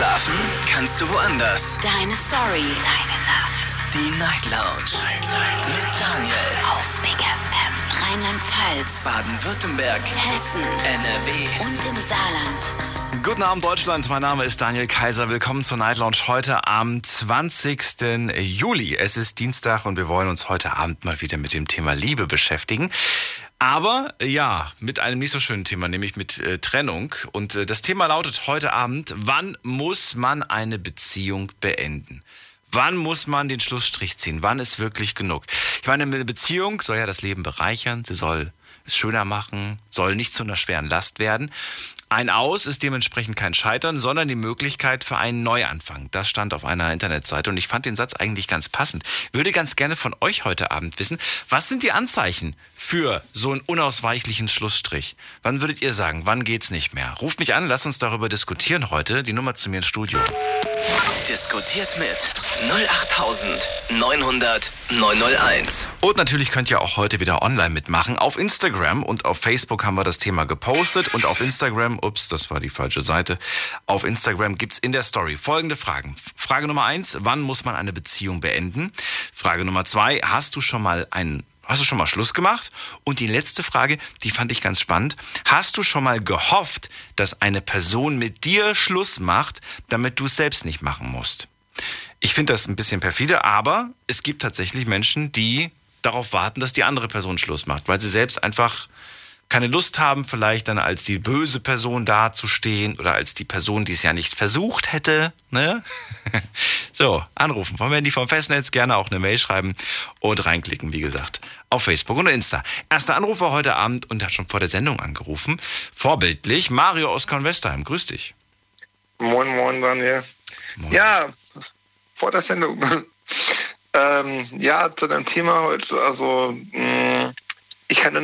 Schlafen kannst du woanders. Deine Story. Deine Nacht. Die Night Lounge. Mit Daniel. Auf Big FM. Rheinland-Pfalz. Baden-Württemberg. Hessen. NRW. Und im Saarland. Guten Abend Deutschland, mein Name ist Daniel Kaiser. Willkommen zur Night Lounge heute am 20. Juli. Es ist Dienstag und wir wollen uns heute Abend mal wieder mit dem Thema Liebe beschäftigen. Aber ja, mit einem nicht so schönen Thema, nämlich mit äh, Trennung. Und äh, das Thema lautet heute Abend, wann muss man eine Beziehung beenden? Wann muss man den Schlussstrich ziehen? Wann ist wirklich genug? Ich meine, eine Beziehung soll ja das Leben bereichern, sie soll es schöner machen, soll nicht zu einer schweren Last werden. Ein Aus ist dementsprechend kein Scheitern, sondern die Möglichkeit für einen Neuanfang. Das stand auf einer Internetseite und ich fand den Satz eigentlich ganz passend. Würde ganz gerne von euch heute Abend wissen, was sind die Anzeichen für so einen unausweichlichen Schlussstrich? Wann würdet ihr sagen, wann geht's nicht mehr? Ruft mich an, lasst uns darüber diskutieren heute. Die Nummer zu mir ins Studio. Diskutiert mit 08900 901. Und natürlich könnt ihr auch heute wieder online mitmachen. Auf Instagram und auf Facebook haben wir das Thema gepostet. Und auf Instagram, ups, das war die falsche Seite. Auf Instagram gibt's in der Story folgende Fragen. Frage Nummer eins, wann muss man eine Beziehung beenden? Frage Nummer zwei, hast du schon mal einen Hast du schon mal Schluss gemacht? Und die letzte Frage, die fand ich ganz spannend. Hast du schon mal gehofft, dass eine Person mit dir Schluss macht, damit du es selbst nicht machen musst? Ich finde das ein bisschen perfide, aber es gibt tatsächlich Menschen, die darauf warten, dass die andere Person Schluss macht, weil sie selbst einfach keine Lust haben, vielleicht dann als die böse Person dazustehen oder als die Person, die es ja nicht versucht hätte. Ne? so, anrufen vom Handy vom Festnetz, gerne auch eine Mail schreiben und reinklicken, wie gesagt, auf Facebook und Insta. Erster Anrufer heute Abend und hat schon vor der Sendung angerufen. Vorbildlich, Mario aus Convestheim. Grüß dich. Moin, moin, Daniel. Moin. Ja, vor der Sendung. ähm, ja, zu dem Thema heute, also mh, ich kann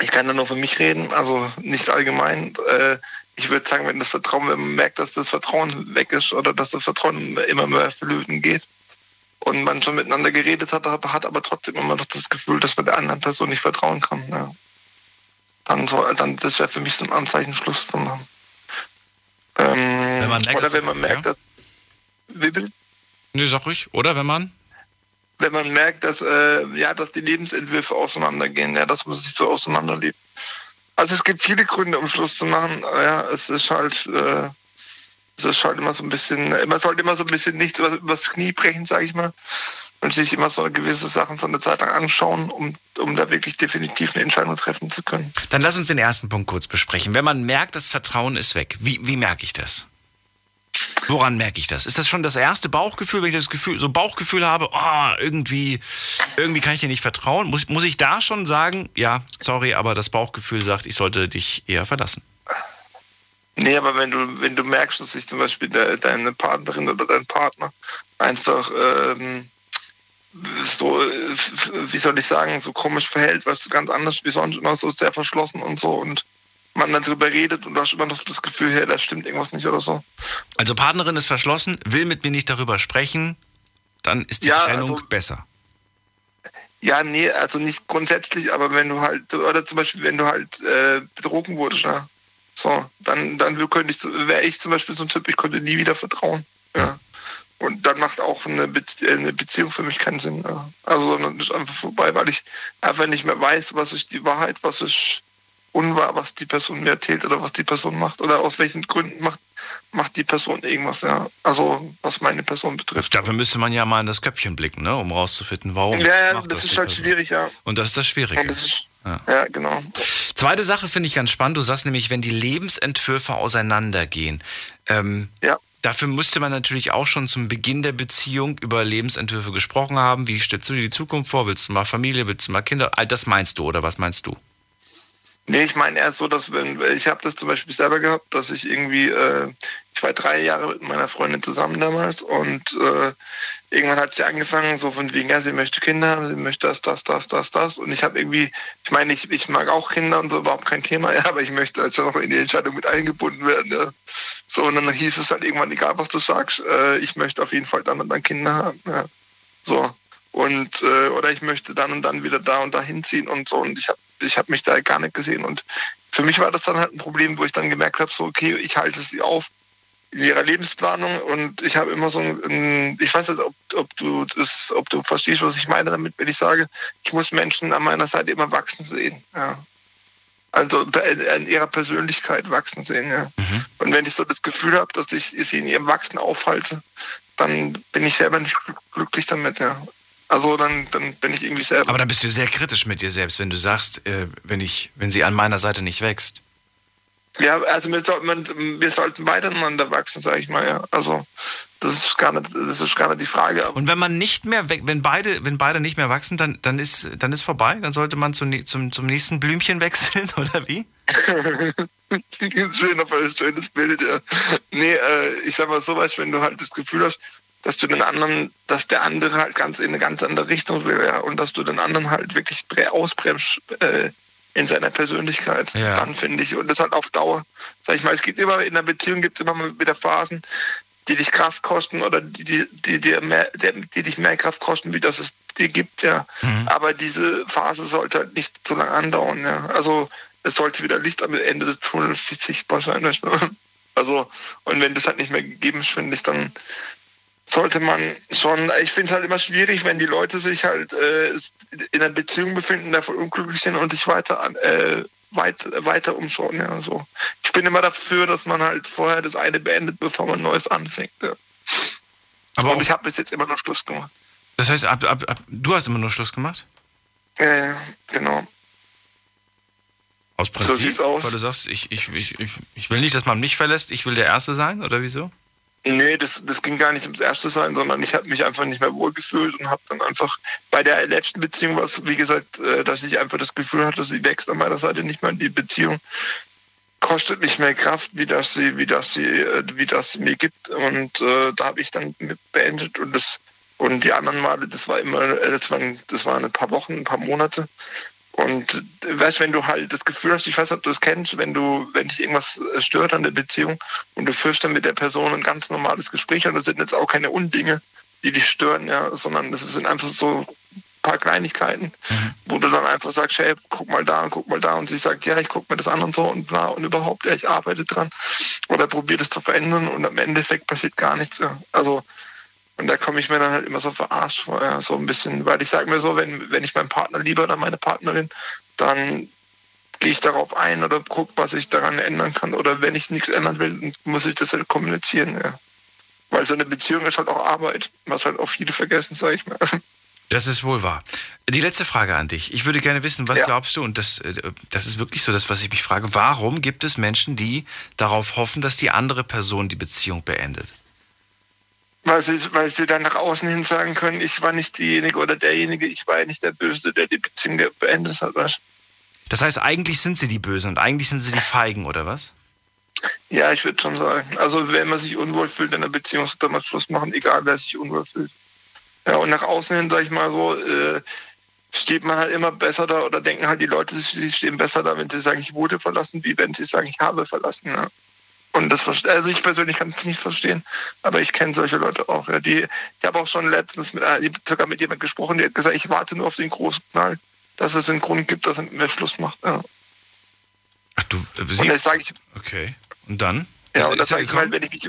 ich kann da nur für mich reden, also nicht allgemein. Äh, ich würde sagen, wenn das Vertrauen, wenn man merkt, dass das Vertrauen weg ist oder dass das Vertrauen immer mehr verlöten geht und man schon miteinander geredet hat, hat aber trotzdem immer noch das Gefühl, dass man der anderen Person nicht vertrauen kann. Ja. Dann, so, dann das wäre für mich so ein Anzeichen, Schluss zu machen. Ähm, Wenn man merkt, oder wenn man merkt, ja. dass wie bitte? Nö, sag ruhig. Oder wenn man? Wenn man merkt, dass, äh, ja, dass die Lebensentwürfe auseinandergehen, ja, dass man sich so auseinanderlebt. Also es gibt viele Gründe, um Schluss zu machen. Ja, es ist halt, äh, es ist halt immer so ein bisschen, man sollte immer so ein bisschen nichts über- übers Knie brechen, sage ich mal, und sich immer so gewisse Sachen so eine Zeit lang anschauen, um, um da wirklich definitiv eine Entscheidung treffen zu können. Dann lass uns den ersten Punkt kurz besprechen. Wenn man merkt, das Vertrauen ist weg, wie, wie merke ich das? Woran merke ich das? Ist das schon das erste Bauchgefühl, wenn ich das Gefühl, so Bauchgefühl habe, oh, irgendwie, irgendwie kann ich dir nicht vertrauen? Muss, muss ich da schon sagen, ja, sorry, aber das Bauchgefühl sagt, ich sollte dich eher verlassen? Nee, aber wenn du, wenn du merkst, dass sich zum Beispiel de, deine Partnerin oder dein Partner einfach ähm, so, äh, wie soll ich sagen, so komisch verhält, weißt du, ganz anders wie sonst immer so sehr verschlossen und so und man dann drüber redet und du hast immer noch das Gefühl, hey, da stimmt irgendwas nicht oder so. Also Partnerin ist verschlossen, will mit mir nicht darüber sprechen, dann ist die Ja, Trennung also- besser. Ja, nee, also nicht grundsätzlich, aber wenn du halt, oder zum Beispiel, wenn du halt äh, betrogen wurdest, ne? So, dann, dann könnte ich, wäre ich zum Beispiel so ein Typ, ich konnte nie wieder vertrauen. Ja. Und dann macht auch eine, Bezie eine Beziehung für mich keinen Sinn. Ja. Also, sondern ist einfach vorbei, weil ich einfach nicht mehr weiß, was ist die Wahrheit, was ist unwahr, was die Person mir erzählt oder was die Person macht oder aus welchen Gründen macht, macht die Person irgendwas, ja. Also, was meine Person betrifft. Dafür müsste man ja mal in das Köpfchen blicken, ne, um rauszufinden, warum Ja, ja, das, das ist halt Person. schwierig, ja. Und das ist das Schwierige. Und das ist, Ja. ja, genau. Zweite Sache finde ich ganz spannend. Du sagst nämlich, wenn die Lebensentwürfe auseinandergehen. Ähm, Ja. Dafür müsste man natürlich auch schon zum Beginn der Beziehung über Lebensentwürfe gesprochen haben. Wie stellst du dir die Zukunft vor? Willst du mal Familie? Willst du mal Kinder? All Das meinst du oder was meinst du? Nee, ich meine erst so, dass wenn, ich habe das zum Beispiel selber gehabt, dass ich irgendwie, äh, ich war drei Jahre mit meiner Freundin zusammen damals und äh, irgendwann hat sie angefangen, so von wegen, ja, sie möchte Kinder haben, sie möchte das, das, das, das, das. Und ich habe irgendwie, ich meine, ich, ich mag auch Kinder und so, überhaupt kein Thema, ja, aber ich möchte halt schon noch in die Entscheidung mit eingebunden werden. Ja. So, und dann hieß es halt irgendwann, egal was du sagst, äh, ich möchte auf jeden Fall dann und dann Kinder haben. Ja. So. Und, äh, oder ich möchte dann und dann wieder da und da hinziehen und so. Und ich habe ich hab mich da gar nicht gesehen. Und für mich war das dann halt ein Problem, wo ich dann gemerkt habe, so, okay, ich halte sie auf, in ihrer Lebensplanung und ich habe immer so ein, ich weiß nicht, ob, ob du das, ob du verstehst, was ich meine damit, wenn ich sage, ich muss Menschen an meiner Seite immer wachsen sehen. Ja. Also in ihrer Persönlichkeit wachsen sehen. Ja. Mhm. Und wenn ich so das Gefühl habe, dass ich sie in ihrem Wachsen aufhalte, dann bin ich selber nicht glücklich damit. Ja. Also dann, dann bin ich irgendwie selber. Aber dann bist du sehr kritisch mit dir selbst, wenn du sagst, äh, wenn ich, wenn sie an meiner Seite nicht wächst. Ja, also wir sollten, wir sollten miteinander wachsen, sage ich mal, ja. Also das ist gar nicht, das ist gar nicht die Frage. Und wenn man nicht mehr, wenn beide, wenn beide nicht mehr wachsen, dann, dann ist, dann ist vorbei. Dann sollte man zum, zum, zum nächsten Blümchen wechseln, oder wie? Schön, aber ein schönes Bild, ja. Nee, äh, ich sag mal so was, wenn du halt das Gefühl hast, dass du den anderen, dass der andere halt ganz in eine ganz andere Richtung will, ja, und dass du den anderen halt wirklich ausbremst, äh, in seiner Persönlichkeit. Ja. Dann finde ich, und das halt auf Dauer. Sag ich mal, es gibt immer, in der Beziehung gibt es immer mal wieder Phasen, die dich Kraft kosten oder die, die, die, die, mehr, die dich mehr Kraft kosten, wie das es dir gibt, ja. Mhm. Aber diese Phase sollte halt nicht so lange andauern, ja. Also es sollte wieder Licht am Ende des Tunnels sichtbar sein. Also, und wenn das halt nicht mehr gegeben ist, finde ich, dann sollte man schon, ich finde es halt immer schwierig, wenn die Leute sich halt äh, in einer Beziehung befinden, davon unglücklich sind und sich weiter, äh, weit, weiter umschauen. Ja, so. Ich bin immer dafür, dass man halt vorher das eine beendet, bevor man Neues anfängt. Ja. Aber und ich habe bis jetzt immer nur Schluss gemacht. Das heißt, ab, ab, ab, du hast immer nur Schluss gemacht? Ja, äh, genau. Aus Prinzip, so sieht's aus. weil du sagst, ich, ich, ich, ich will nicht, dass man mich verlässt, ich will der Erste sein, oder wieso? Nee, das, das ging gar nicht ums Erste sein, sondern ich habe mich einfach nicht mehr wohlgefühlt und habe dann einfach bei der letzten Beziehung war es, wie gesagt, äh, dass ich einfach das Gefühl hatte, sie wächst an meiner Seite nicht mehr. Die Beziehung kostet nicht mehr Kraft, wie das sie, wie das sie, äh, wie das mir gibt. Und äh, da habe ich dann beendet und das und die anderen Male, das war immer, äh, das waren, das waren ein paar Wochen, ein paar Monate. Und weißt, wenn du halt das Gefühl hast, ich weiß nicht, ob du das kennst, wenn du, wenn dich irgendwas stört an der Beziehung und du führst dann mit der Person ein ganz normales Gespräch und das sind jetzt auch keine Undinge, die dich stören, ja, sondern das sind einfach so ein paar Kleinigkeiten, mhm. wo du dann einfach sagst, hey, guck mal da und guck mal da und sie sagt, ja, ich guck mir das an und so und bla und überhaupt, ja, ich arbeite dran oder probiere das zu verändern und am Endeffekt passiert gar nichts. Ja. Also und da komme ich mir dann halt immer so verarscht vor, ja, so ein bisschen, weil ich sage mir so, wenn, wenn ich meinen Partner liebe oder meine Partnerin, dann gehe ich darauf ein oder gucke, was ich daran ändern kann. Oder wenn ich nichts ändern will, muss ich das halt kommunizieren. Ja. Weil so eine Beziehung ist halt auch Arbeit, was halt auch viele vergessen, sage ich mal. Das ist wohl wahr. Die letzte Frage an dich. Ich würde gerne wissen, was ja. glaubst du, und das, äh, das ist wirklich so das, was ich mich frage, warum gibt es Menschen, die darauf hoffen, dass die andere Person die Beziehung beendet? Weil sie, weil sie dann nach außen hin sagen können, ich war nicht diejenige oder derjenige, ich war nicht der Böse, der die Beziehung beendet hat. Was? Das heißt, eigentlich sind sie die Bösen und eigentlich sind sie die Feigen, oder was? Ja, ich würde schon sagen. Also wenn man sich unwohl fühlt in einer Beziehung, sollte man Schluss machen, egal wer sich unwohl fühlt. Ja, und nach außen hin, sag ich mal so, äh, steht man halt immer besser da oder denken halt die Leute, sie stehen besser da, wenn sie sagen, ich wurde verlassen, wie wenn sie sagen, ich habe verlassen. Ja. Und das also ich persönlich kann es nicht verstehen, aber ich kenne solche Leute auch. Ja. Die, ich habe auch schon letztens mit, äh, sogar mit jemandem gesprochen, der hat gesagt, ich warte nur auf den großen Knall, dass es einen Grund gibt, dass er Schluss macht. Ja. Ach du, äh, Sie, und das sage ich. Okay. Und dann? Ja, ist, und das sage ich halt, wenn ich mich.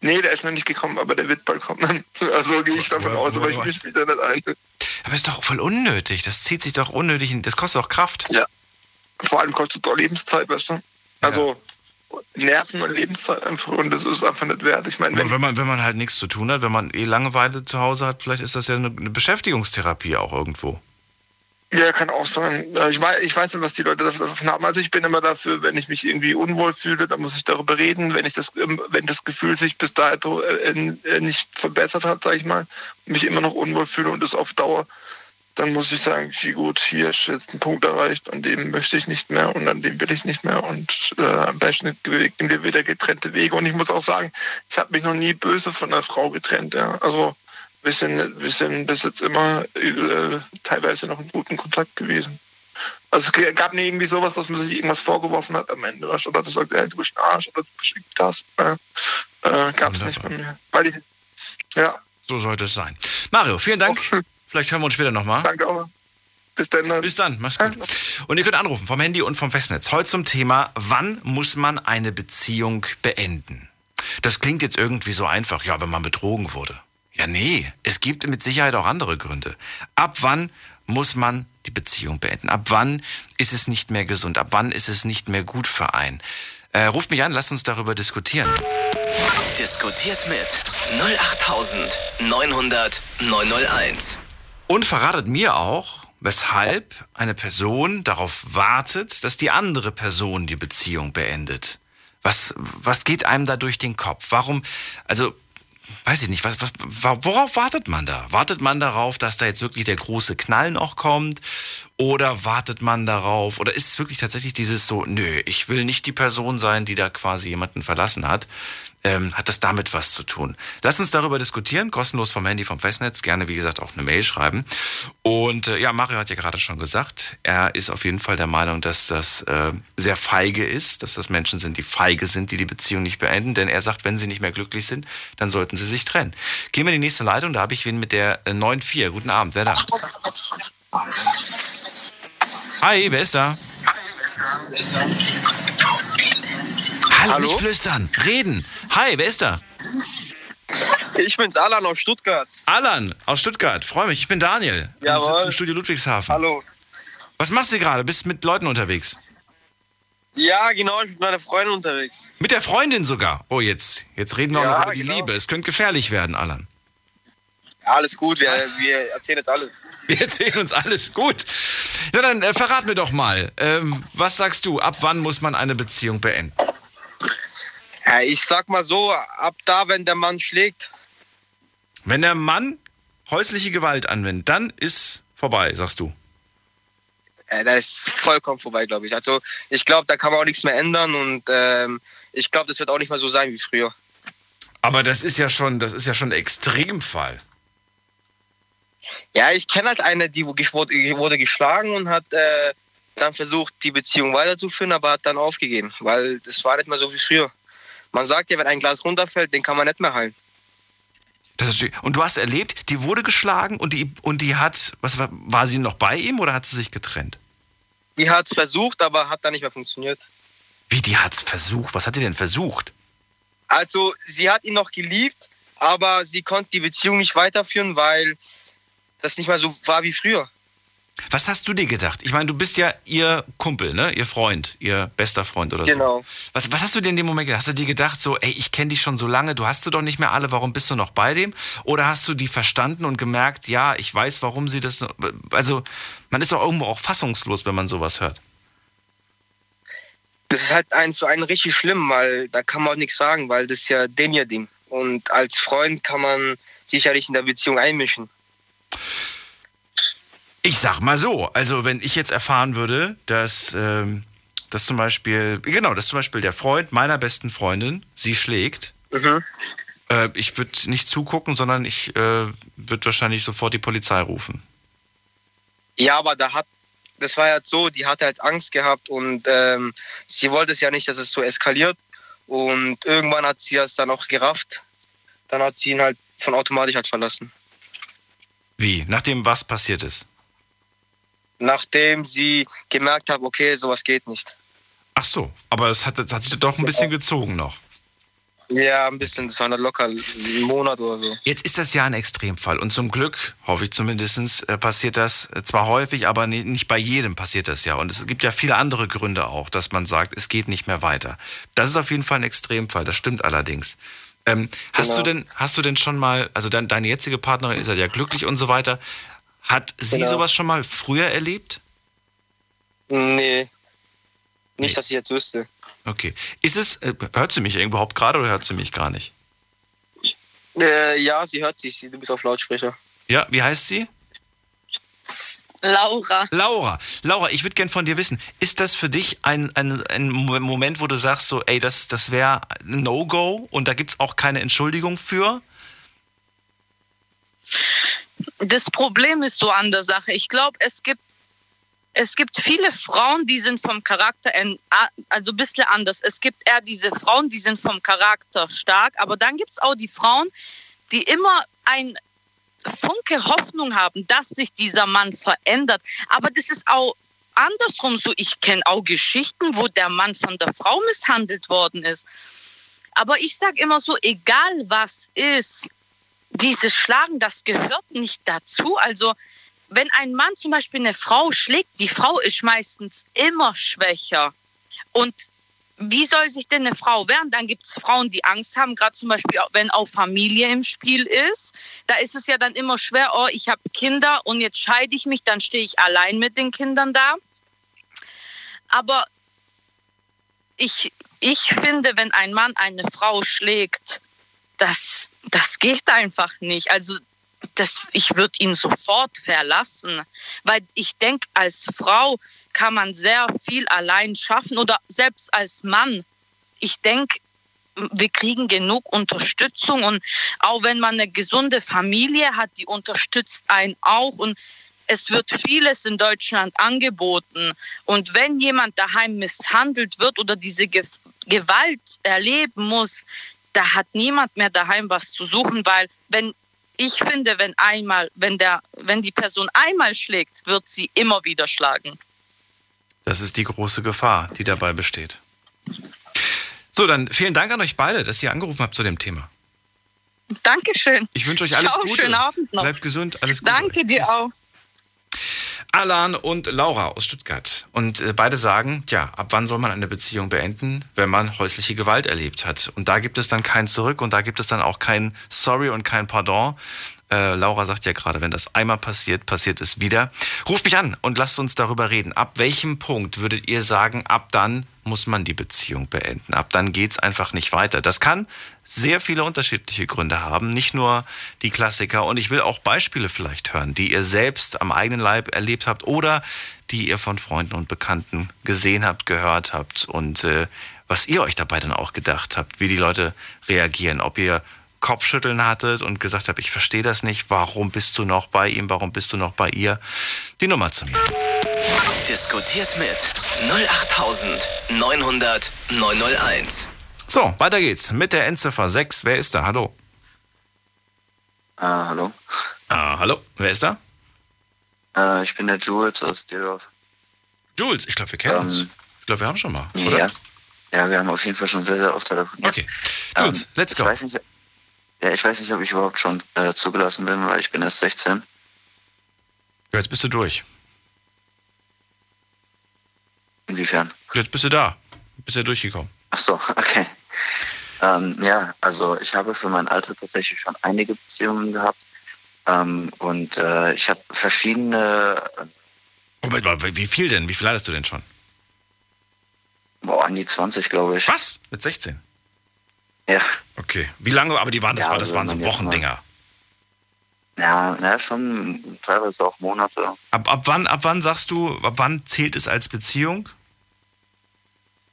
Nee, der ist noch nicht gekommen, aber der wird bald kommen. also gehe ich davon aus, aber ich mische mich da nicht ein. Aber ist doch voll unnötig. Das zieht sich doch unnötig. Das kostet auch Kraft. Ja. Vor allem kostet es auch Lebenszeit, weißt du? Also. Ja Nerven und Lebenszeit einfach und das ist einfach nicht wert. Ich meine, wenn, wenn, man, wenn man halt nichts zu tun hat, wenn man eh Langeweile zu Hause hat, vielleicht ist das ja eine, eine Beschäftigungstherapie auch irgendwo. Ja, kann auch sein. Ich weiß, ich weiß nicht, was die Leute davon haben. Also ich bin immer dafür, wenn ich mich irgendwie unwohl fühle, dann muss ich darüber reden. Wenn ich das, wenn das Gefühl sich bis dato äh, äh, nicht verbessert hat, sage ich mal, mich immer noch unwohl fühle und es auf Dauer dann muss ich sagen, okay, gut, hier ist jetzt ein Punkt erreicht, an dem möchte ich nicht mehr und an dem will ich nicht mehr und äh, am besten gehen wir wieder getrennte Wege. Und ich muss auch sagen, ich habe mich noch nie böse von einer Frau getrennt. Ja. Also wir sind, wir sind bis jetzt immer äh, teilweise noch in guten Kontakt gewesen. Also es gab nie irgendwie sowas, dass man sich irgendwas vorgeworfen hat am Ende. Oder das sagt, hey, du bist ein Arsch oder du bist das. Äh, äh, gab es nicht bei mir. Weil ich, ja. So sollte es sein. Mario, vielen Dank. Oh. Vielleicht hören wir uns später nochmal. Danke auch. Bis dann. Bis dann, mach's gut. Und ihr könnt anrufen vom Handy und vom Festnetz. Heute zum Thema, wann muss man eine Beziehung beenden? Das klingt jetzt irgendwie so einfach, ja, wenn man betrogen wurde. Ja, nee, es gibt mit Sicherheit auch andere Gründe. Ab wann muss man die Beziehung beenden? Ab wann ist es nicht mehr gesund? Ab wann ist es nicht mehr gut für einen? Äh, ruft mich an, lasst uns darüber diskutieren. Diskutiert mit 08900 901. Und verratet mir auch, weshalb eine Person darauf wartet, dass die andere Person die Beziehung beendet. Was, was geht einem da durch den Kopf? Warum, also weiß ich nicht, was, was, worauf wartet man da? Wartet man darauf, dass da jetzt wirklich der große Knall noch kommt? Oder wartet man darauf? Oder ist es wirklich tatsächlich dieses so, nö, ich will nicht die Person sein, die da quasi jemanden verlassen hat? Ähm, hat das damit was zu tun? Lass uns darüber diskutieren, kostenlos vom Handy, vom Festnetz. Gerne, wie gesagt, auch eine Mail schreiben. Und äh, ja, Mario hat ja gerade schon gesagt, er ist auf jeden Fall der Meinung, dass das äh, sehr feige ist, dass das Menschen sind, die feige sind, die die Beziehung nicht beenden. Denn er sagt, wenn sie nicht mehr glücklich sind, dann sollten sie sich trennen. Gehen wir in die nächste Leitung, da habe ich wen mit der äh, 9.4. Guten Abend, wer da? Hi, wer ist da? Hallo, Hallo? nicht flüstern, reden. Hi, wer ist da? Ich bin's, Alan aus Stuttgart. Alan aus Stuttgart, freue mich. Ich bin Daniel. Ja. Ich sitze im Studio Ludwigshafen. Hallo. Was machst du gerade? Bist mit Leuten unterwegs? Ja, genau, ich bin mit meiner Freundin unterwegs. Mit der Freundin sogar? Oh, jetzt, jetzt reden wir ja, auch noch über die genau. Liebe. Es könnte gefährlich werden, Alan. Ja, alles gut, wir, wir erzählen jetzt alles. Wir erzählen uns alles, gut. Na dann, äh, verrat mir doch mal, ähm, was sagst du, ab wann muss man eine Beziehung beenden? Ja, ich sag mal so, ab da, wenn der Mann schlägt. Wenn der Mann häusliche Gewalt anwendet, dann ist vorbei, sagst du. Ja, da ist vollkommen vorbei, glaube ich. Also ich glaube, da kann man auch nichts mehr ändern und ähm, ich glaube, das wird auch nicht mehr so sein wie früher. Aber das ist ja schon, das ist ja schon ein Extremfall. Ja, ich kenne halt eine, die wurde geschlagen und hat äh, dann versucht, die Beziehung weiterzuführen, aber hat dann aufgegeben, weil das war nicht mehr so wie früher. Man sagt ja, wenn ein Glas runterfällt, den kann man nicht mehr heilen. Das ist, und du hast erlebt, die wurde geschlagen und die, und die hat, was war, war sie noch bei ihm oder hat sie sich getrennt? Die hat es versucht, aber hat dann nicht mehr funktioniert. Wie, die hat es versucht? Was hat die denn versucht? Also, sie hat ihn noch geliebt, aber sie konnte die Beziehung nicht weiterführen, weil das nicht mehr so war wie früher. Was hast du dir gedacht? Ich meine, du bist ja ihr Kumpel, ne? Ihr Freund, ihr bester Freund oder genau. so. Genau. Was, was hast du dir in dem Moment gedacht? Hast du dir gedacht, so, ey, ich kenne dich schon so lange, du hast du doch nicht mehr alle, warum bist du noch bei dem? Oder hast du die verstanden und gemerkt, ja, ich weiß, warum sie das. Also, man ist doch irgendwo auch fassungslos, wenn man sowas hört. Das ist halt ein, für einen richtig schlimm, weil da kann man auch nichts sagen, weil das ist ja den ihr Ding. Und als Freund kann man sicherlich in der Beziehung einmischen. Ich sag mal so, also wenn ich jetzt erfahren würde, dass, ähm, dass zum Beispiel, genau, dass zum Beispiel der Freund meiner besten Freundin sie schlägt, mhm. äh, ich würde nicht zugucken, sondern ich äh, würde wahrscheinlich sofort die Polizei rufen. Ja, aber da hat, das war ja so, die hatte halt Angst gehabt und ähm, sie wollte es ja nicht, dass es so eskaliert. Und irgendwann hat sie es dann auch gerafft. Dann hat sie ihn halt von automatisch halt verlassen. Wie? Nachdem was passiert ist? Nachdem sie gemerkt haben, okay, sowas geht nicht. Ach so, aber es hat, hat sich doch ein bisschen gezogen noch. Ja, ein bisschen. Das war locker ein Monat oder so. Jetzt ist das ja ein Extremfall. Und zum Glück, hoffe ich zumindest, äh, passiert das zwar häufig, aber nicht bei jedem passiert das ja. Und es gibt ja viele andere Gründe auch, dass man sagt, es geht nicht mehr weiter. Das ist auf jeden Fall ein Extremfall. Das stimmt allerdings. Ähm, hast genau. du denn, hast du denn schon mal, also dein, deine jetzige Partnerin ist ja glücklich und so weiter. Hat sie genau. sowas schon mal früher erlebt? Nee. Nicht, dass ich jetzt wüsste. Okay. Ist es, äh, hört sie mich überhaupt gerade oder hört sie mich gar nicht? Äh, ja, sie hört sich. Du bist auf Lautsprecher. Ja, wie heißt sie? Laura. Laura, Laura, ich würde gern von dir wissen, ist das für dich ein, ein, ein Moment, wo du sagst, so, ey, das, das wäre ein No-Go und da gibt es auch keine Entschuldigung für? Das Problem ist so an der Sache. Ich glaube, es gibt, es gibt viele Frauen, die sind vom Charakter also ein bisschen anders. Es gibt eher diese Frauen, die sind vom Charakter stark, aber dann gibt es auch die Frauen, die immer ein Funke Hoffnung haben, dass sich dieser Mann verändert. Aber das ist auch andersrum so. Ich kenne auch Geschichten, wo der Mann von der Frau misshandelt worden ist. Aber ich sage immer so, egal was ist, dieses Schlagen, das gehört nicht dazu. Also wenn ein Mann zum Beispiel eine Frau schlägt, die Frau ist meistens immer schwächer. Und wie soll sich denn eine Frau wehren? Dann gibt es Frauen, die Angst haben, gerade zum Beispiel, wenn auch Familie im Spiel ist. Da ist es ja dann immer schwer, oh, ich habe Kinder und jetzt scheide ich mich, dann stehe ich allein mit den Kindern da. Aber ich, ich finde, wenn ein Mann eine Frau schlägt, das, das geht einfach nicht. Also das, ich würde ihn sofort verlassen, weil ich denke, als Frau kann man sehr viel allein schaffen oder selbst als Mann. Ich denke, wir kriegen genug Unterstützung und auch wenn man eine gesunde Familie hat, die unterstützt einen auch und es wird vieles in Deutschland angeboten. Und wenn jemand daheim misshandelt wird oder diese Gewalt erleben muss, da hat niemand mehr daheim was zu suchen, weil wenn ich finde, wenn einmal, wenn der, wenn die Person einmal schlägt, wird sie immer wieder schlagen. Das ist die große Gefahr, die dabei besteht. So, dann vielen Dank an euch beide, dass ihr angerufen habt zu dem Thema. Dankeschön. Ich wünsche euch alles Ciao, Gute. Schönen Abend noch. Bleibt gesund, alles Gute. Danke dir auch. Alan und Laura aus Stuttgart. Und äh, beide sagen, ja, ab wann soll man eine Beziehung beenden, wenn man häusliche Gewalt erlebt hat? Und da gibt es dann kein Zurück und da gibt es dann auch kein Sorry und kein Pardon. Äh, Laura sagt ja gerade, wenn das einmal passiert, passiert es wieder. Ruft mich an und lasst uns darüber reden. Ab welchem Punkt würdet ihr sagen, ab dann muss man die Beziehung beenden? Ab dann geht's einfach nicht weiter. Das kann sehr viele unterschiedliche Gründe haben, nicht nur die Klassiker. Und ich will auch Beispiele vielleicht hören, die ihr selbst am eigenen Leib erlebt habt oder die ihr von Freunden und Bekannten gesehen habt, gehört habt und äh, was ihr euch dabei dann auch gedacht habt, wie die Leute reagieren, ob ihr Kopfschütteln hattet und gesagt habt, ich verstehe das nicht, warum bist du noch bei ihm, warum bist du noch bei ihr? Die Nummer zu mir. Diskutiert mit 08900 901. So, weiter geht's mit der Endziffer 6. Wer ist da? Hallo. Ah, hallo. Ah, hallo. Wer ist da? Äh, ich bin der Jules aus Düsseldorf. Jules, ich glaube, wir kennen Ähm, uns. Ich glaube, wir haben schon mal, oder? Ja. ja, wir haben auf jeden Fall schon sehr, sehr oft telefoniert. Okay. Jules, Ähm, let's go. Ich weiß nicht, ja, ich weiß nicht, ob ich überhaupt schon äh, zugelassen bin, weil ich bin erst 16. Jetzt bist du durch. Inwiefern? Jetzt bist du da. Bist ja durchgekommen. Ach so, okay. Ähm, ja, also ich habe für mein Alter tatsächlich schon einige Beziehungen gehabt. Ähm, und äh, ich habe verschiedene, äh, Moment mal, wie viel denn? Wie viel hattest du denn schon? boah, an die 20, glaube ich. Was? Mit 16? Ja, Okay. Wie lange? Aber die waren, das, Ja, war, das also waren so Wochendinger. ja, na, schon teilweise auch Monate. Ab, ab, wann, ab wann sagst du, ab wann zählt es als Beziehung?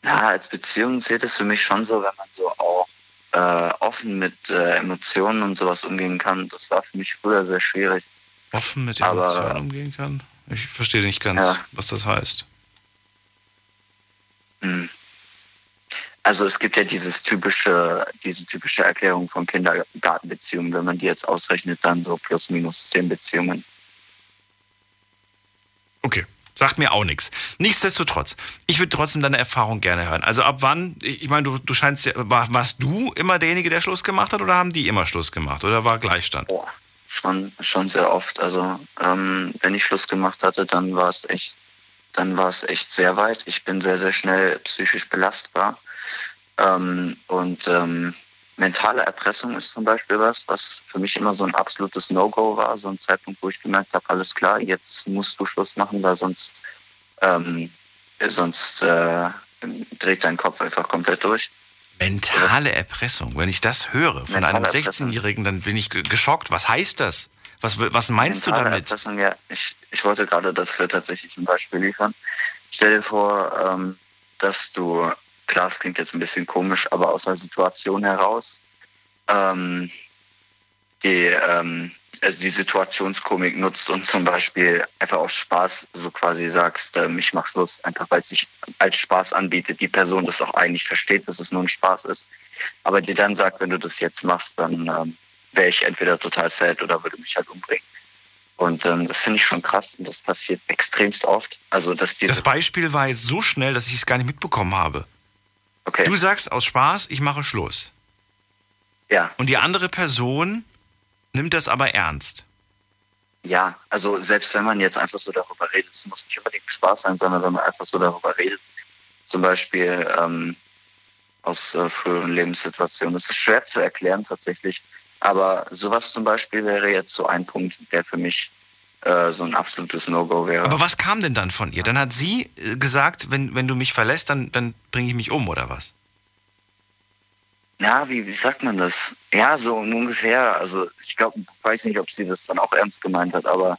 Ja, als Beziehung zählt es für mich schon so, wenn man so auch äh, offen mit äh, Emotionen und sowas umgehen kann. Das war für mich früher sehr schwierig. Offen mit Aber- Emotionen umgehen kann? Ich verstehe nicht ganz, Ja. was das heißt. Hm. Also es gibt ja dieses typische, diese typische Erklärung von Kindergartenbeziehungen, wenn man die jetzt ausrechnet, dann so plus minus zehn Beziehungen. Okay. Sagt mir auch nichts. Nichtsdestotrotz, ich würde trotzdem deine Erfahrung gerne hören. Also ab wann, ich meine, du, du scheinst ja, war, warst du immer derjenige, der Schluss gemacht hat oder haben die immer Schluss gemacht? Oder war Gleichstand? Boah, schon, schon sehr oft. Also ähm, wenn ich Schluss gemacht hatte, dann war es echt, dann war es echt sehr weit. Ich bin sehr, sehr schnell psychisch belastbar. Ähm, und ähm, mentale Erpressung ist zum Beispiel was, was für mich immer so ein absolutes No-Go war. So ein Zeitpunkt, wo ich gemerkt habe, alles klar, jetzt musst du Schluss machen, weil sonst, ähm, sonst äh, dreht dein Kopf einfach komplett durch. Mentale Erpressung. Wenn ich das höre von Mentale einem Erpressung. 16-Jährigen, dann bin ich ge- geschockt. Was heißt das? Was, was meinst du Mentale damit? Erpressung, ja, ich, ich wollte gerade dafür tatsächlich ein Beispiel liefern. Stell dir vor, ähm, dass du, klar, es klingt jetzt ein bisschen komisch, aber aus der Situation heraus ähm, die, ähm, also die Situationskomik nutzt und zum Beispiel einfach aus Spaß so quasi sagst, ähm, ich mach Schluss, einfach weil es sich als Spaß anbietet, die Person das auch eigentlich versteht, dass es nur ein Spaß ist, aber dir dann sagt, wenn du das jetzt machst, dann ähm, wäre ich entweder total sad oder würde mich halt umbringen. Und ähm, das finde ich schon krass und das passiert extremst oft. Also dass Das Beispiel war jetzt so schnell, dass ich es gar nicht mitbekommen habe. Okay. Du sagst aus Spaß, ich mache Schluss. ja. Und die andere Person nimmt das aber ernst. Ja, also selbst wenn man jetzt einfach so darüber redet, es muss nicht unbedingt Spaß sein, sondern wenn man einfach so darüber redet, zum Beispiel ähm, aus äh, früheren Lebenssituationen. Das ist schwer zu erklären tatsächlich, aber sowas zum Beispiel wäre jetzt so ein Punkt, der für mich äh, so ein absolutes No-Go wäre. Aber was kam denn dann von ihr? Dann hat sie äh, gesagt, wenn, wenn du mich verlässt, dann, dann bringe ich mich um, oder was? Ja, wie, wie sagt man das? Ja, so ungefähr. Also ich glaube, ich weiß nicht, ob sie das dann auch ernst gemeint hat, aber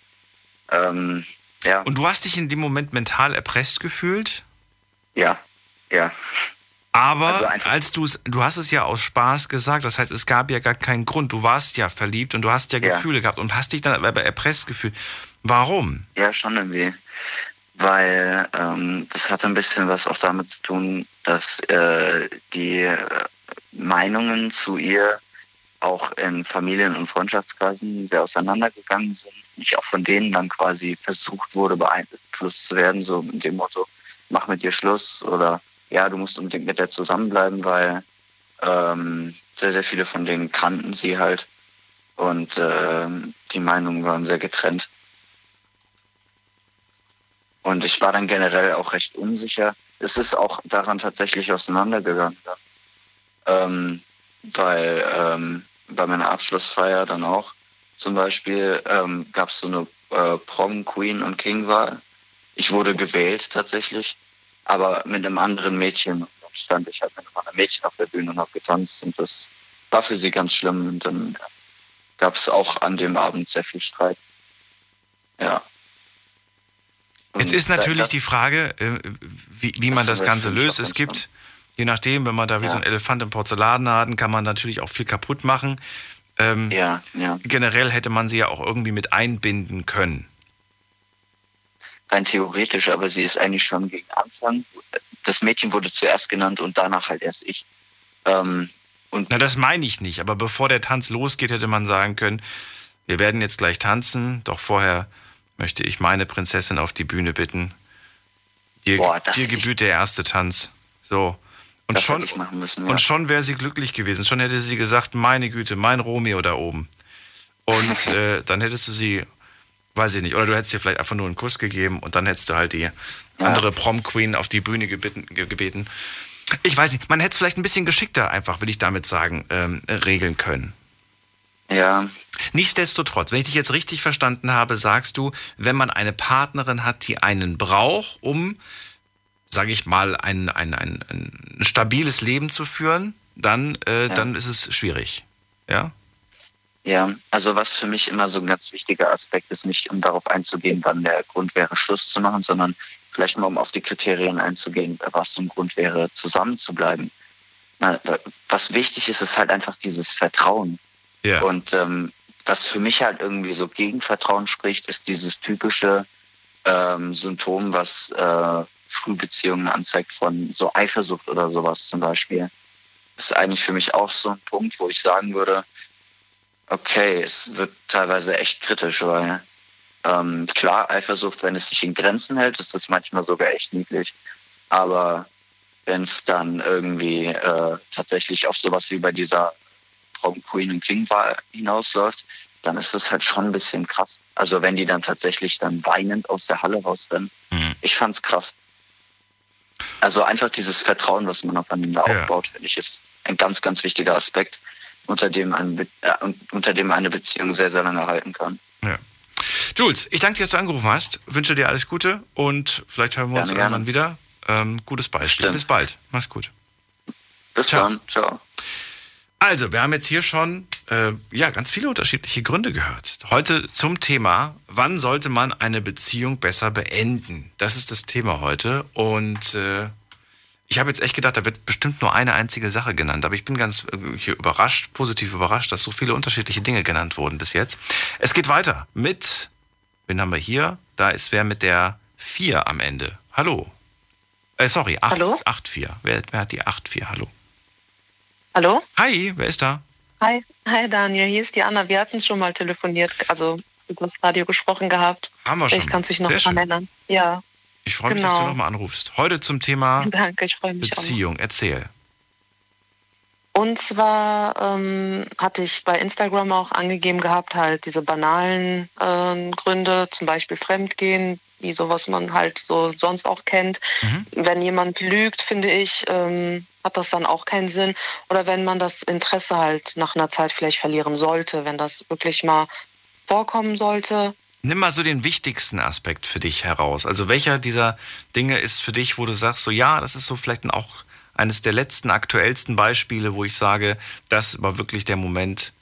ähm, ja, Und du hast dich in dem Moment mental erpresst gefühlt? ja, ja. Aber Also als du es, du hast es ja aus Spaß gesagt, das heißt, es gab ja gar keinen Grund. Du warst ja verliebt und du hast ja Ja. Gefühle gehabt und hast dich dann aber erpresst gefühlt. Warum? Ja, schon irgendwie. Weil ähm, das hat ein bisschen was auch damit zu tun, dass äh, die Meinungen zu ihr auch in Familien- und Freundschaftskreisen sehr auseinandergegangen sind. Ich auch von denen dann quasi versucht wurde, beeinflusst zu werden, so mit dem Motto, mach mit dir Schluss oder ja, du musst unbedingt mit der zusammenbleiben, weil ähm, sehr, sehr viele von denen kannten sie halt und ähm, die Meinungen waren sehr getrennt. Und ich war dann generell auch recht unsicher. Es ist auch daran tatsächlich auseinandergegangen. Ähm, weil ähm, bei meiner Abschlussfeier dann auch zum Beispiel ähm, gab es so eine äh, Prom Queen und King Wahl. Ich wurde gewählt tatsächlich, aber mit einem anderen Mädchen. Und dann stand ich halt mit einem anderen Mädchen auf der Bühne und habe getanzt und das war für sie ganz schlimm. Und dann gab es auch an dem Abend sehr viel Streit. Ja. Jetzt Und ist da- natürlich das- die Frage, äh, wie, wie man Das das Ganze löst. Es gibt, je nachdem, wenn man da wie Ja. so ein Elefant im Porzellanladen, kann man natürlich auch viel kaputt machen. Ähm, Ja, ja. Generell hätte man sie ja auch irgendwie mit einbinden können. Rein theoretisch, aber sie ist eigentlich schon gegen Anfang. Das Mädchen wurde zuerst genannt und danach halt erst ich. Ähm, und Na, das meine ich nicht. Aber bevor der Tanz losgeht, hätte man sagen können, wir werden jetzt gleich tanzen, doch vorher möchte ich meine Prinzessin auf die Bühne bitten. Dir, Boah, das dir gebührt der erste Tanz. So. Und das schon, müssen. Ja. und schon wäre sie glücklich gewesen. Schon hätte sie gesagt, meine Güte, mein Romeo da oben. Und äh, dann hättest du sie, weiß ich nicht, oder du hättest ihr vielleicht einfach nur einen Kuss gegeben und dann hättest du halt die andere Prom-Queen auf die Bühne gebeten, ge- gebeten. Ich weiß nicht, man hätte es vielleicht ein bisschen geschickter einfach, will ich damit sagen, ähm, regeln können. ja, Nichtsdestotrotz, wenn ich dich jetzt richtig verstanden habe, sagst du, wenn man eine Partnerin hat, die einen braucht, um, sage ich mal, ein, ein, ein, ein stabiles Leben zu führen, dann, äh, dann ist es schwierig. Ja? Ja. Also was für mich immer so ein ganz wichtiger Aspekt ist, nicht um darauf einzugehen, wann der Grund wäre, Schluss zu machen, sondern vielleicht mal um auf die Kriterien einzugehen, was ein Grund wäre, zusammen zu bleiben. Was wichtig ist, ist halt einfach dieses Vertrauen. Ja. Und ähm, was für mich halt irgendwie so gegen Vertrauen spricht, ist dieses typische ähm, Symptom, was äh, Frühbeziehungen anzeigt von so Eifersucht oder sowas zum Beispiel. Das ist eigentlich für mich auch so ein Punkt, wo ich sagen würde, okay, es wird teilweise echt kritisch, weil ähm, klar, Eifersucht, wenn es sich in Grenzen hält, ist das manchmal sogar echt niedlich. Aber wenn es dann irgendwie äh, tatsächlich auf sowas wie bei dieser Prom Queen und King Wahl hinausläuft, dann ist das halt schon ein bisschen krass. Also wenn die dann tatsächlich dann weinend aus der Halle rausrennen. Mhm. Ich fand's krass. Also einfach dieses Vertrauen, was man aufeinander Ja. aufbaut, finde ich, ist ein ganz, ganz wichtiger Aspekt, unter dem, ein, äh, unter dem eine Beziehung sehr, sehr lange halten kann. ja. Jules, ich danke dir, dass du angerufen hast. Wünsche dir alles Gute und vielleicht hören wir uns Gerne, gerne. irgendwann wieder. Ähm, gutes Beispiel. Stimmt. Bis bald. Mach's gut. Bis Ciao. dann. Ciao. Also, wir haben jetzt hier schon äh, ja, ganz viele unterschiedliche Gründe gehört. Heute zum Thema, wann sollte man eine Beziehung besser beenden? Das ist das Thema heute. Und äh, ich habe jetzt echt gedacht, da wird bestimmt nur eine einzige Sache genannt. Aber ich bin ganz äh, hier überrascht, positiv überrascht, dass so viele unterschiedliche Dinge genannt wurden bis jetzt. Es geht weiter mit, wen haben wir hier? Da ist wer mit der 4 am Ende. Hallo. Äh, sorry, 8, Hallo? 8-4. Wer, wer hat die 8-4? Hallo. Hallo? Hi, wer ist da? Hi. Hi Daniel, hier ist die Anna. Wir hatten schon mal telefoniert, also über das Radio gesprochen gehabt. Haben wir schon. Ich kann dich noch schön. erinnern. Ja, Ich freue mich, dass du Genau. nochmal anrufst. Heute zum Thema danke, mich auch. Beziehung. Erzähl. Und zwar ähm, hatte ich bei Instagram auch angegeben gehabt, halt diese banalen äh, Gründe, zum Beispiel Fremdgehen, wie sowas man halt so sonst auch kennt. Mhm. Wenn jemand lügt, finde ich, ähm, hat das dann auch keinen Sinn. Oder wenn man das Interesse halt nach einer Zeit vielleicht verlieren sollte, wenn das wirklich mal vorkommen sollte. Nimm mal so den wichtigsten Aspekt für dich heraus. Also welcher dieser Dinge ist für dich, wo du sagst, so ja, das ist so vielleicht auch eines der letzten aktuellsten Beispiele, wo ich sage, das war wirklich der Moment,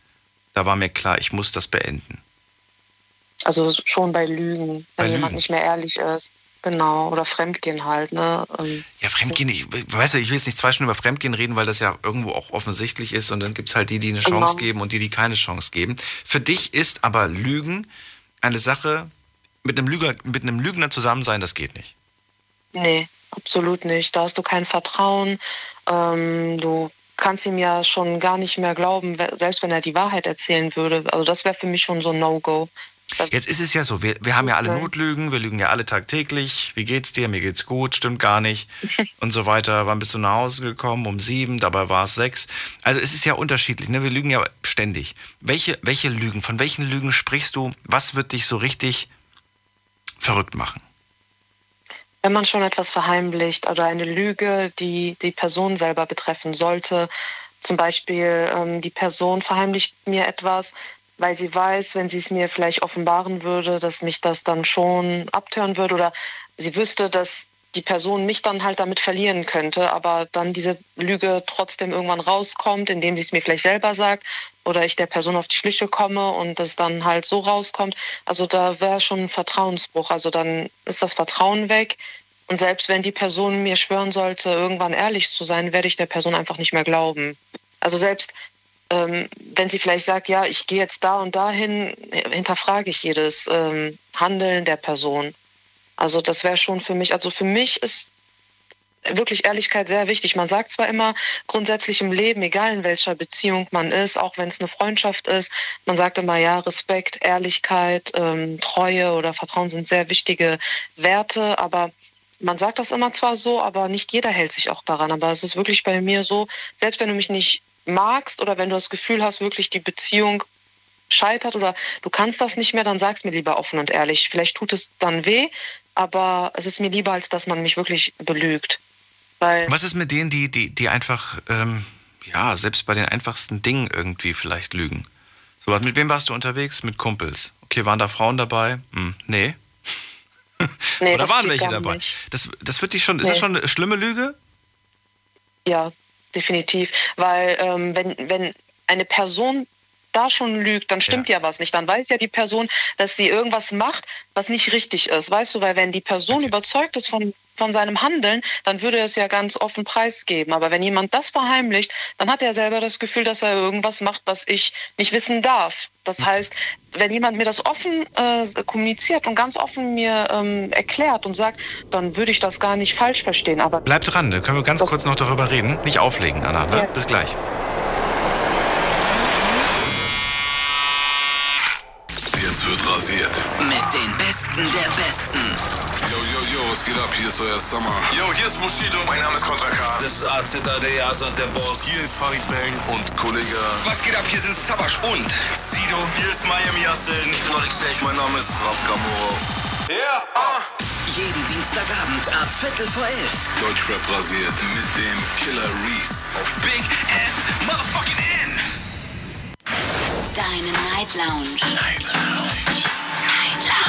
da war mir klar, ich muss das beenden. Also schon bei Lügen, wenn bei jemand Lügen. nicht mehr ehrlich ist. Genau, oder Fremdgehen halt, ne? Ähm, ja, Fremdgehen, ich weiß ja, ich will jetzt nicht zwei Stunden über Fremdgehen reden, weil das ja irgendwo auch offensichtlich ist und dann gibt es halt die, die eine Chance genau. geben und die, die keine Chance geben. Für dich ist aber Lügen eine Sache, mit einem Lüger, mit einem Lügner zusammen sein, das geht nicht. Nee, absolut nicht. Da hast du kein Vertrauen. Ähm, du kannst ihm ja schon gar nicht mehr glauben, selbst wenn er die Wahrheit erzählen würde. Also das wäre für mich schon so ein No-Go. Jetzt ist es ja so, wir, wir haben ja alle Notlügen, wir lügen ja alle tagtäglich. Wie geht's dir? Mir geht's gut, stimmt gar nicht. und so weiter. Wann bist du nach Hause gekommen? Um sieben, dabei war es sechs. Also es ist ja unterschiedlich, ne? Wir lügen ja ständig. Welche, welche Lügen, von welchen Lügen sprichst du? Was wird dich so richtig verrückt machen? wenn man schon etwas verheimlicht oder eine Lüge, die die Person selber betreffen sollte, zum Beispiel ähm, die Person verheimlicht mir etwas, weil sie weiß, wenn sie es mir vielleicht offenbaren würde, dass mich das dann schon abtören würde oder sie wüsste, dass die Person mich dann halt damit verlieren könnte, aber dann diese Lüge trotzdem irgendwann rauskommt, indem sie es mir vielleicht selber sagt oder ich der Person auf die Schliche komme und das dann halt so rauskommt. Also da wäre schon ein Vertrauensbruch. Also dann ist das Vertrauen weg. Und selbst wenn die Person mir schwören sollte, irgendwann ehrlich zu sein, werde ich der Person einfach nicht mehr glauben. Also selbst ähm, wenn sie vielleicht sagt, ja, ich gehe jetzt da und dahin, hinterfrage ich jedes ähm, Handeln der Person. Also das wäre schon für mich, also für mich ist wirklich Ehrlichkeit sehr wichtig. Man sagt zwar immer grundsätzlich im Leben, egal in welcher Beziehung man ist, auch wenn es eine Freundschaft ist, man sagt immer ja, Respekt, Ehrlichkeit, ähm, Treue oder Vertrauen sind sehr wichtige Werte, aber man sagt das immer zwar so, aber nicht jeder hält sich auch daran. Aber es ist wirklich bei mir so, selbst wenn du mich nicht magst oder wenn du das Gefühl hast, wirklich die Beziehung scheitert oder du kannst das nicht mehr, dann sag's mir lieber offen und ehrlich. Vielleicht tut es dann weh, aber es ist mir lieber, als dass man mich wirklich belügt. Weil Was ist mit denen, die, die, die einfach, ähm, ja, selbst bei den einfachsten Dingen irgendwie vielleicht lügen? So, mit wem warst du unterwegs? Mit Kumpels. Okay, waren da Frauen dabei? Hm, nee. Nee, Oder waren welche dabei? Das, das wird dich schon, nee. ist das schon eine schlimme Lüge? Ja, definitiv. Weil ähm, wenn, wenn eine Person da schon lügt, dann stimmt ja. ja. was nicht. Dann weiß ja die Person, dass sie irgendwas macht, was nicht richtig ist. Weißt du, weil wenn die Person okay. überzeugt ist von, von seinem Handeln, dann würde er es ja ganz offen preisgeben. Aber wenn jemand das verheimlicht, dann hat er selber das Gefühl, dass er irgendwas macht, was ich nicht wissen darf. Das heißt, wenn jemand mir das offen äh, kommuniziert und ganz offen mir ähm, erklärt und sagt, dann würde ich das gar nicht falsch verstehen. Aber Bleib dran, da können wir ganz kurz noch darüber reden. Nicht auflegen, Anna. Ne? Ja. Bis gleich. Wird rasiert. Mit den Besten der Besten. Yo, yo, yo, was geht ab? Hier ist euer Summer. Yo, hier ist Bushido. Mein Name ist Kontra K. Das ist AZAD, Asad, der Boss. Hier ist Farid Bang und Kollege. Was geht ab? Hier sind Sabash und Sido. Hier ist Miami Yassin. Ich bin Alex Mein Name ist Raf Kamoro. Yeah. Jeden Dienstagabend ab Viertel vor elf. Deutschrap rasiert mit dem Killer Reese. Auf Big F Motherfucking N. Deine Night Lounge. Night Lounge.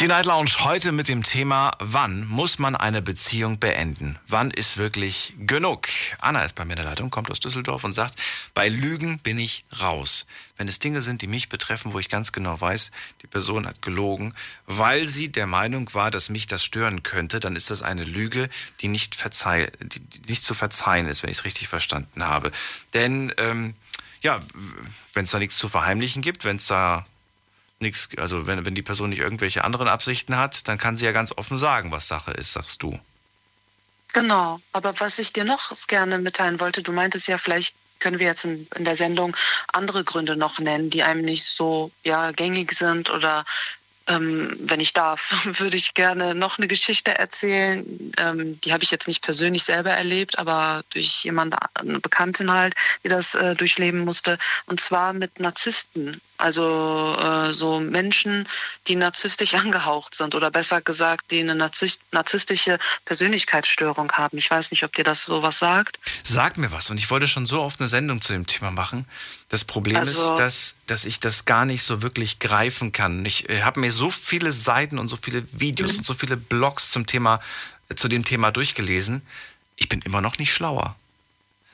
Die Night Lounge heute mit dem Thema, wann muss man eine Beziehung beenden? Wann ist wirklich genug? Anna ist bei mir in der Leitung, kommt aus Düsseldorf und sagt, bei Lügen bin ich raus. Wenn es Dinge sind, die mich betreffen, wo ich ganz genau weiß, die Person hat gelogen, weil sie der Meinung war, dass mich das stören könnte, dann ist das eine Lüge, die nicht, verzeih die nicht zu verzeihen ist, wenn ich es richtig verstanden habe. Denn ähm, ja, wenn es da nichts zu verheimlichen gibt, wenn es da nichts, also wenn, wenn die Person nicht irgendwelche anderen Absichten hat, dann kann sie ja ganz offen sagen, was Sache ist, sagst du. Genau, aber was ich dir noch gerne mitteilen wollte, du meintest ja, vielleicht können wir jetzt in, in der Sendung andere Gründe noch nennen, die einem nicht so ja, gängig sind oder ähm, wenn ich darf, würde ich gerne noch eine Geschichte erzählen. Ähm, die habe ich jetzt nicht persönlich selber erlebt, aber durch jemanden, eine Bekanntin halt, die das äh, durchleben musste. Und zwar mit Narzissten. Also äh, so Menschen, die narzisstisch angehaucht sind oder besser gesagt, die eine narzisstische Persönlichkeitsstörung haben. Ich weiß nicht, ob dir das so was sagt. Sag mir was. Und ich wollte schon so oft eine Sendung zu dem Thema machen. Das Problem also, ist, dass, dass ich das gar nicht so wirklich greifen kann. Ich äh, habe mir so viele Seiten und so viele Videos mhm. und so viele Blogs zum Thema, zu dem Thema durchgelesen. Ich bin immer noch nicht schlauer.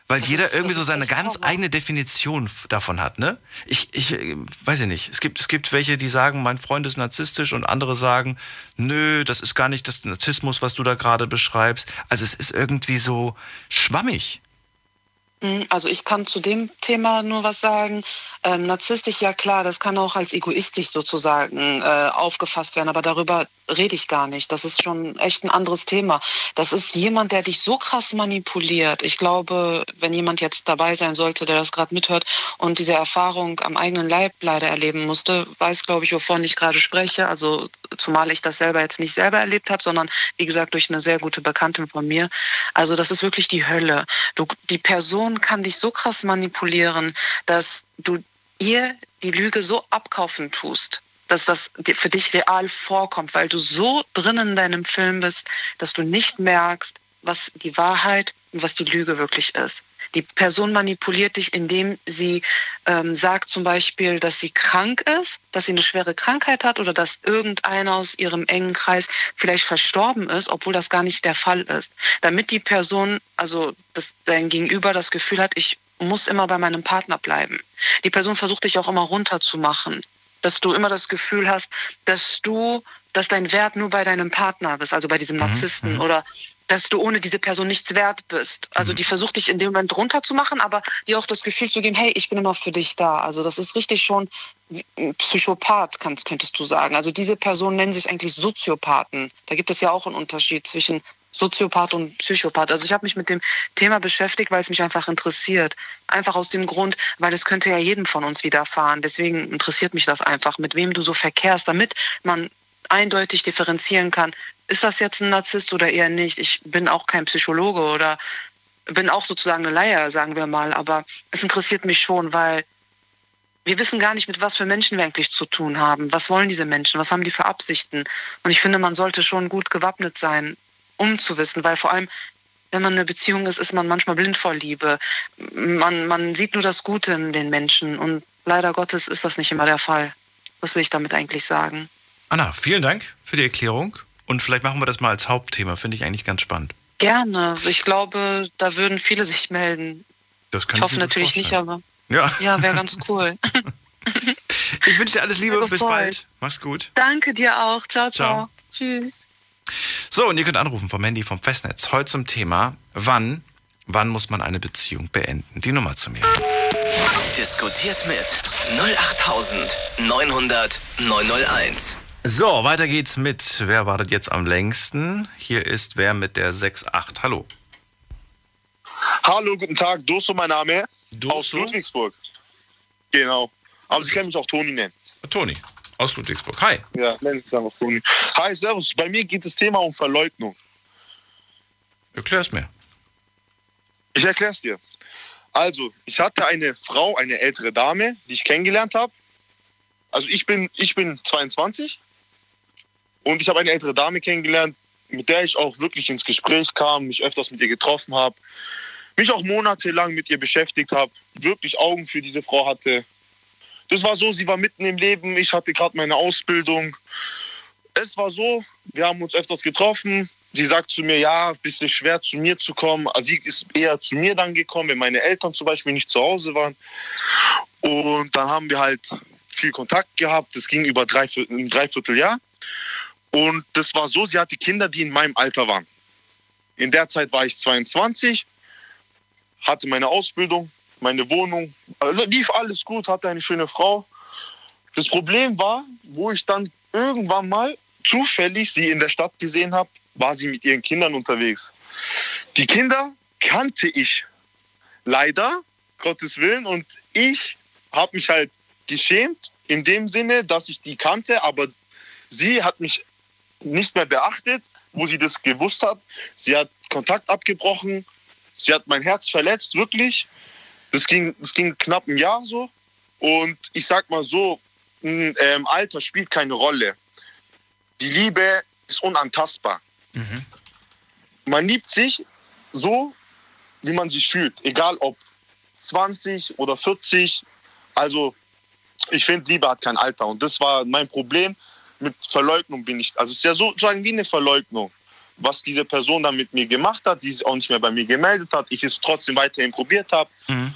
Weil jeder irgendwie so seine ganz eigene Definition davon hat, ne? Ich, ich äh, weiß ich nicht. Es gibt, es gibt welche, die sagen, mein Freund ist narzisstisch und andere sagen, nö, das ist gar nicht das Narzissmus, was du da gerade beschreibst. Also es ist irgendwie so schwammig. Hm, also ich kann zu dem Thema nur was sagen. Ähm, narzisstisch, ja klar, das kann auch als egoistisch sozusagen äh, aufgefasst werden, aber darüber rede ich gar nicht. Das ist schon echt ein anderes Thema. Das ist jemand, der dich so krass manipuliert. Ich glaube, wenn jemand jetzt dabei sein sollte, der das gerade mithört und diese Erfahrung am eigenen Leib leider erleben musste, weiß, glaube ich, wovon ich gerade spreche. Also zumal ich das selber jetzt nicht selber erlebt habe, sondern wie gesagt durch eine sehr gute Bekannte von mir. Also das ist wirklich die Hölle. Du, die Person kann dich so krass manipulieren, dass du ihr die Lüge so abkaufen tust, dass das für dich real vorkommt, weil du so drin in deinem Film bist, dass du nicht merkst, was die Wahrheit und was die Lüge wirklich ist. Die Person manipuliert dich, indem sie ähm, sagt zum Beispiel, dass sie krank ist, dass sie eine schwere Krankheit hat oder dass irgendeiner aus ihrem engen Kreis vielleicht verstorben ist, obwohl das gar nicht der Fall ist. Damit die Person, also das, dein Gegenüber das Gefühl hat, ich muss immer bei meinem Partner bleiben. Die Person versucht dich auch immer runterzumachen dass du immer das Gefühl hast, dass du, dass dein Wert nur bei deinem Partner bist, also bei diesem mhm, Narzissten mhm. oder dass du ohne diese Person nichts wert bist. Also mhm. die versucht dich in dem Moment runterzumachen, aber dir auch das Gefühl zu geben, hey, ich bin immer für dich da. Also das ist richtig schon ein Psychopath, kannst, könntest du sagen. Also diese Personen nennen sich eigentlich Soziopathen. Da gibt es ja auch einen Unterschied zwischen Soziopath und Psychopath. Also ich habe mich mit dem Thema beschäftigt, weil es mich einfach interessiert. Einfach aus dem Grund, weil es könnte ja jedem von uns widerfahren. Deswegen interessiert mich das einfach, mit wem du so verkehrst, damit man eindeutig differenzieren kann, ist das jetzt ein Narzisst oder eher nicht. Ich bin auch kein Psychologe oder bin auch sozusagen eine Leier, sagen wir mal, aber es interessiert mich schon, weil wir wissen gar nicht, mit was für Menschen wir eigentlich zu tun haben. Was wollen diese Menschen? Was haben die für Absichten? Und ich finde, man sollte schon gut gewappnet sein, um zu wissen, weil vor allem, wenn man in einer Beziehung ist, ist man manchmal blind vor Liebe. Man, man sieht nur das Gute in den Menschen und leider Gottes ist das nicht immer der Fall. Das will ich damit eigentlich sagen. Anna, vielen Dank für die Erklärung und vielleicht machen wir das mal als Hauptthema, finde ich eigentlich ganz spannend. Gerne. Ich glaube, da würden viele sich melden. Das kann ich hoffe natürlich vorstellen. nicht, aber ja, ja wäre ganz cool. ich wünsche dir alles Liebe, bis bald. Mach's gut. Danke dir auch. Ciao, ciao. ciao. Tschüss. So, und ihr könnt anrufen vom Handy vom Festnetz. Heute zum Thema, wann, wann muss man eine Beziehung beenden? Die Nummer zu mir. Diskutiert mit 08900 901. So, weiter geht's mit. Wer wartet jetzt am längsten? Hier ist wer mit der 68. Hallo. Hallo, guten Tag. Doso, mein Name. Doso? Aus Ludwigsburg. Genau. Aber Sie können mich auch Toni nennen. Toni aus Ludwigsburg. Hi. Ja, nenn es einfach Toni. Hi, servus. Bei mir geht das Thema um Verleugnung. Erklär's mir. Ich erklär's dir. Also, ich hatte eine Frau, eine ältere Dame, die ich kennengelernt habe. Also ich bin, ich bin 22 und ich habe eine ältere Dame kennengelernt, mit der ich auch wirklich ins Gespräch kam, mich öfters mit ihr getroffen habe, mich auch monatelang mit ihr beschäftigt habe, wirklich Augen für diese Frau hatte, das war so, sie war mitten im Leben, ich hatte gerade meine Ausbildung. Es war so, wir haben uns öfters getroffen. Sie sagt zu mir, ja, bisschen schwer zu mir zu kommen. Also sie ist eher zu mir dann gekommen, wenn meine Eltern zum Beispiel nicht zu Hause waren. Und dann haben wir halt viel Kontakt gehabt. Das ging über drei, ein Dreivierteljahr. Und das war so, sie hatte Kinder, die in meinem Alter waren. In der Zeit war ich 22, hatte meine Ausbildung, meine Wohnung. Also lief alles gut, hatte eine schöne Frau. Das Problem war, wo ich dann irgendwann mal zufällig sie in der Stadt gesehen habe, war sie mit ihren Kindern unterwegs. Die Kinder kannte ich leider, Gottes Willen, und ich habe mich halt geschämt in dem Sinne, dass ich die kannte, aber sie hat mich nicht mehr beachtet, wo sie das gewusst hat. Sie hat Kontakt abgebrochen. Sie hat mein Herz verletzt, wirklich. Das ging, das ging knapp ein Jahr so. Und ich sag mal so, ähm, Alter spielt keine Rolle. Die Liebe ist unantastbar. Mhm. Man liebt sich so, wie man sich fühlt. Egal ob 20 oder 40. Also ich finde, Liebe hat kein Alter. Und das war mein Problem. Mit Verleugnung bin ich. Also es ist ja sozusagen wie eine Verleugnung. Was diese Person dann mit mir gemacht hat, die sich auch nicht mehr bei mir gemeldet hat, ich es trotzdem weiterhin probiert habe. Mhm.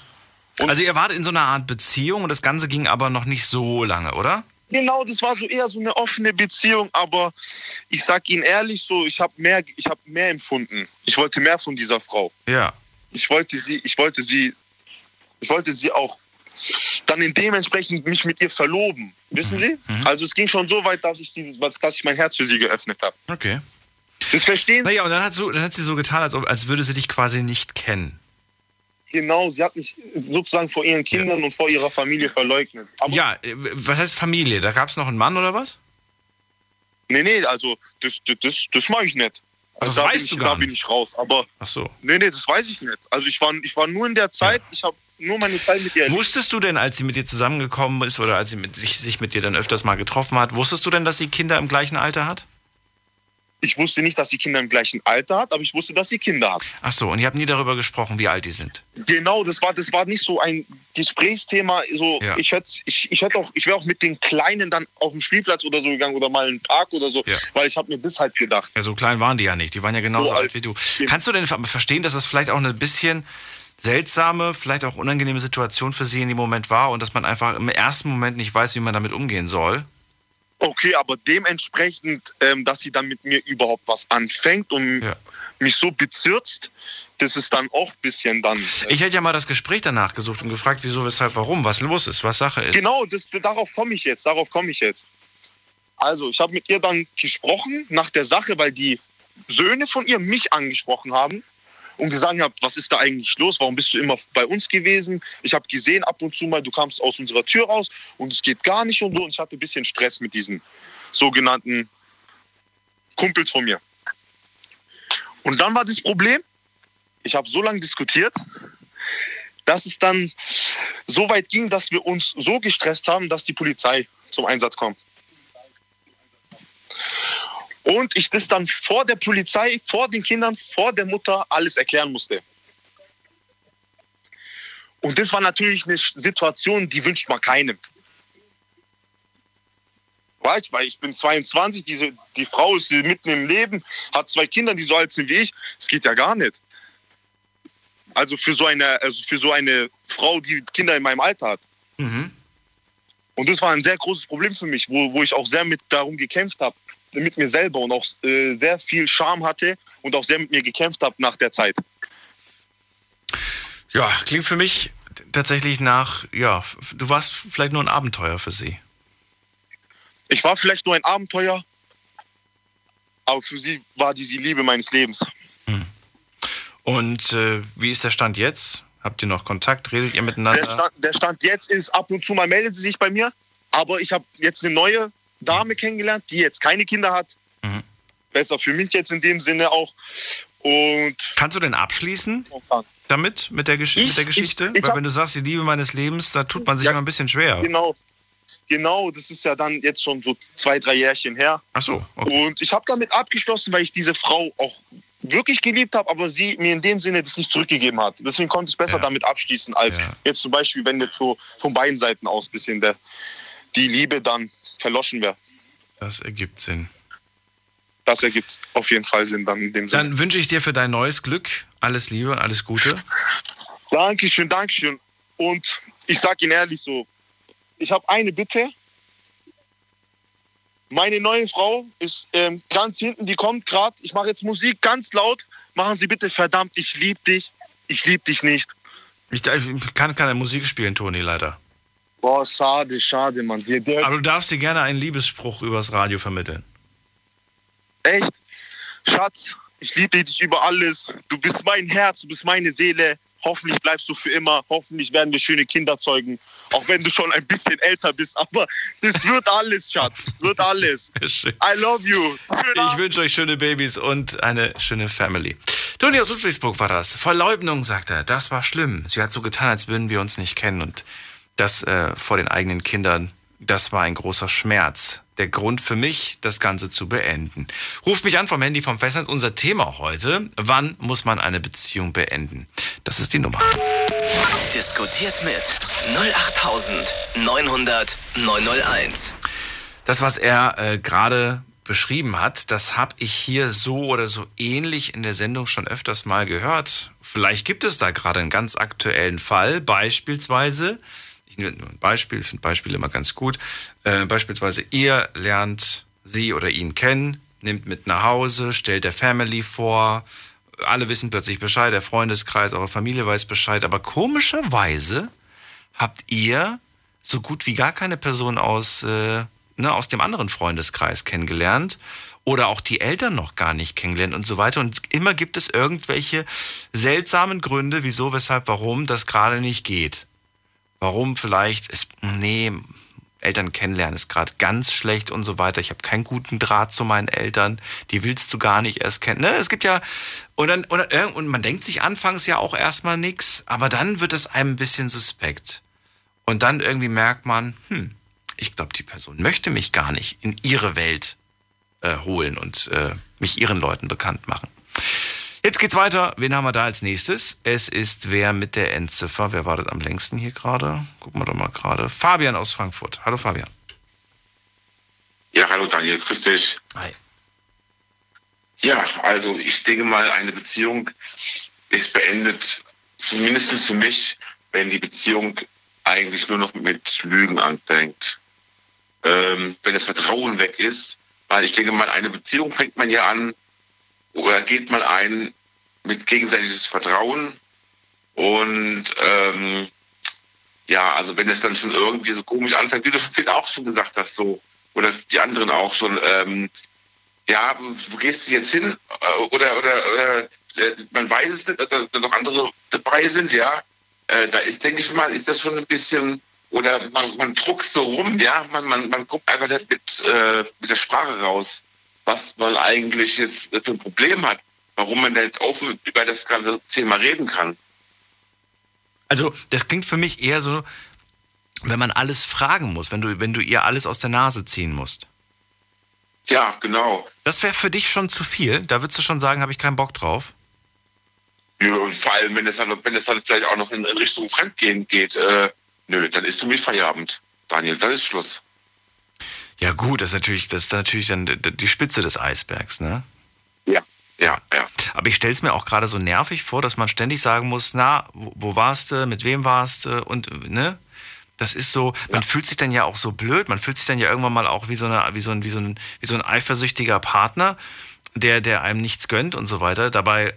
Also ihr wart in so einer Art Beziehung und das Ganze ging aber noch nicht so lange, oder? Genau, das war so eher so eine offene Beziehung, aber ich sag Ihnen ehrlich so, ich habe mehr, ich habe mehr empfunden. Ich wollte mehr von dieser Frau. Ja. Ich wollte sie, ich wollte sie, ich wollte sie auch dann in dementsprechend mich mit ihr verloben. Wissen mhm. Sie? Mhm. Also es ging schon so weit, dass ich, die, dass ich mein Herz für sie geöffnet habe. Okay. Das verstehen Sie? Naja, und dann hat, so, dann hat sie so getan, als, als würde sie dich quasi nicht kennen. Genau, sie hat mich sozusagen vor ihren Kindern ja. und vor ihrer Familie verleugnet. Aber ja, äh, was heißt Familie? Da gab es noch einen Mann oder was? Nee, nee, also das, das, das, das mache ich nicht. Also das weißt ich, du gar da nicht. bin ich raus. Aber Ach so. Nee, nee, das weiß ich nicht. Also ich war, ich war nur in der Zeit, ja. ich habe nur meine Zeit mit ihr erlebt. Wusstest du denn, als sie mit dir zusammengekommen ist oder als sie mit, sich mit dir dann öfters mal getroffen hat, wusstest du denn, dass sie Kinder im gleichen Alter hat? Ich wusste nicht, dass sie Kinder im gleichen Alter hat, aber ich wusste, dass sie Kinder hat. Ach so, und ihr habt nie darüber gesprochen, wie alt die sind. Genau, das war, das war nicht so ein Gesprächsthema. So, ja. ich hätte, ich, ich hätte auch, ich wäre auch mit den Kleinen dann auf dem Spielplatz oder so gegangen oder mal in den Park oder so, ja. weil ich habe mir das halt gedacht. Ja, so klein waren die ja nicht. Die waren ja genauso so alt wie du. Kannst du denn verstehen, dass das vielleicht auch ein bisschen seltsame, vielleicht auch unangenehme Situation für sie in dem Moment war und dass man einfach im ersten Moment nicht weiß, wie man damit umgehen soll? Okay, aber dementsprechend, ähm, dass sie dann mit mir überhaupt was anfängt und ja. mich so bezirzt, das ist dann auch ein bisschen dann. Äh ich hätte ja mal das Gespräch danach gesucht und gefragt, wieso, weshalb, warum, was los ist, was Sache ist. Genau, das, darauf komme ich jetzt, darauf komme ich jetzt. Also, ich habe mit ihr dann gesprochen nach der Sache, weil die Söhne von ihr mich angesprochen haben und gesagt habe, was ist da eigentlich los? Warum bist du immer bei uns gewesen? Ich habe gesehen ab und zu mal, du kamst aus unserer Tür raus und es geht gar nicht und so. Und ich hatte ein bisschen Stress mit diesen sogenannten Kumpels von mir. Und dann war das Problem, ich habe so lange diskutiert, dass es dann so weit ging, dass wir uns so gestresst haben, dass die Polizei zum Einsatz kommt. Und ich das dann vor der Polizei, vor den Kindern, vor der Mutter alles erklären musste. Und das war natürlich eine Situation, die wünscht man keinem. Weißt, weil ich bin 22, diese, die Frau ist mitten im Leben, hat zwei Kinder, die so alt sind wie ich. Das geht ja gar nicht. Also für so eine, also für so eine Frau, die Kinder in meinem Alter hat. Mhm. Und das war ein sehr großes Problem für mich, wo, wo ich auch sehr mit darum gekämpft habe mit mir selber und auch äh, sehr viel Charme hatte und auch sehr mit mir gekämpft habe nach der Zeit. Ja, klingt für mich tatsächlich nach, ja, du warst vielleicht nur ein Abenteuer für sie. Ich war vielleicht nur ein Abenteuer, aber für sie war die Liebe meines Lebens. Hm. Und äh, wie ist der Stand jetzt? Habt ihr noch Kontakt? Redet ihr miteinander? Der Stand, der Stand jetzt ist, ab und zu mal meldet sie sich bei mir, aber ich habe jetzt eine neue Dame kennengelernt, die jetzt keine Kinder hat. Mhm. Besser für mich jetzt in dem Sinne auch. Und Kannst du denn abschließen damit, mit der, Gesch ich, mit der Geschichte? Ich, ich Weil wenn du sagst, die Liebe meines Lebens, da tut man sich ja, immer ein bisschen schwer. Genau. Genau, das ist ja dann jetzt schon so zwei, drei Jährchen her. Ach so. Okay. Und ich habe damit abgeschlossen, weil ich diese Frau auch wirklich geliebt habe, aber sie mir in dem Sinne das nicht zurückgegeben hat. Deswegen konnte ich besser ja. damit abschließen, als ja. jetzt zum Beispiel, wenn jetzt so von beiden Seiten aus ein bisschen der, die Liebe dann verloschen wäre. Das ergibt Sinn. Das ergibt auf jeden Fall Sinn dann in dem Sinne. Dann wünsche ich dir für dein neues Glück alles Liebe und alles Gute. Dankeschön, Dankeschön. Und ich sage Ihnen ehrlich so, ich habe eine Bitte. Meine neue Frau ist ähm, ganz hinten, die kommt gerade. Ich mache jetzt Musik ganz laut. Machen Sie bitte verdammt, ich liebe dich. Ich liebe dich nicht. Ich, ich kann keine Musik spielen, Toni, leider. Boah, schade, schade, Mann. Aber du darfst dir gerne einen Liebesspruch übers Radio vermitteln. Echt? Schatz, ich liebe dich über alles. Du bist mein Herz, du bist meine Seele. hoffentlich bleibst du für immer, hoffentlich werden wir schöne Kinder zeugen, auch wenn du schon ein bisschen älter bist, aber das wird alles, Schatz, wird alles. I love you. Ich wünsche euch schöne Babys und eine schöne Family. Toni aus Ludwigsburg war das. Verleumdung, sagt er, das war schlimm. Sie hat so getan, als würden wir uns nicht kennen und das äh, vor den eigenen Kindern, das war ein großer Schmerz der Grund für mich, das Ganze zu beenden. Ruft mich an vom Handy vom Festnetz. Unser Thema heute, wann muss man eine Beziehung beenden? Das ist die Nummer. Diskutiert mit 08900 901. Das, was er äh, gerade beschrieben hat, das habe ich hier so oder so ähnlich in der Sendung schon öfters mal gehört. Vielleicht gibt es da gerade einen ganz aktuellen Fall, beispielsweise nur ein Beispiel, ich finde Beispiele immer ganz gut. Äh, beispielsweise, ihr lernt sie oder ihn kennen, nimmt mit nach Hause, stellt der Family vor, alle wissen plötzlich Bescheid, der Freundeskreis, eure Familie weiß Bescheid, aber komischerweise habt ihr so gut wie gar keine Person aus, äh, ne, aus dem anderen Freundeskreis kennengelernt oder auch die Eltern noch gar nicht kennengelernt und so weiter. Und immer gibt es irgendwelche seltsamen Gründe, wieso, weshalb, warum das gerade nicht geht. Warum vielleicht ist, nee, Eltern kennenlernen ist gerade ganz schlecht und so weiter. Ich habe keinen guten Draht zu meinen Eltern. Die willst du gar nicht erst kennen. Ne? Es gibt ja, und, dann, und, und man denkt sich anfangs ja auch erstmal nichts, aber dann wird es einem ein bisschen suspekt. Und dann irgendwie merkt man, hm, ich glaube, die Person möchte mich gar nicht in ihre Welt äh, holen und äh, mich ihren Leuten bekannt machen. Jetzt geht's weiter. Wen haben wir da als nächstes? Es ist wer mit der Endziffer. Wer wartet am längsten hier gerade? Gucken wir doch mal gerade. Fabian aus Frankfurt. Hallo Fabian. Ja, hallo Daniel, grüß dich. Hi. Ja, also ich denke mal, eine Beziehung ist beendet, zumindest für mich, wenn die Beziehung eigentlich nur noch mit Lügen anfängt. Ähm, wenn das Vertrauen weg ist, weil ich denke mal, eine Beziehung fängt man ja an, oder geht man ein mit gegenseitiges Vertrauen und ähm, ja, also wenn es dann schon irgendwie so komisch anfängt, wie du es auch schon gesagt hast, so oder die anderen auch schon, ähm, ja, wo gehst du jetzt hin? Äh, oder oder, oder äh, man weiß es nicht, dass da noch andere dabei sind, ja. Äh, da ist, denke ich mal, ist das schon ein bisschen oder man, man druckst so rum, ja, man, man, man guckt einfach nicht mit, äh, mit der Sprache raus was man eigentlich jetzt für ein Problem hat, warum man nicht offen über das ganze Thema reden kann. Also, das klingt für mich eher so, wenn man alles fragen muss, wenn du, wenn du ihr alles aus der Nase ziehen musst. Ja, genau. Das wäre für dich schon zu viel. Da würdest du schon sagen, habe ich keinen Bock drauf. Ja, und vor allem, wenn es dann, wenn es dann vielleicht auch noch in Richtung Fremdgehen geht, äh, nö, dann ist für mich Feierabend, Daniel, dann ist Schluss. Ja gut, das ist natürlich, das ist natürlich dann die Spitze des Eisbergs, ne? Ja, ja, ja. Aber ich stelle es mir auch gerade so nervig vor, dass man ständig sagen muss, na, wo, wo warst du, mit wem warst du und, ne? Das ist so, man ja. fühlt sich dann ja auch so blöd, man fühlt sich dann ja irgendwann mal auch wie so, eine, wie so, ein, wie so, ein, wie so ein eifersüchtiger Partner, der, der einem nichts gönnt und so weiter. Dabei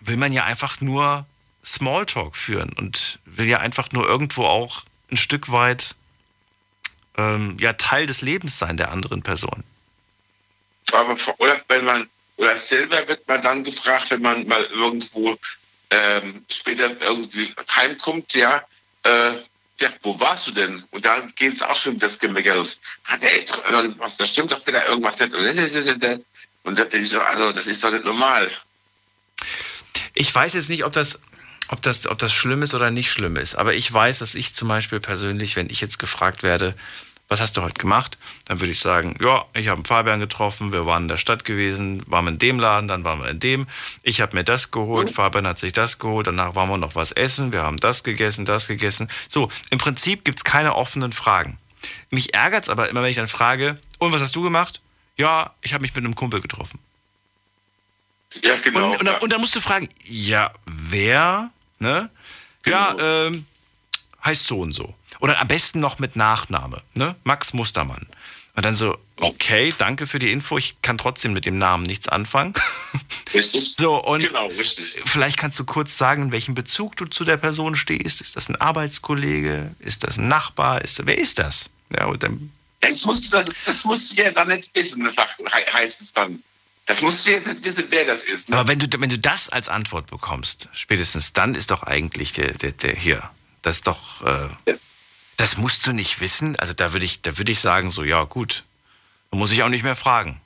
will man ja einfach nur Smalltalk führen und will ja einfach nur irgendwo auch ein Stück weit ähm, ja Teil des Lebens sein der anderen Person. Aber oder wenn man oder selber wird man dann gefragt, wenn man mal irgendwo ähm, später irgendwie heimkommt, ja, äh, ja, wo warst du denn? Und dann geht es auch schon das Gemecker los. Hat er echt irgendwas, da stimmt doch wieder irgendwas nicht. Und das ist, also, das ist doch nicht normal. Ich weiß jetzt nicht, ob das, ob das, ob das schlimm ist oder nicht schlimm ist. Aber ich weiß, dass ich zum Beispiel persönlich, wenn ich jetzt gefragt werde, was hast du heute gemacht? Dann würde ich sagen, ja, ich habe einen Fabian getroffen, wir waren in der Stadt gewesen, waren in dem Laden, dann waren wir in dem. Ich habe mir das geholt, mhm. Fabian hat sich das geholt, danach waren wir noch was essen, wir haben das gegessen, das gegessen. So, im Prinzip gibt es keine offenen Fragen. Mich ärgert es aber immer, wenn ich dann frage, und was hast du gemacht? Ja, ich habe mich mit einem Kumpel getroffen. Ja, genau. Und, und, dann, und dann musst du fragen, ja, wer? Ne? Genau. Ja, ähm, heißt so und so. Oder am besten noch mit Nachname, ne? Max Mustermann. Und dann so, okay, danke für die Info, ich kann trotzdem mit dem Namen nichts anfangen. Richtig. So, und genau, richtig. vielleicht kannst du kurz sagen, in welchem Bezug du zu der Person stehst. Ist das ein Arbeitskollege? Ist das ein Nachbar? Ist, wer ist das? Ja, und dann das musst, du, das, das musst du ja dann nicht wissen, das heißt es dann. Das musst du jetzt nicht wissen, wer das ist. Ne? Aber wenn du, wenn du das als Antwort bekommst, spätestens dann ist doch eigentlich der, der, der hier. Das ist doch. Äh, ja. Das musst du nicht wissen. Also da würde ich, da würde ich sagen, so, ja, gut. Da muss ich auch nicht mehr fragen.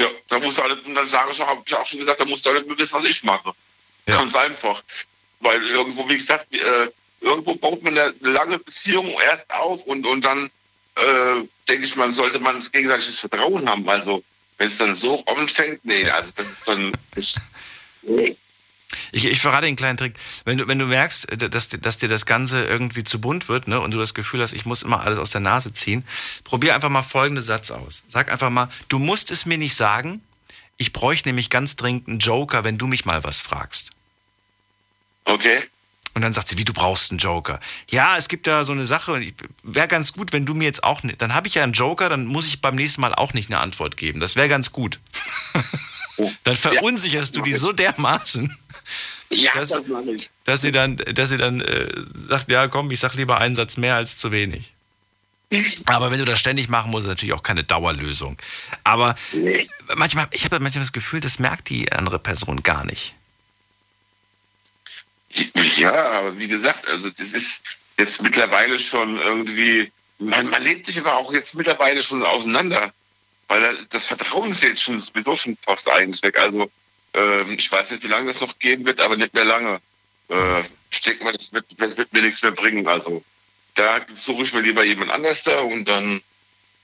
Ja, da musst du halt, dann sage ich auch, habe ich auch schon gesagt, da musst du halt wissen, was ich mache. Ja. Ganz einfach. Weil irgendwo, wie gesagt, äh, irgendwo baut man eine lange Beziehung erst auf und, und dann äh, denke ich, man sollte man gegenseitiges Vertrauen haben. Also wenn es dann so anfängt, nee, also das ist dann. Ich, nee. Ich, ich verrate einen kleinen Trick. Wenn du, wenn du merkst, äh, dass, dass dir das Ganze irgendwie zu bunt wird ne, und du das Gefühl hast, ich muss immer alles aus der Nase ziehen, probier einfach mal folgenden Satz aus. Sag einfach mal, du musst es mir nicht sagen, ich bräuchte nämlich ganz dringend einen Joker, wenn du mich mal was fragst. Okay. Und dann sagt sie, wie du brauchst einen Joker. Ja, es gibt da so eine Sache, wäre ganz gut, wenn du mir jetzt auch, dann habe ich ja einen Joker, dann muss ich beim nächsten Mal auch nicht eine Antwort geben. Das wäre ganz gut. Oh. dann verunsicherst ja, du die so dermaßen, ja, dass, das mache ich. dass sie dann, dass sie dann äh, sagt, ja komm, ich sag lieber einen Satz mehr als zu wenig. Aber wenn du das ständig machen musst, ist natürlich auch keine Dauerlösung. Aber nee. manchmal, ich habe manchmal das Gefühl, das merkt die andere Person gar nicht. Ja, aber wie gesagt, also das ist jetzt mittlerweile schon irgendwie, man, man lebt sich aber auch jetzt mittlerweile schon auseinander, weil das Vertrauen ist jetzt schon sowieso schon fast eigentlich weg. Also ähm, ich weiß nicht, wie lange das noch gehen wird, aber nicht mehr lange. Äh, ich denke mal, das wird, das wird mir nichts mehr bringen. Also da suche ich mir lieber jemand anders da und dann,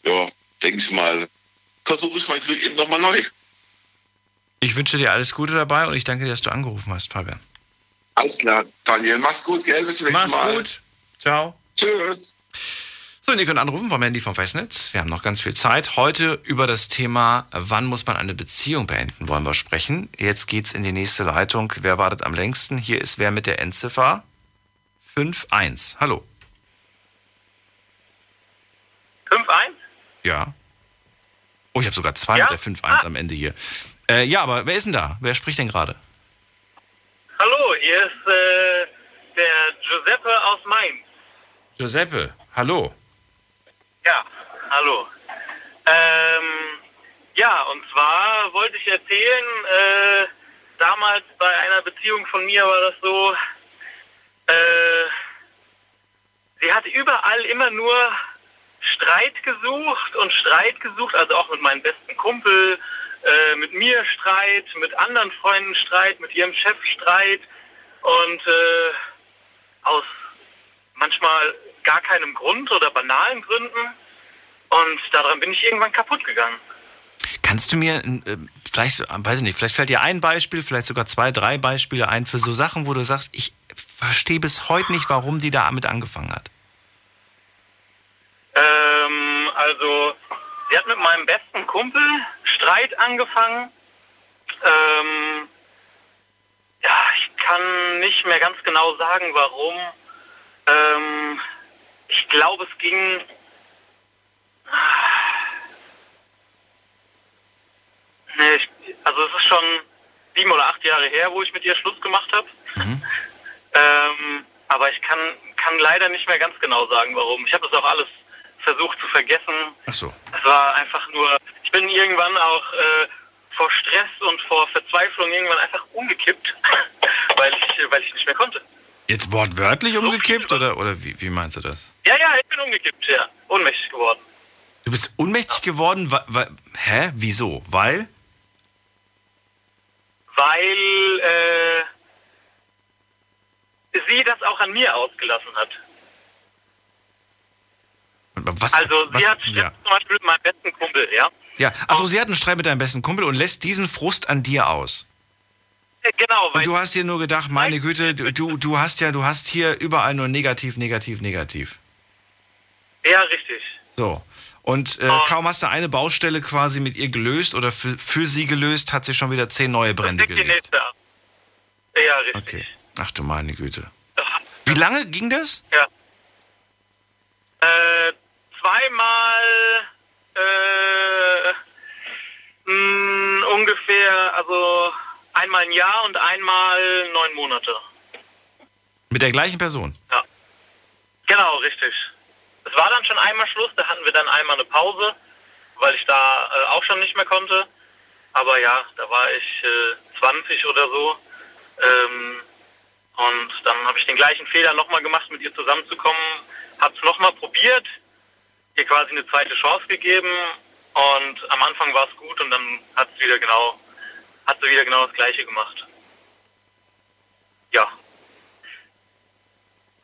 ja, denke ich mal, versuche ich mein Glück eben nochmal neu. Ich wünsche dir alles Gute dabei und ich danke dir, dass du angerufen hast, Fabian. Alles klar, Daniel. Mach's gut, gell? Bis zum nächsten Mach's Mal. gut. Ciao. Tschüss. So, und ihr könnt anrufen vom Handy vom Festnetz. Wir haben noch ganz viel Zeit. Heute über das Thema, wann muss man eine Beziehung beenden, wollen wir sprechen. Jetzt geht's in die nächste Leitung. Wer wartet am längsten? Hier ist wer mit der Endziffer? 5-1. Hallo. 5-1? Ja. Oh, ich habe sogar zwei ja? mit der 5-1 ah. am Ende hier. Äh, ja, aber wer ist denn da? Wer spricht denn gerade? Hallo, hier ist äh, der Giuseppe aus Mainz. Giuseppe, hallo. Ja, hallo. Ähm, ja, und zwar wollte ich erzählen, äh, damals bei einer Beziehung von mir war das so, äh, sie hat überall immer nur Streit gesucht und Streit gesucht, also auch mit meinem besten Kumpel, äh, mit mir Streit, mit anderen Freunden Streit, mit ihrem Chef Streit und äh, aus manchmal gar keinem Grund oder banalen Gründen. Und daran bin ich irgendwann kaputt gegangen. Kannst du mir äh, vielleicht, weiß ich nicht, vielleicht fällt dir ein Beispiel, vielleicht sogar zwei, drei Beispiele ein für so Sachen, wo du sagst, ich verstehe bis heute nicht, warum die damit angefangen hat? Ähm, also Sie hat mit meinem besten Kumpel Streit angefangen. Ähm, ja, ich kann nicht mehr ganz genau sagen, warum. Ähm, ich glaube, es ging. Nee, ich, also es ist schon sieben oder acht Jahre her, wo ich mit ihr Schluss gemacht habe. Mhm. Ähm, aber ich kann, kann leider nicht mehr ganz genau sagen, warum. Ich habe das auch alles versucht zu vergessen. Ach so. Es war einfach nur, ich bin irgendwann auch äh, vor Stress und vor Verzweiflung irgendwann einfach umgekippt, weil ich, weil ich nicht mehr konnte. Jetzt wortwörtlich umgekippt oder, oder wie, wie meinst du das? Ja, ja, ich bin umgekippt, ja. Ohnmächtig geworden. Du bist ohnmächtig geworden? Weil, weil, hä? Wieso? Weil? Weil äh, sie das auch an mir ausgelassen hat. Was, also was, sie hat ja. zum Beispiel mit meinem besten Kumpel, ja. Ja, also sie hat einen Streit mit deinem besten Kumpel und lässt diesen Frust an dir aus. Äh, genau. Und du hast dir nur gedacht, meine Güte, du, du hast ja, du hast hier überall nur negativ, negativ, negativ. Ja, richtig. So. Und äh, oh. kaum hast du eine Baustelle quasi mit ihr gelöst oder für, für sie gelöst, hat sie schon wieder zehn neue Brände gelöst. Ja, richtig. Okay. Ach du meine Güte. Wie lange ging das? Ja. Äh, zweimal äh, mh, hm, ungefähr, also einmal ein Jahr und einmal neun Monate. Mit der gleichen Person? Ja. Genau, richtig. Es war dann schon einmal Schluss, da hatten wir dann einmal eine Pause, weil ich da äh, auch schon nicht mehr konnte. aber ja, da war ich äh, 20 oder so. Ähm, und dann habe ich den gleichen Fehler nochmal gemacht, mit ihr zusammenzukommen. Habe es nochmal probiert, ihr quasi eine zweite Chance gegeben. Und am Anfang war es gut und dann hat es wieder genau, hat sie wieder genau das Gleiche gemacht. Ja.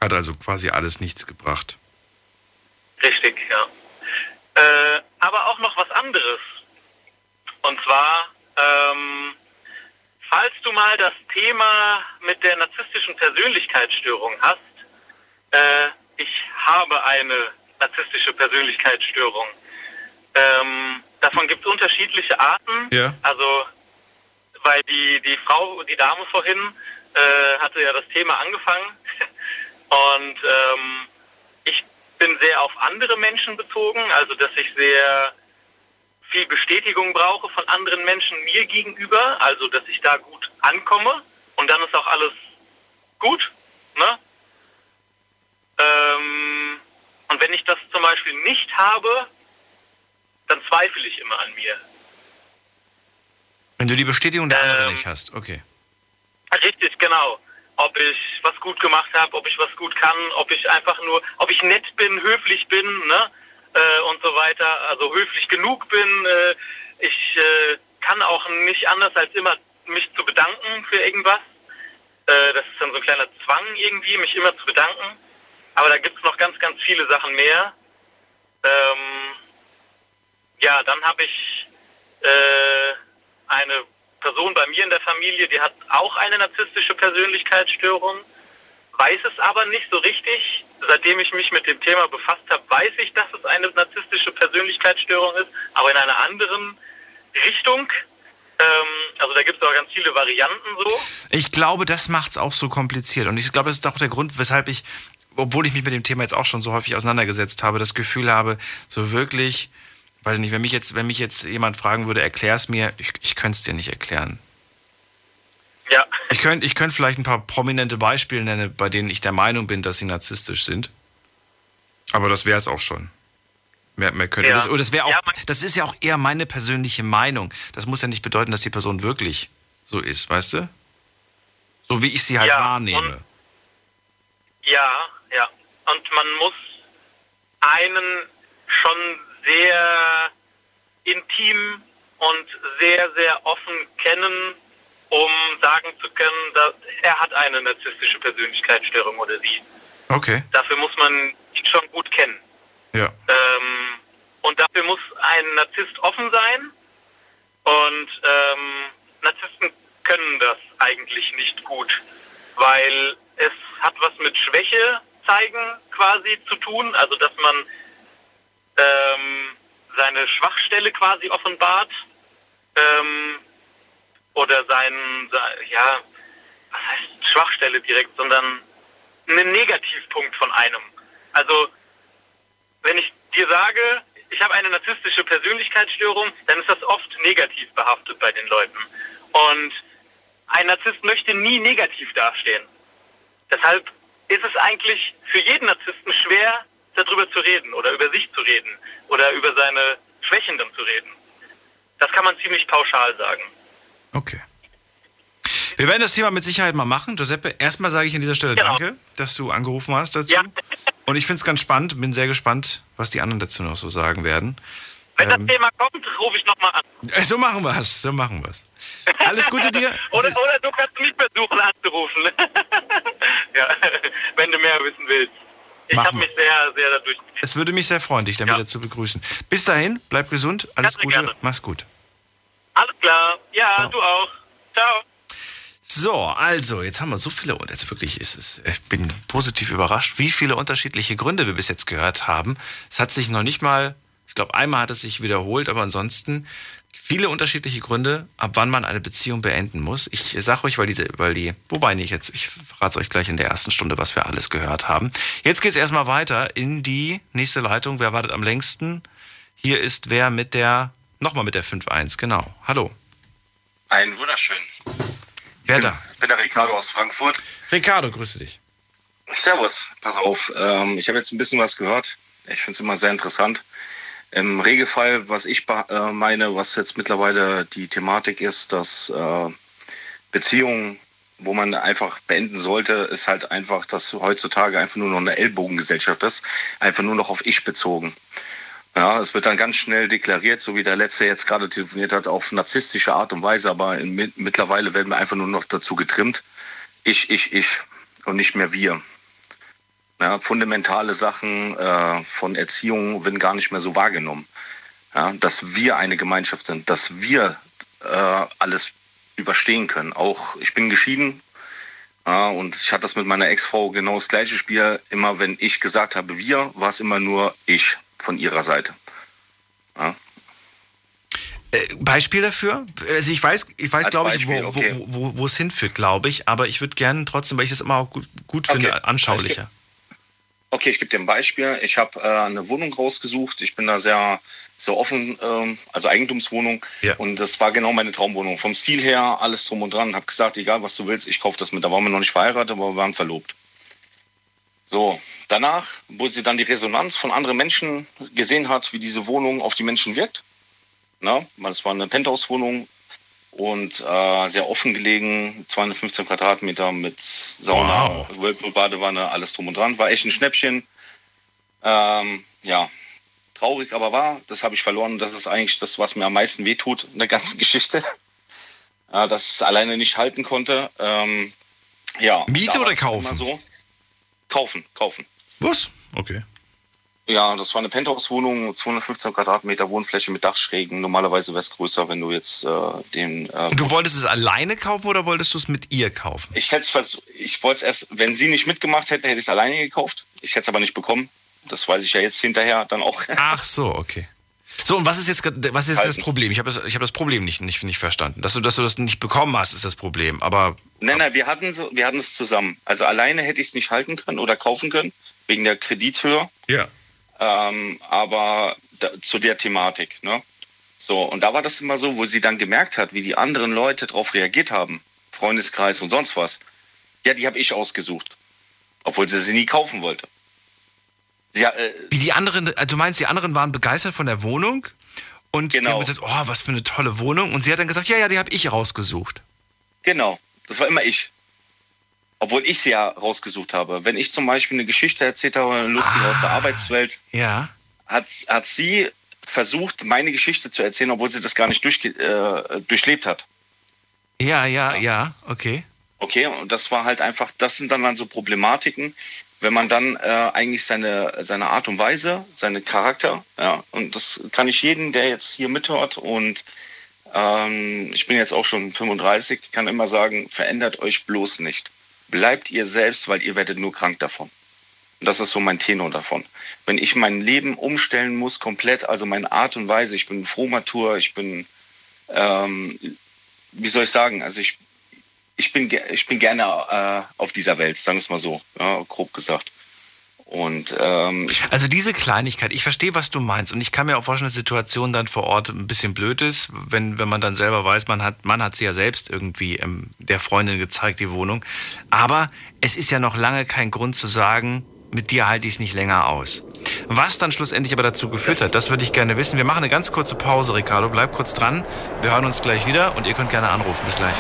Hat also quasi alles nichts gebracht. Richtig, ja. Äh, aber auch noch was anderes. Und zwar, ähm, falls du mal das Thema mit der narzisstischen Persönlichkeitsstörung hast, äh, ich habe eine narzisstische Persönlichkeitsstörung. Ähm, davon gibt es unterschiedliche Arten. Ja. Also, weil die, die Frau, die Dame vorhin, äh, hatte ja das Thema angefangen. Und ähm, ich bin sehr auf andere Menschen bezogen, also dass ich sehr viel Bestätigung brauche von anderen Menschen mir gegenüber, also dass ich da gut ankomme und dann ist auch alles gut. Ne? Ähm, und wenn ich das zum Beispiel nicht habe, dann zweifle ich immer an mir. Wenn du die Bestätigung der ähm, anderen nicht hast, okay. Richtig, genau. Ob ich was gut gemacht habe, ob ich was gut kann, ob ich einfach nur, ob ich nett bin, höflich bin, ne? Äh, und so weiter, also höflich genug bin. Äh, ich äh, kann auch nicht anders als immer mich zu bedanken für irgendwas. Äh, das ist dann so ein kleiner Zwang irgendwie, mich immer zu bedanken. Aber da gibt es noch ganz, ganz viele Sachen mehr. Ähm, ja, dann habe ich äh, eine Person bei mir in der Familie, die hat auch eine narzisstische Persönlichkeitsstörung, weiß es aber nicht so richtig. Seitdem ich mich mit dem Thema befasst habe, weiß ich, dass es eine narzisstische Persönlichkeitsstörung ist, aber in einer anderen Richtung. Ähm, also da gibt es auch ganz viele Varianten so. Ich glaube, das macht es auch so kompliziert. Und ich glaube, das ist auch der Grund, weshalb ich, obwohl ich mich mit dem Thema jetzt auch schon so häufig auseinandergesetzt habe, das Gefühl habe, so wirklich weiß nicht, wenn mich jetzt, wenn mich jetzt jemand fragen würde, erklär es mir, ich, ich könnte es dir nicht erklären. Ja. Ich könnte ich könnt vielleicht ein paar prominente Beispiele nennen, bei denen ich der Meinung bin, dass sie narzisstisch sind. Aber das wäre es auch schon. Mehr, mehr könnte ja. das, das auch, ja, das ist ja auch eher meine persönliche Meinung. Das muss ja nicht bedeuten, dass die Person wirklich so ist, weißt du? So wie ich sie halt ja, wahrnehme. Und, ja, ja. Und man muss einen schon sehr intim und sehr, sehr offen kennen, um sagen zu können, dass er hat eine narzisstische Persönlichkeitsstörung oder sie. Okay. Dafür muss man ihn schon gut kennen. Ja. Ähm, und dafür muss ein Narzisst offen sein. Und ähm, Narzissten können das eigentlich nicht gut, weil es hat was mit Schwäche zeigen quasi zu tun, also dass man ähm, seine Schwachstelle quasi offenbart ähm, oder sein, ja, was heißt Schwachstelle direkt, sondern einen Negativpunkt von einem. Also wenn ich dir sage, ich habe eine narzisstische Persönlichkeitsstörung, dann ist das oft negativ behaftet bei den Leuten. Und ein Narzisst möchte nie negativ dastehen. Deshalb ist es eigentlich für jeden Narzissten schwer, darüber zu reden oder über sich zu reden oder über seine Schwächen dann zu reden. Das kann man ziemlich pauschal sagen. Okay. Wir werden das Thema mit Sicherheit mal machen. Giuseppe, erstmal sage ich an dieser Stelle genau. danke, dass du angerufen hast dazu. Ja. Und ich finde es ganz spannend, bin sehr gespannt, was die anderen dazu noch so sagen werden. Wenn ähm, das Thema kommt, rufe ich nochmal an. So machen wir es, so machen wir es. Alles Gute dir. oder, oder du kannst mich versuchen anzurufen. ja, wenn du mehr wissen willst. Ich habe mich sehr, sehr dadurch. Es würde mich sehr freuen, dich dann ja. wieder zu begrüßen. Bis dahin, bleib gesund, alles Gute, gerne. mach's gut. Alles klar, ja, Ciao. du auch. Ciao. So, also, jetzt haben wir so viele, und jetzt wirklich ist es, ich bin positiv überrascht, wie viele unterschiedliche Gründe wir bis jetzt gehört haben. Es hat sich noch nicht mal, ich glaube, einmal hat es sich wiederholt, aber ansonsten viele unterschiedliche Gründe, ab wann man eine Beziehung beenden muss. Ich sage euch, weil diese, weil die, wobei nicht jetzt, ich verrate euch gleich in der ersten Stunde, was wir alles gehört haben. Jetzt geht es erstmal weiter in die nächste Leitung. Wer wartet am längsten? Hier ist wer mit der, nochmal mit der 5-1, genau. Hallo. Einen wunderschönen. Wer da? Ich bin der Ricardo aus Frankfurt. Ricardo, grüße dich. Servus, pass auf. Ähm, ich habe jetzt ein bisschen was gehört. Ich finde es immer sehr interessant. Im Regelfall, was ich äh, meine, was jetzt mittlerweile die Thematik ist, dass äh, Beziehungen, wo man einfach beenden sollte, ist halt einfach, dass heutzutage einfach nur noch eine Ellbogengesellschaft ist, einfach nur noch auf Ich bezogen. Ja, es wird dann ganz schnell deklariert, so wie der Letzte jetzt gerade telefoniert hat, auf narzisstische Art und Weise, aber in, mittlerweile werden wir einfach nur noch dazu getrimmt, ich, ich, ich und nicht mehr wir. Ja, fundamentale Sachen äh, von Erziehung werden gar nicht mehr so wahrgenommen. Ja, dass wir eine Gemeinschaft sind, dass wir äh, alles überstehen können. Auch ich bin geschieden ja, und ich hatte das mit meiner Ex-Frau genau das gleiche Spiel. Immer wenn ich gesagt habe wir, war es immer nur ich von ihrer Seite. Ja. Äh, Beispiel dafür? Also ich weiß, ich weiß, glaube ich, wo, okay. wo, wo, wo, es hinführt, glaube ich, aber ich würde gerne trotzdem, weil ich das immer auch gut, gut finde, okay. anschaulicher. Okay, ich gebe dir ein Beispiel. Ich habe äh, eine Wohnung rausgesucht. Ich bin da sehr, sehr offen, ähm, also Eigentumswohnung. Ja. Und das war genau meine Traumwohnung. Vom Stil her, alles drum und dran. Habe gesagt, egal was du willst, ich kaufe das mit. Da waren wir noch nicht verheiratet, aber wir waren verlobt. So, danach, wo sie dann die Resonanz von anderen Menschen gesehen hat, wie diese Wohnung auf die Menschen wirkt. Na, es war eine Penthouse-Wohnung, und äh, sehr offen gelegen, 215 Quadratmeter mit Sauna, wow. Whirlpool, Badewanne, alles drum und dran. War echt ein Schnäppchen. Ähm, ja, traurig aber war, das habe ich verloren. Das ist eigentlich das, was mir am meisten wehtut in der ganzen Geschichte. Ja, dass ich es alleine nicht halten konnte. Ähm, ja, Miete oder kaufen? So. Kaufen, kaufen. Was? Okay. Ja, das war eine Penthouse-Wohnung, 215 Quadratmeter Wohnfläche mit Dachschrägen. Normalerweise wäre es größer, wenn du jetzt äh, den. Äh, du wolltest es alleine kaufen oder wolltest du es mit ihr kaufen? Ich hätte es ich wollte es erst, wenn sie nicht mitgemacht hätte, hätte ich es alleine gekauft. Ich hätte es aber nicht bekommen. Das weiß ich ja jetzt hinterher dann auch. Ach so, okay. So, und was ist jetzt, was ist das Problem? Ich habe das, hab das Problem nicht, nicht, nicht verstanden. Dass du, dass du das nicht bekommen hast, ist das Problem. Aber. Nein, nein, wir hatten, so, wir hatten es zusammen. Also alleine hätte ich es nicht halten können oder kaufen können, wegen der Kredithöhe. Ja. Ähm, aber da, zu der Thematik. Ne? So, und da war das immer so, wo sie dann gemerkt hat, wie die anderen Leute darauf reagiert haben, Freundeskreis und sonst was. Ja, die habe ich ausgesucht. Obwohl sie sie nie kaufen wollte. Ja, äh, wie die anderen, äh, du meinst, die anderen waren begeistert von der Wohnung und genau. die haben gesagt, oh, was für eine tolle Wohnung. Und sie hat dann gesagt, ja, ja, die habe ich rausgesucht. Genau, das war immer ich. Obwohl ich sie ja rausgesucht habe. Wenn ich zum Beispiel eine Geschichte erzählt habe, eine lustige ah, aus der Arbeitswelt, ja. hat, hat sie versucht, meine Geschichte zu erzählen, obwohl sie das gar nicht durch, äh, durchlebt hat. Ja, ja, ja, okay. Okay, und das war halt einfach, das sind dann, dann so Problematiken, wenn man dann äh, eigentlich seine, seine Art und Weise, seine Charakter, ja, und das kann ich jeden, der jetzt hier mithört und ähm, ich bin jetzt auch schon 35, kann immer sagen, verändert euch bloß nicht bleibt ihr selbst, weil ihr werdet nur krank davon. Und das ist so mein Tenor davon. Wenn ich mein Leben umstellen muss, komplett, also meine Art und Weise, ich bin Frohmatur, ich bin, ähm, wie soll ich sagen, also ich, ich, bin, ich bin gerne äh, auf dieser Welt, sagen wir es mal so, ja, grob gesagt. Und, ähm, also diese Kleinigkeit, ich verstehe, was du meinst. Und ich kann mir auch vorstellen, dass Situation dann vor Ort ein bisschen blöd ist, wenn, wenn man dann selber weiß, man hat, man hat sie ja selbst irgendwie ähm, der Freundin gezeigt, die Wohnung. Aber es ist ja noch lange kein Grund zu sagen, mit dir halte ich es nicht länger aus. Was dann schlussendlich aber dazu geführt hat, das würde ich gerne wissen. Wir machen eine ganz kurze Pause, Ricardo. Bleib kurz dran. Wir hören uns gleich wieder und ihr könnt gerne anrufen. Bis gleich.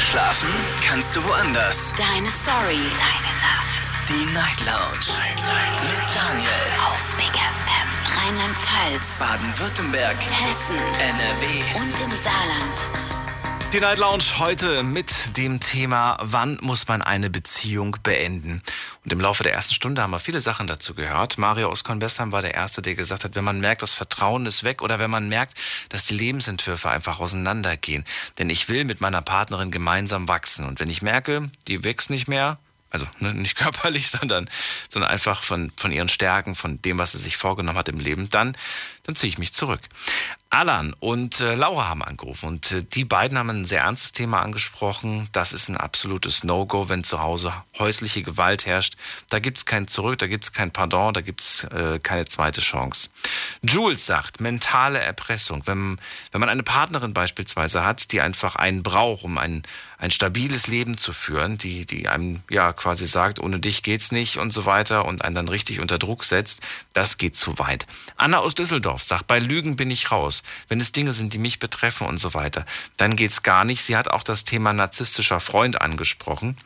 Schlafen kannst du woanders. Deine Story. Deine Nacht. Die Night Lounge. Night, Night. Mit Daniel. Auf Big FM. Rheinland-Pfalz. Baden-Württemberg. Hessen. NRW. Und im Saarland. Die Night Lounge heute mit dem Thema, wann muss man eine Beziehung beenden? Und im Laufe der ersten Stunde haben wir viele Sachen dazu gehört. Mario aus Convestheim war der Erste, der gesagt hat, wenn man merkt, das Vertrauen ist weg oder wenn man merkt, dass die Lebensentwürfe einfach auseinandergehen. Denn ich will mit meiner Partnerin gemeinsam wachsen. Und wenn ich merke, die wächst nicht mehr, also ne, nicht körperlich, sondern, sondern einfach von, von ihren Stärken, von dem, was sie sich vorgenommen hat im Leben, dann, dann ziehe ich mich zurück. Alan und äh, Laura haben angerufen und äh, die beiden haben ein sehr ernstes Thema angesprochen. Das ist ein absolutes No-Go, wenn zu Hause häusliche Gewalt herrscht. Da gibt's kein Zurück, da gibt's kein Pardon, da gibt's äh, keine zweite Chance. Jules sagt, mentale Erpressung. Wenn, wenn man eine Partnerin beispielsweise hat, die einfach einen braucht, um ein, ein stabiles Leben zu führen, die, die einem ja quasi sagt, ohne dich geht's nicht und so weiter und einen dann richtig unter Druck setzt, das geht zu weit. Anna aus Düsseldorf sagt, bei Lügen bin ich raus. Wenn es Dinge sind, die mich betreffen und so weiter, dann geht's gar nicht. Sie hat auch das Thema narzisstischer Freund angesprochen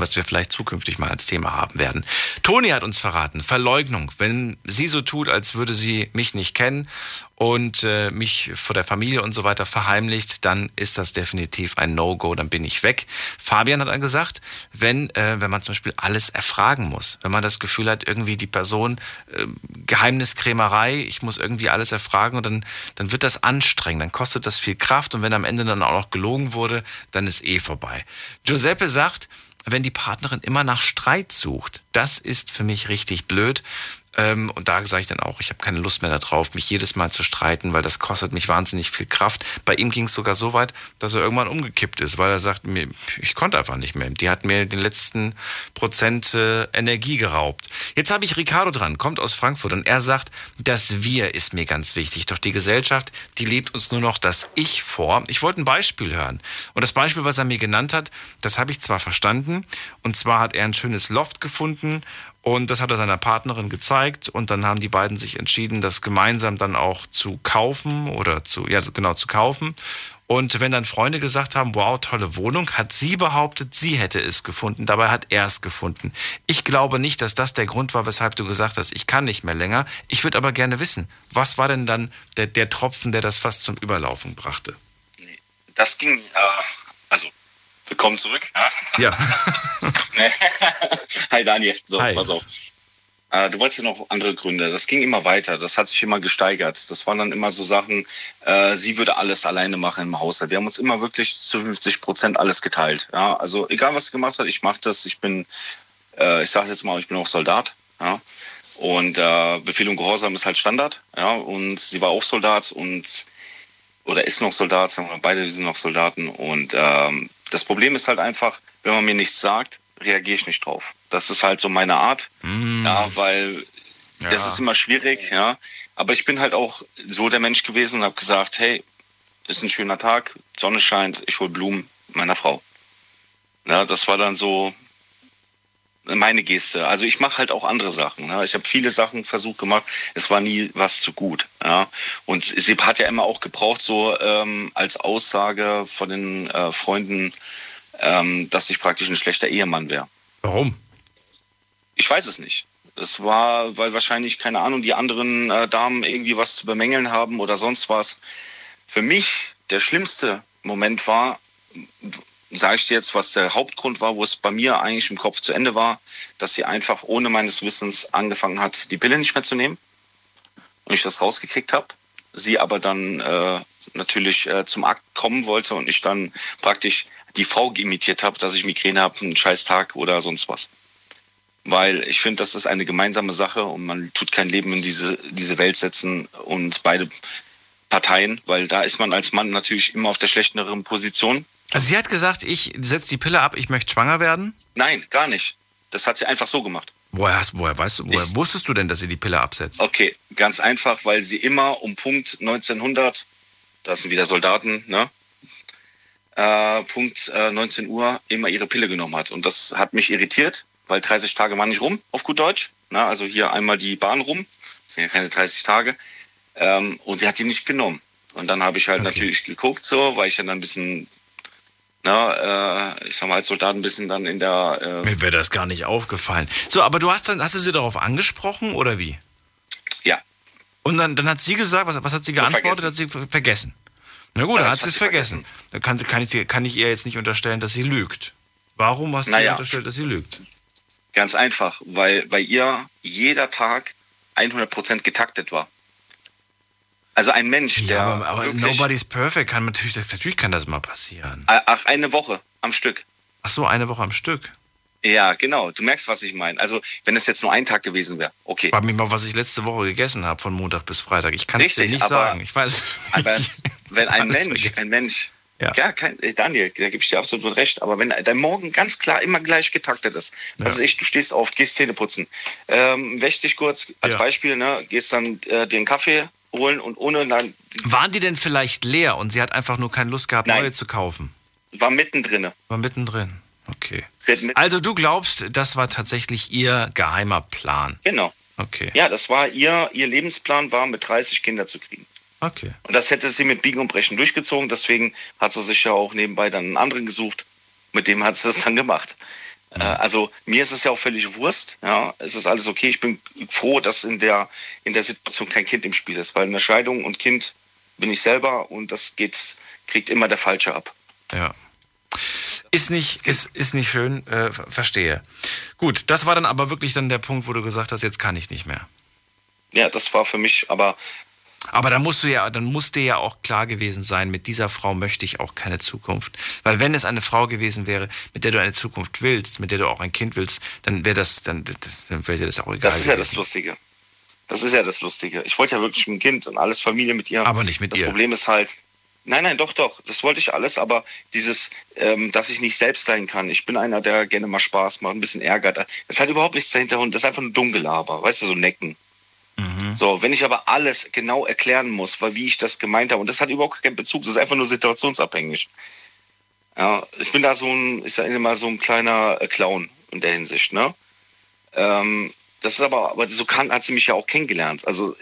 was wir vielleicht zukünftig mal als Thema haben werden. Toni hat uns verraten, Verleugnung. Wenn sie so tut, als würde sie mich nicht kennen und äh, mich vor der Familie und so weiter verheimlicht, dann ist das definitiv ein No-Go, dann bin ich weg. Fabian hat dann gesagt, wenn, äh, wenn man zum Beispiel alles erfragen muss, wenn man das Gefühl hat, irgendwie die Person, äh, Geheimniskrämerei, ich muss irgendwie alles erfragen und dann, dann wird das anstrengend, dann kostet das viel Kraft und wenn am Ende dann auch noch gelogen wurde, dann ist eh vorbei. Giuseppe sagt, wenn die Partnerin immer nach Streit sucht. Das ist für mich richtig blöd. Ähm, und da sage ich dann auch, ich habe keine Lust mehr darauf, mich jedes Mal zu streiten, weil das kostet mich wahnsinnig viel Kraft. Bei ihm ging es sogar so weit, dass er irgendwann umgekippt ist, weil er sagt, mir, ich konnte einfach nicht mehr. Die hat mir den letzten Prozent äh, Energie geraubt. Jetzt habe ich Ricardo dran, kommt aus Frankfurt und er sagt, das Wir ist mir ganz wichtig. Doch die Gesellschaft, die lebt uns nur noch das Ich vor. Ich wollte ein Beispiel hören. Und das Beispiel, was er mir genannt hat, das habe ich zwar verstanden. Und zwar hat er ein schönes Loft gefunden und das hat er seiner Partnerin gezeigt und dann haben die beiden sich entschieden, das gemeinsam dann auch zu kaufen oder zu, ja, genau, zu kaufen. Und wenn dann Freunde gesagt haben, wow, tolle Wohnung, hat sie behauptet, sie hätte es gefunden. Dabei hat er es gefunden. Ich glaube nicht, dass das der Grund war, weshalb du gesagt hast, ich kann nicht mehr länger. Ich würde aber gerne wissen, was war denn dann der, der Tropfen, der das fast zum Überlaufen brachte? Das ging, äh, also Willkommen zurück. Ja. Hi Daniel. So, Hi. pass auf. Äh, du wolltest ja noch andere Gründe. Das ging immer weiter. Das hat sich immer gesteigert. Das waren dann immer so Sachen, äh, sie würde alles alleine machen im Haushalt. Wir haben uns immer wirklich zu 50 Prozent alles geteilt. Ja? Also egal, was sie gemacht hat, ich mache das. Ich bin, äh, ich sage jetzt mal, ich bin auch Soldat. Ja? Und äh, Befehl und Gehorsam ist halt Standard. Ja? Und sie war auch Soldat und oder ist noch Soldat, sagen wir, beide sind noch Soldaten. Und ähm, das Problem ist halt einfach, wenn man mir nichts sagt, reagiere ich nicht drauf. Das ist halt so meine Art. Mm. Ja, weil Ja. das ist immer schwierig, ja. Aber ich bin halt auch so der Mensch gewesen und habe gesagt, hey, ist ein schöner Tag, Sonne scheint, ich hol Blumen meiner Frau. Ja, das war dann so meine Geste. Also ich mache halt auch andere Sachen. Ne? Ich habe viele Sachen versucht gemacht. Es war nie was zu gut. Ja? Und sie hat ja immer auch gebraucht, so ähm, als Aussage von den äh, Freunden, ähm, dass ich praktisch ein schlechter Ehemann wäre. Warum? Ich weiß es nicht. Es war, weil wahrscheinlich, keine Ahnung, die anderen äh, Damen irgendwie was zu bemängeln haben oder sonst was. Für mich der schlimmste Moment war, sage ich dir jetzt, was der Hauptgrund war, wo es bei mir eigentlich im Kopf zu Ende war, dass sie einfach ohne meines Wissens angefangen hat, die Pille nicht mehr zu nehmen und ich das rausgekriegt habe. Sie aber dann äh, natürlich äh, zum Akt kommen wollte und ich dann praktisch die Frau imitiert habe, dass ich Migräne habe, einen scheiß Tag oder sonst was. Weil ich finde, das ist eine gemeinsame Sache und man tut kein Leben in diese, diese Welt setzen und beide Parteien, weil da ist man als Mann natürlich immer auf der schlechteren Position. Also sie hat gesagt, ich setze die Pille ab, ich möchte schwanger werden? Nein, gar nicht. Das hat sie einfach so gemacht. Woher, hast, woher, weißt du, woher wusstest du denn, dass sie die Pille absetzt? Okay, ganz einfach, weil sie immer um Punkt 1900, da sind wieder Soldaten, ne? Äh, Punkt äh, 19 Uhr immer ihre Pille genommen hat. Und das hat mich irritiert, weil 30 Tage waren nicht rum, auf gut Deutsch. Ne? Also hier einmal die Bahn rum, das sind ja keine 30 Tage. Ähm, und sie hat die nicht genommen. Und dann habe ich halt okay. natürlich geguckt, so, weil ich dann ein bisschen na, äh, ich sag mal, als Soldat ein bisschen dann in der. Äh Mir wäre das gar nicht aufgefallen. So, aber du hast dann, hast du sie darauf angesprochen oder wie? Ja. Und dann, dann hat sie gesagt, was, was hat sie geantwortet? Hat sie vergessen. Na gut, Ja, dann hat sie es sie vergessen. Dann kann, kann, ich, kann ich ihr jetzt nicht unterstellen, dass sie lügt. Warum hast du Naja. ihr unterstellt, dass sie lügt? Ganz einfach, weil bei ihr jeder Tag 100% getaktet war. Also ein Mensch, der Ja, aber, aber nobody's perfect kann natürlich, das, natürlich kann das mal passieren. Ach, eine Woche am Stück. Ach so, eine Woche am Stück. Ja, genau. Du merkst, was ich meine. Also, wenn es jetzt nur ein Tag gewesen wäre, okay. Frag mich mal, was ich letzte Woche gegessen habe, von Montag bis Freitag. Ich kann es dir nicht aber, sagen. Ich weiß. Aber wenn ein Mensch, vergessen. ein Mensch, ja, ja kein, äh, Daniel, da gebe ich dir absolut recht. Aber wenn dein Morgen ganz klar immer gleich getaktet ist, ja. also ich, du stehst auf, gehst Zähne putzen, ähm, wäschst dich kurz, als ja. Beispiel, ne, gehst dann äh, dir einen Kaffee holen und ohne dann. Waren die denn vielleicht leer und sie hat einfach nur keine Lust gehabt, Nein. neue zu kaufen? War mittendrin. War mittendrin. Okay. Also du glaubst, das war tatsächlich ihr geheimer Plan. Genau. Okay. Ja, das war ihr, ihr Lebensplan war, mit 30 Kinder zu kriegen. Okay. Und das hätte sie mit Biegen und Brechen durchgezogen. Deswegen hat sie sich ja auch nebenbei dann einen anderen gesucht. Mit dem hat sie das dann gemacht. Mhm. also mir ist es ja auch völlig Wurst. Ja, es ist alles okay. Ich bin froh, dass in der, in der Situation kein Kind im Spiel ist. Weil eine Scheidung und Kind bin ich selber und das geht, kriegt immer der Falsche ab. Ja. Ist nicht, ist, ist nicht schön, äh, verstehe. Gut, das war dann aber wirklich dann der Punkt, wo du gesagt hast, jetzt kann ich nicht mehr. Ja, das war für mich aber. Aber dann musst du ja, dann muss dir ja auch klar gewesen sein, mit dieser Frau möchte ich auch keine Zukunft. Weil wenn es eine Frau gewesen wäre, mit der du eine Zukunft willst, mit der du auch ein Kind willst, dann wäre das, dann, dann wäre dir das auch egal. Das ist gewesen. ja das Lustige. Das ist ja das Lustige. Ich wollte ja wirklich ein Kind und alles Familie mit ihr. Aber nicht mit das ihr. Das Problem ist halt, Nein, nein, doch, doch. Das wollte ich alles, aber dieses, ähm, dass ich nicht selbst sein kann. Ich bin einer, der gerne mal Spaß macht, ein bisschen ärgert. Das hat überhaupt nichts dahinter und das ist einfach nur Dummgelaber, weißt du, so Necken. Mhm. So, wenn ich aber alles genau erklären muss, weil wie ich das gemeint habe, und das hat überhaupt keinen Bezug, das ist einfach nur situationsabhängig. Ja, ich bin da so ein, ich sage immer so ein kleiner äh, Clown in der Hinsicht, ne? Ähm, das ist aber, aber so kann, hat sie mich ja auch kennengelernt. Also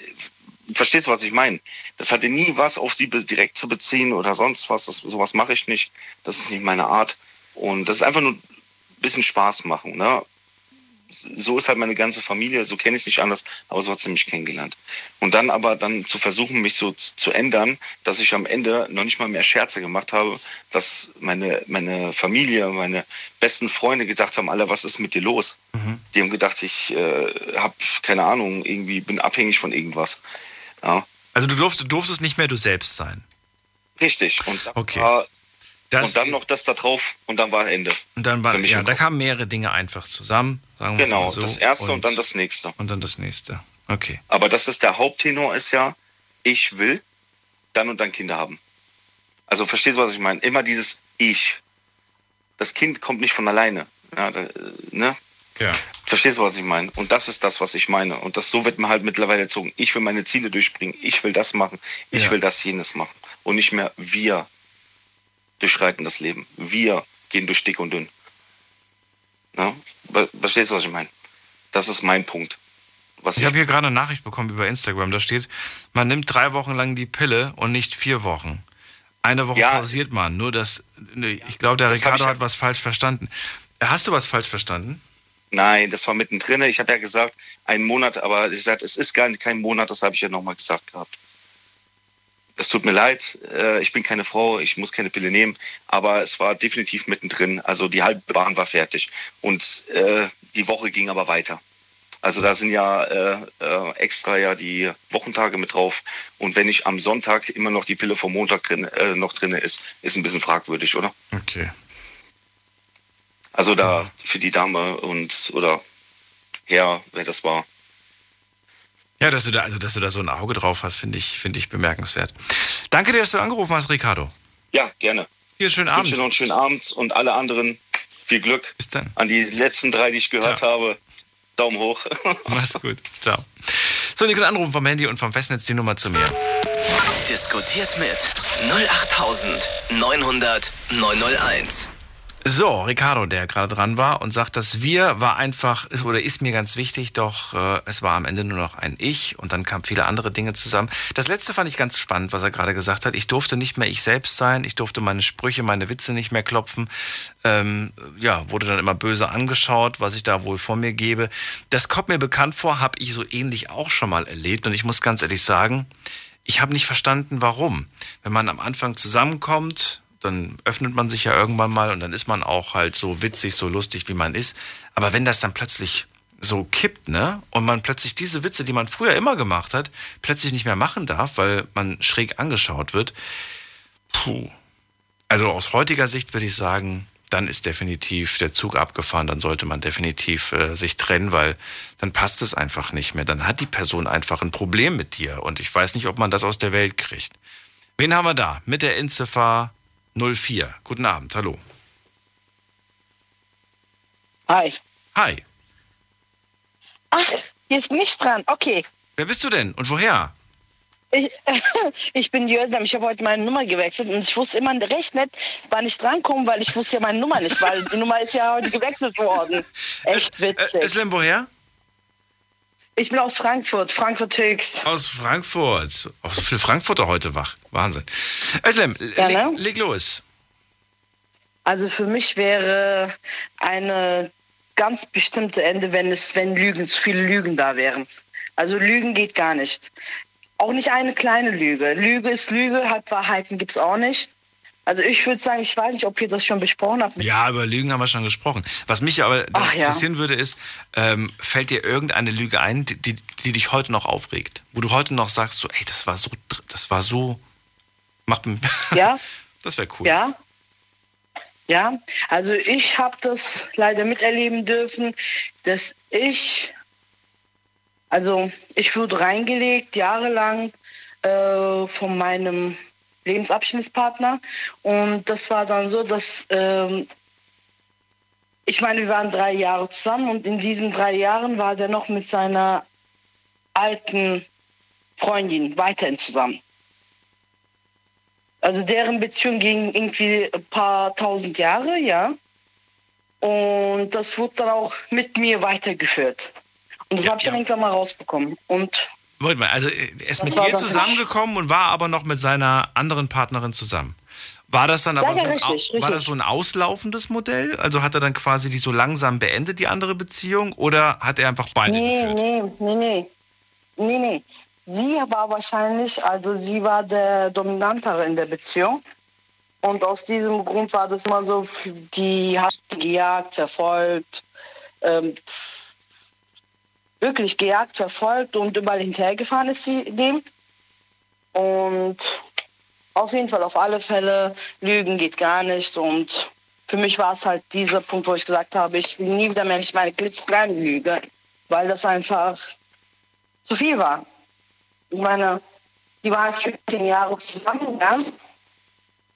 verstehst du, was ich meine? Das hatte nie was auf sie direkt zu beziehen oder sonst was. Das, sowas mache ich nicht. Das ist nicht meine Art. Und das ist einfach nur ein bisschen Spaß machen. Ne? So ist halt meine ganze Familie, so kenne ich es nicht anders, aber so hat sie mich kennengelernt. Und dann aber dann zu versuchen, mich so zu ändern, dass ich am Ende noch nicht mal mehr Scherze gemacht habe, dass meine, meine Familie, meine besten Freunde gedacht haben, alle, was ist mit dir los? Mhm. Die haben gedacht, ich äh, habe keine Ahnung, irgendwie bin abhängig von irgendwas. Ja. Also du durftest, durftest nicht mehr du selbst sein. Richtig. Und okay. War, das, und dann noch das da drauf und dann war Ende. Und dann war, ja, da kamen mehrere Dinge einfach zusammen. Genau, so. das erste und, und, dann das nächste. Und dann das nächste. Okay. Aber das ist der Haupttenor ist ja, ich will dann und dann Kinder haben. Also verstehst du, was ich meine? Immer dieses Ich. Das Kind kommt nicht von alleine. Ja, da, ne? Ja. Verstehst du, was ich meine? Und das ist das, was ich meine. Und das so wird man halt mittlerweile erzogen. Ich will meine Ziele durchbringen. Ich will das machen. Ich ja. will das jenes machen. Und nicht mehr wir durchschreiten das Leben. Wir gehen durch dick und dünn. Ja? Verstehst du, was ich meine? Das ist mein Punkt. Was ich, ich habe hier gerade eine Nachricht bekommen über Instagram. Da steht, man nimmt drei Wochen lang die Pille und nicht vier Wochen. Eine Woche ja, pausiert man. Nur das, ich glaube, der Ricardo hat was falsch verstanden. Hast du was falsch verstanden? Nein, das war mittendrin. Ich habe ja gesagt, einen Monat, aber ich sagte, es ist gar nicht kein Monat, das habe ich ja nochmal gesagt gehabt. Es tut mir leid, äh, ich bin keine Frau, ich muss keine Pille nehmen, aber es war definitiv mittendrin. Also die halbe Bahn war fertig und äh, die Woche ging aber weiter. Also da sind ja äh, äh, extra ja die Wochentage mit drauf. Und wenn ich am Sonntag immer noch die Pille vom Montag drin, äh, noch drin ist, ist ein bisschen fragwürdig, oder? Okay. Also da für die Dame und oder Herr, wer das war. Ja, dass du da, also dass du da so ein Auge drauf hast, finde ich, finde ich bemerkenswert. Danke dir, dass du angerufen hast, Ricardo. Ja, gerne. Hier schönen Abend. Wünsche noch einen schönen Abend und alle anderen viel Glück. Bis dann. An die letzten drei, die ich gehört Ciao. habe. Daumen hoch. Mach's gut. Ciao. So, ihr könnt anrufen vom Handy und vom Festnetz die Nummer zu mir. Diskutiert mit 08900 901. So, Ricardo, der gerade dran war und sagt, das Wir war einfach, oder ist mir ganz wichtig, doch äh, es war am Ende nur noch ein Ich und dann kamen viele andere Dinge zusammen. Das letzte fand ich ganz spannend, was er gerade gesagt hat. Ich durfte nicht mehr ich selbst sein, ich durfte meine Sprüche, meine Witze nicht mehr klopfen. Ähm, ja, wurde dann immer böse angeschaut, was ich da wohl vor mir gebe. Das kommt mir bekannt vor, habe ich so ähnlich auch schon mal erlebt und ich muss ganz ehrlich sagen, ich habe nicht verstanden, warum. Wenn man am Anfang zusammenkommt, dann öffnet man sich ja irgendwann mal und dann ist man auch halt so witzig, so lustig, wie man ist. Aber wenn das dann plötzlich so kippt, ne? Und man plötzlich diese Witze, die man früher immer gemacht hat, plötzlich nicht mehr machen darf, weil man schräg angeschaut wird. Puh. Also aus heutiger Sicht würde ich sagen, dann ist definitiv der Zug abgefahren, dann sollte man definitiv äh, sich trennen, weil dann passt es einfach nicht mehr. Dann hat die Person einfach ein Problem mit dir und ich weiß nicht, ob man das aus der Welt kriegt. Wen haben wir da? Mit der Inziffer 04. Guten Abend, hallo. Hi. Hi. Ach, hier ist nicht dran. Okay. Wer bist du denn und woher? Ich, ich bin Jösam, ich habe heute meine Nummer gewechselt und ich wusste immer recht nett, wann ich drankomme, weil ich wusste ja meine Nummer nicht, weil die Nummer ist ja heute gewechselt worden. Echt witzig. Äh, Islam, woher? Ich bin aus Frankfurt, Frankfurt Höchst. Aus Frankfurt. Auch so viele Frankfurter heute wach. Wahnsinn. Islam, ja, ne? leg, leg los. Also für mich wäre eine ganz bestimmte Ende, wenn es, wenn Lügen, zu viele Lügen da wären. Also Lügen geht gar nicht. Auch nicht eine kleine Lüge. Lüge ist Lüge, Halbwahrheiten gibt es auch nicht. Also ich würde sagen, ich weiß nicht, ob ihr das schon besprochen habt. Ja, über Lügen haben wir schon gesprochen. Was mich aber Ach, interessieren ja. würde, ist, ähm, fällt dir irgendeine Lüge ein, die, die, die, dich heute noch aufregt? Wo du heute noch sagst, so, ey, das war so, das war so, mach, ja, das wäre cool. Ja, ja. Also ich habe das leider miterleben dürfen, dass ich, also ich wurde reingelegt jahrelang äh, von meinem Lebensabschnittspartner. Und das war dann so, dass ähm, ich meine, wir waren drei Jahre zusammen und in diesen drei Jahren war der noch mit seiner alten Freundin weiterhin zusammen. Also deren Beziehung ging irgendwie ein paar tausend Jahre, ja. Und das wurde dann auch mit mir weitergeführt. Und das ja, habe ich ja. dann irgendwann mal rausbekommen. Und Moment mal, also er ist mit dir zusammengekommen und war aber noch mit seiner anderen Partnerin zusammen. War das dann aber ja, so, ein, richtig, richtig. war das so ein auslaufendes Modell? Also hat er dann quasi die so langsam beendet, die andere Beziehung? Oder hat er einfach beide nee, geführt? Nee, nee, nee. Nee, nee. Sie war wahrscheinlich, also sie war der Dominantere in der Beziehung. Und aus diesem Grund war das immer so, die hat gejagt, verfolgt, ähm, wirklich gejagt, verfolgt und überall hinterhergefahren ist sie dem. Und auf jeden Fall, auf alle Fälle, Lügen geht gar nicht. Und für mich war es halt dieser Punkt, wo ich gesagt habe, ich will nie wieder mehr nicht meine klitzekleine Lüge, weil das einfach zu viel war. Ich meine, die waren zehn Jahre zusammen, ja.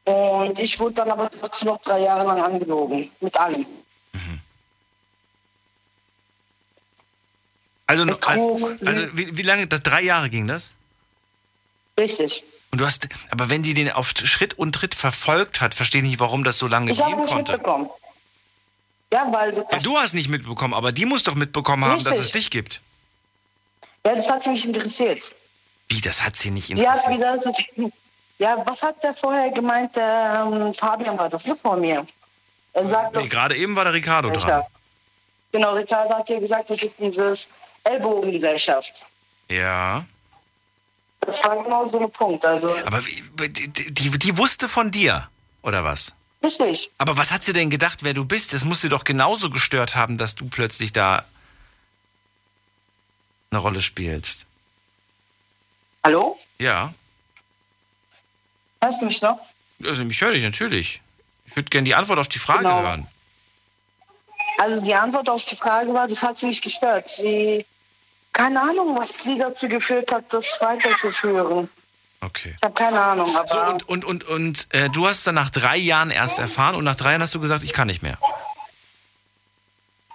Und ich wurde dann aber trotzdem noch drei Jahre lang angelogen, mit allem. Also, also wie, wie lange, das drei Jahre ging das? Richtig. Und du hast, aber wenn die den auf Schritt und Tritt verfolgt hat, verstehe ich nicht, warum das so lange ich gehen nicht konnte. Mitbekommen. Ja, weil ja, du hast nicht mitbekommen, aber die muss doch mitbekommen haben, dass es dich gibt. Ja, das hat sie nicht interessiert. Wie, das hat sie nicht interessiert? Sie hat wieder, ja, was hat der vorher gemeint, der ähm, Fabian war das, nicht vor mir. Er sagt nee, gerade eben war der Ricardo dran. Genau, Ricardo hat ja gesagt, das ist dieses Ellbogengesellschaft. Ja. Das war genau so ein Punkt. Also Aber die, die, die wusste von dir, oder was? Richtig. Aber was hat sie denn gedacht, wer du bist? Das muss sie doch genauso gestört haben, dass du plötzlich da eine Rolle spielst. Hallo? Ja. Hörst du mich noch? Also, ich höre dich natürlich. Ich würde gerne die Antwort auf die Frage genau. hören. Also die Antwort auf die Frage war, das hat sie nicht gestört. Sie keine Ahnung, was sie dazu geführt hat, das weiterzuführen. Okay. Ich habe keine Ahnung. Aber so, und und, und, und äh, du hast dann nach drei Jahren erst erfahren und nach drei Jahren hast du gesagt, ich kann nicht mehr.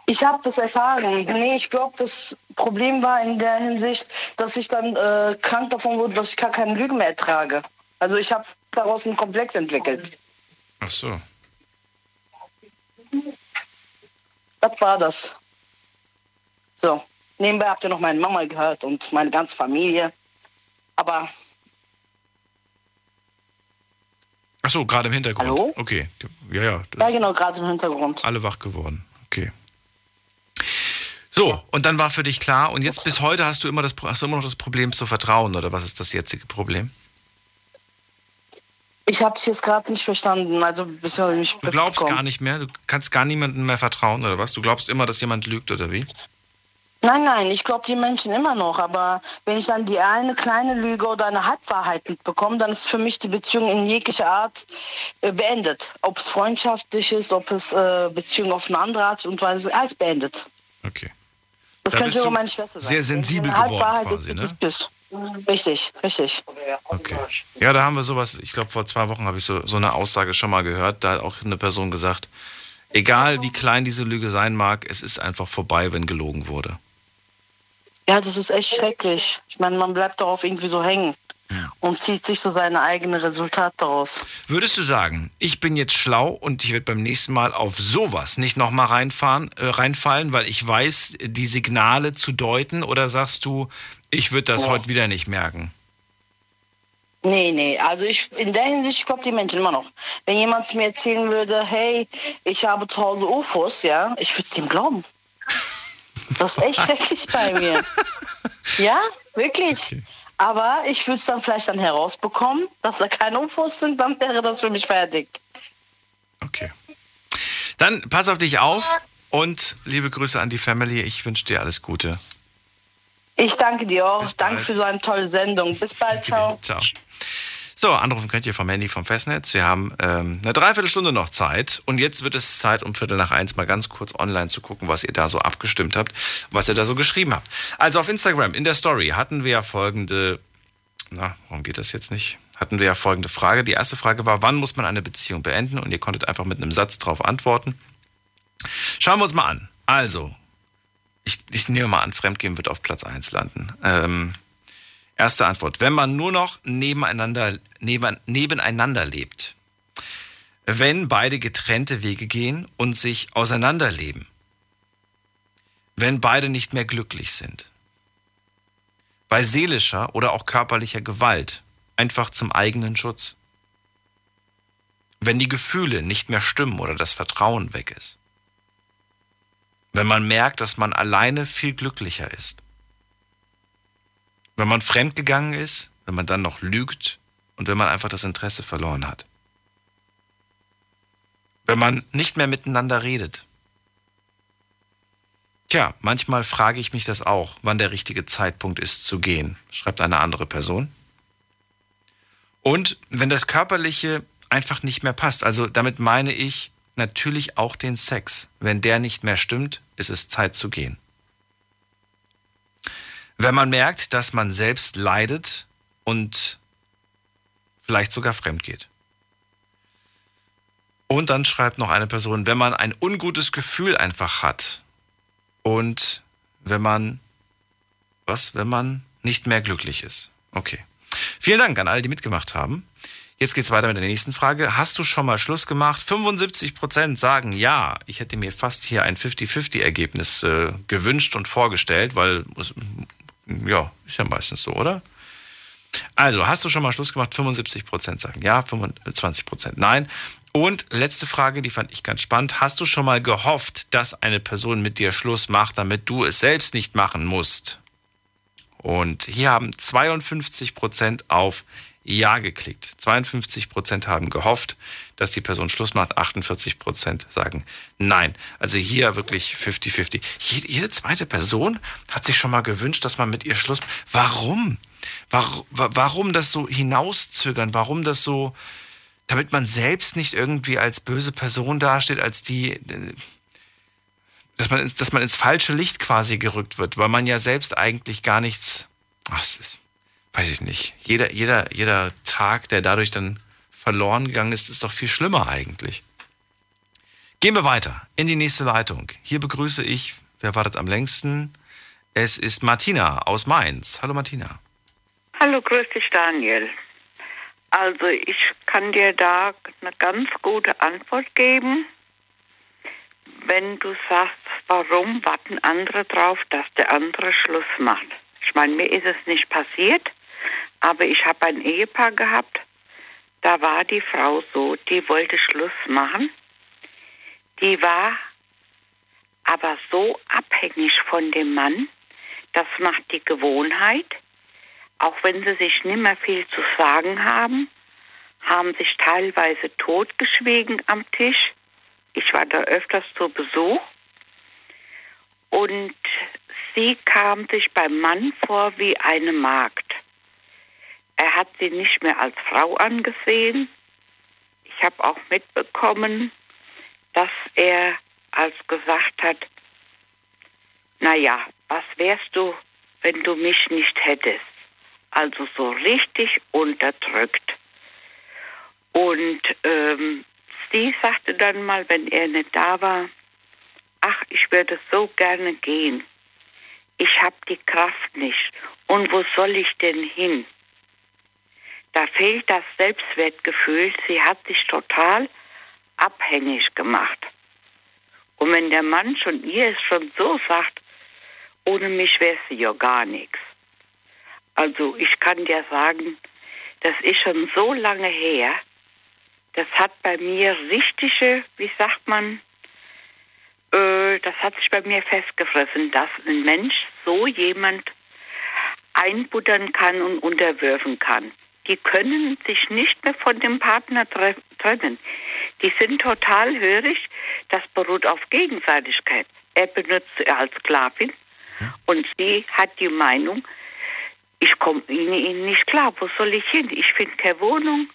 Ich habe das erfahren. Nee, ich glaube, das Problem war in der Hinsicht, dass ich dann äh, krank davon wurde, dass ich gar keine Lügen mehr ertrage. Also ich habe daraus einen Komplex entwickelt. Ach so. Das war das. So. Nebenbei habt ihr noch meine Mama gehört und meine ganze Familie. Aber. Ach so, gerade im Hintergrund. Hallo? Okay. Ja, ja. Ja, genau, gerade im Hintergrund. Alle wach geworden. Okay. So, und dann war für dich klar, und jetzt bis heute hast du immer, das, hast du immer noch das Problem zu vertrauen, oder was ist das jetzige Problem? Ich habe es jetzt gerade nicht verstanden. Also bisher nicht Du glaubst gar nicht mehr, du kannst gar niemandem mehr vertrauen, oder was? Du glaubst immer, dass jemand lügt, oder wie? Nein, nein, ich glaube die Menschen immer noch. Aber wenn ich dann die eine kleine Lüge oder eine Halbwahrheit mitbekomme, dann ist für mich die Beziehung in jeglicher Art äh, beendet. Ob es freundschaftlich ist, ob es äh, Beziehung auf eine andere Art und Weise, alles beendet. Okay. Das Da könnte sogar meine Schwester sein. sehr sensibel geworden Halbwahrheit quasi, ist, ne? ist. Richtig, richtig. Okay. Ja, da haben wir sowas, ich glaube vor zwei Wochen habe ich so, so eine Aussage schon mal gehört. Da hat auch eine Person gesagt, egal wie klein diese Lüge sein mag, es ist einfach vorbei, wenn gelogen wurde. Ja, das ist echt schrecklich. Ich meine, man bleibt darauf irgendwie so hängen und zieht sich so seine eigenen Resultate daraus. Würdest du sagen, ich bin jetzt schlau und ich werde beim nächsten Mal auf sowas nicht nochmal reinfahren, äh, reinfallen, weil ich weiß, die Signale zu deuten? Oder sagst du, ich würde das Ja. heute wieder nicht merken? Nee, nee, also ich in der Hinsicht, ich glaube die Menschen immer noch. Wenn jemand mir erzählen würde, hey, ich habe zu Hause UFOs, ja, ich würde es ihm glauben. Das ist echt schrecklich bei mir. Ja, wirklich. Aber ich würde es dann vielleicht dann herausbekommen, dass da keine UFOs sind, dann wäre das für mich fertig. Dann pass auf dich auf und liebe Grüße an die Family. Ich wünsche dir alles Gute. Ich danke dir auch. Danke für so eine tolle Sendung. Bis bald, ciao. Ciao. So, anrufen könnt ihr vom Handy vom Festnetz. Wir haben ähm, eine Dreiviertelstunde noch Zeit. Und jetzt wird es Zeit, um Viertel nach eins mal ganz kurz online zu gucken, was ihr da so abgestimmt habt, was ihr da so geschrieben habt. Also auf Instagram, in der Story, hatten wir ja folgende. Na, warum geht das jetzt nicht? Hatten wir ja folgende Frage. Die erste Frage war, wann muss man eine Beziehung beenden? Und ihr konntet einfach mit einem Satz drauf antworten. Schauen wir uns mal an. Also, ich, ich nehme mal an, Fremdgehen wird auf Platz 1 landen. Ähm, erste Antwort. Wenn man nur noch nebeneinander, neben, nebeneinander lebt. Wenn beide getrennte Wege gehen und sich auseinanderleben. Wenn beide nicht mehr glücklich sind. Bei seelischer oder auch körperlicher Gewalt. Einfach zum eigenen Schutz. Wenn die Gefühle nicht mehr stimmen oder das Vertrauen weg ist. Wenn man merkt, dass man alleine viel glücklicher ist. Wenn man fremdgegangen ist, wenn man dann noch lügt und wenn man einfach das Interesse verloren hat. Wenn man nicht mehr miteinander redet. Tja, manchmal frage ich mich das auch, wann der richtige Zeitpunkt ist zu gehen, schreibt eine andere Person. Und wenn das Körperliche einfach nicht mehr passt, also damit meine ich natürlich auch den Sex. Wenn der nicht mehr stimmt, ist es Zeit zu gehen. Wenn man merkt, dass man selbst leidet und vielleicht sogar fremd geht. Und dann schreibt noch eine Person, wenn man ein ungutes Gefühl einfach hat und wenn man, was, wenn man nicht mehr glücklich ist. Okay. Vielen Dank an alle, die mitgemacht haben. Jetzt geht's weiter mit der nächsten Frage. Hast du schon mal Schluss gemacht? 75% sagen ja. Ich hätte mir fast hier ein 50-50-Ergebnis äh, gewünscht und vorgestellt, weil, ja, ist ja meistens so, oder? Also, hast du schon mal Schluss gemacht? 75% sagen ja, 25% nein. Und letzte Frage, die fand ich ganz spannend. Hast du schon mal gehofft, dass eine Person mit dir Schluss macht, damit du es selbst nicht machen musst? Und hier haben 52% auf Ja geklickt. 52% haben gehofft, dass die Person Schluss macht. 48% sagen Nein. Also hier wirklich 50-50. Jede, zweite Person hat sich schon mal gewünscht, dass man mit ihr Schluss macht. Warum? Warum, warum das so hinauszögern? Warum das so, damit man selbst nicht irgendwie als böse Person dasteht, als die, dass man, dass man ins falsche Licht quasi gerückt wird, weil man ja selbst eigentlich gar nichts, ach, das ist, weiß ich nicht. Jeder, jeder, jeder Tag, der dadurch dann verloren gegangen ist, ist doch viel schlimmer eigentlich. Gehen wir weiter in die nächste Leitung. Hier begrüße ich, wer wartet am längsten? Es ist Martina aus Mainz. Hallo Martina. Hallo, grüß dich Daniel. Also ich kann dir da eine ganz gute Antwort geben. Wenn du sagst, warum warten andere drauf, dass der andere Schluss macht. Ich meine, mir ist es nicht passiert, aber ich habe ein Ehepaar gehabt, da war die Frau so, die wollte Schluss machen. Die war aber so abhängig von dem Mann, das macht die Gewohnheit. Auch wenn sie sich nicht mehr viel zu sagen haben, haben sich teilweise totgeschwiegen am Tisch. Ich war da öfters zu Besuch. Und sie kam sich beim Mann vor wie eine Magd. Er hat sie nicht mehr als Frau angesehen. Ich habe auch mitbekommen, dass er als gesagt hat, naja, was wärst du, wenn du mich nicht hättest? Also so richtig unterdrückt. Und ähm, sie sagte dann mal, wenn er nicht da war, ach, ich würde so gerne gehen. Ich habe die Kraft nicht. Und wo soll ich denn hin? Da fehlt das Selbstwertgefühl. Sie hat sich total abhängig gemacht. Und wenn der Mann schon ihr es schon so sagt, ohne mich wäre sie ja gar nichts. Also ich kann dir sagen, das ist schon so lange her. Das hat bei mir richtige, wie sagt man, äh, das hat sich bei mir festgefressen, dass ein Mensch so jemand einbuttern kann und unterwerfen kann. Die können sich nicht mehr von dem Partner trennen. Die sind total hörig. Das beruht auf Gegenseitigkeit. Er benutzt sie als Sklavin und sie hat die Meinung, ich komme ihnen nicht klar, wo soll ich hin? Ich finde keine Wohnung,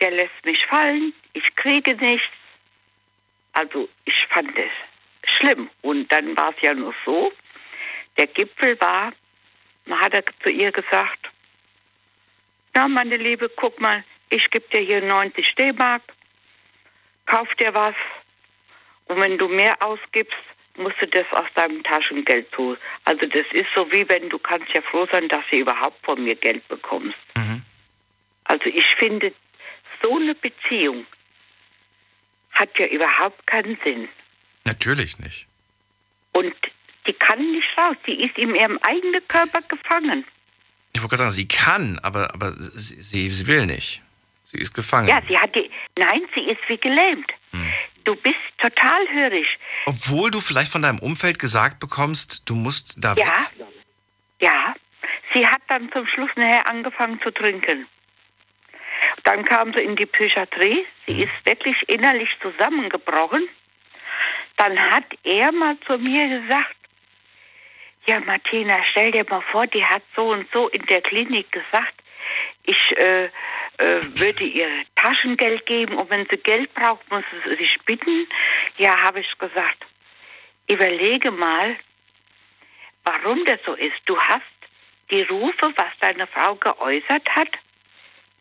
der lässt mich fallen, ich kriege nichts. Also ich fand es schlimm. Und dann war es ja nur so, der Gipfel war, man hat er zu ihr gesagt, na meine Liebe, guck mal, ich gebe dir hier 90 D-Mark, kauf dir was und wenn du mehr ausgibst, musst du das aus deinem Taschengeld tun. Also das ist so wie wenn du kannst ja froh sein, dass du überhaupt von mir Geld bekommst. Mhm. Also ich finde, so eine Beziehung hat ja überhaupt keinen Sinn. Natürlich nicht. Und die kann nicht raus. Die ist in ihrem eigenen Körper gefangen. Ich wollte gerade sagen, sie kann, aber, aber sie, sie, sie, will nicht. Sie ist gefangen. Ja, sie hat die. Nein, sie ist wie gelähmt. Hm. Du bist total hörig. Obwohl du vielleicht von deinem Umfeld gesagt bekommst, du musst da ja, weg. Ja. Sie hat dann zum Schluss nachher angefangen zu trinken. Dann kam sie in die Psychiatrie. Sie hm. ist wirklich innerlich zusammengebrochen. Dann hat er mal zu mir gesagt, ja Martina, stell dir mal vor, die hat so und so in der Klinik gesagt, ich äh, äh, würde ihr Taschengeld geben und wenn sie Geld braucht, muss sie sich bitten. Ja, habe ich gesagt, überlege mal, warum das so ist. Du hast die Rufe, was deine Frau geäußert hat,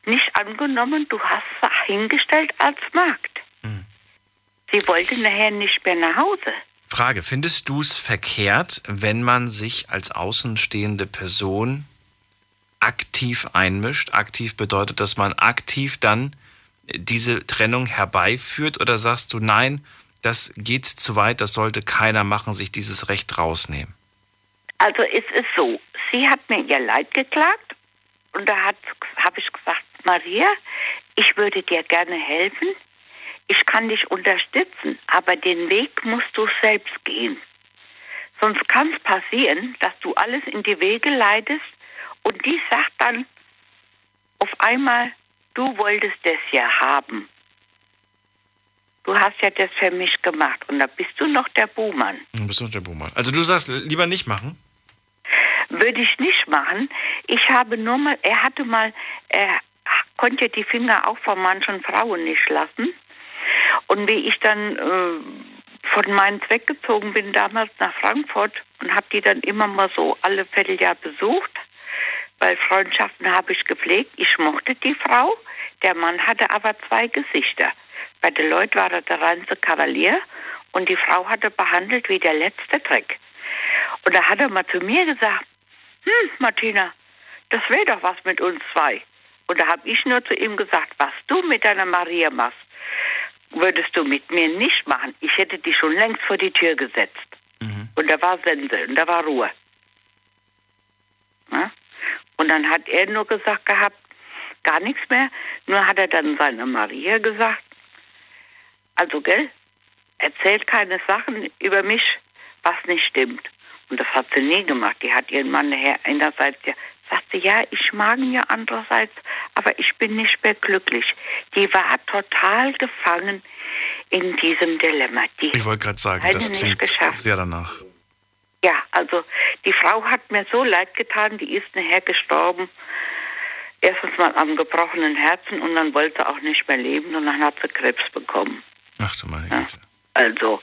nicht angenommen, du hast sie hingestellt als Magd. Hm. Sie wollte nachher nicht mehr nach Hause. Frage, findest du es verkehrt, wenn man sich als außenstehende Person aktiv einmischt? Aktiv bedeutet, dass man aktiv dann diese Trennung herbeiführt oder sagst du, nein, das geht zu weit, das sollte keiner machen, sich dieses Recht rausnehmen? Also es ist so, sie hat mir ihr Leid geklagt und da habe ich gesagt, Maria, ich würde dir gerne helfen, ich kann dich unterstützen, aber den Weg musst du selbst gehen. Sonst kann es passieren, dass du alles in die Wege leitest und die sagt dann auf einmal, du wolltest das ja haben. Du hast ja das für mich gemacht und da bist du noch der Buhmann. Du bist noch der Buhmann. Also du sagst, lieber nicht machen? Würde ich nicht machen. Ich habe nur mal, er hatte mal, er konnte die Finger auch von manchen Frauen nicht lassen. Und wie ich dann äh, von Mainz weggezogen bin, damals nach Frankfurt und habe die dann immer mal so alle Vierteljahr besucht, weil Freundschaften habe ich gepflegt. Ich mochte die Frau. Der Mann hatte aber zwei Gesichter. Bei den Leuten war er der reinste Kavalier und die Frau hatte behandelt wie der letzte Dreck. Und da hat er mal zu mir gesagt, hm, Martina, das wäre doch was mit uns zwei. Und da habe ich nur zu ihm gesagt, was du mit deiner Maria machst, würdest du mit mir nicht machen. Ich hätte dich schon längst vor die Tür gesetzt. Mhm. Und da war Sense und da war Ruhe. Ja? Und dann hat er nur gesagt gehabt, gar nichts mehr. Nur hat er dann seiner Maria gesagt, also gell, erzählt keine Sachen über mich, was nicht stimmt. Und das hat sie nie gemacht. Die hat ihren Mann nachher einerseits ja sagte, ja, ich mag ihn ja andererseits, aber ich bin nicht mehr glücklich. Die war total gefangen in diesem Dilemma. Die ich wollte gerade sagen, das klingt sehr danach. Ja, also die Frau hat mir so leid getan, die ist nachher gestorben. Erstens mal am gebrochenen Herzen und dann wollte sie auch nicht mehr leben und dann hat sie Krebs bekommen. Ach du meine Güte. Ja, also,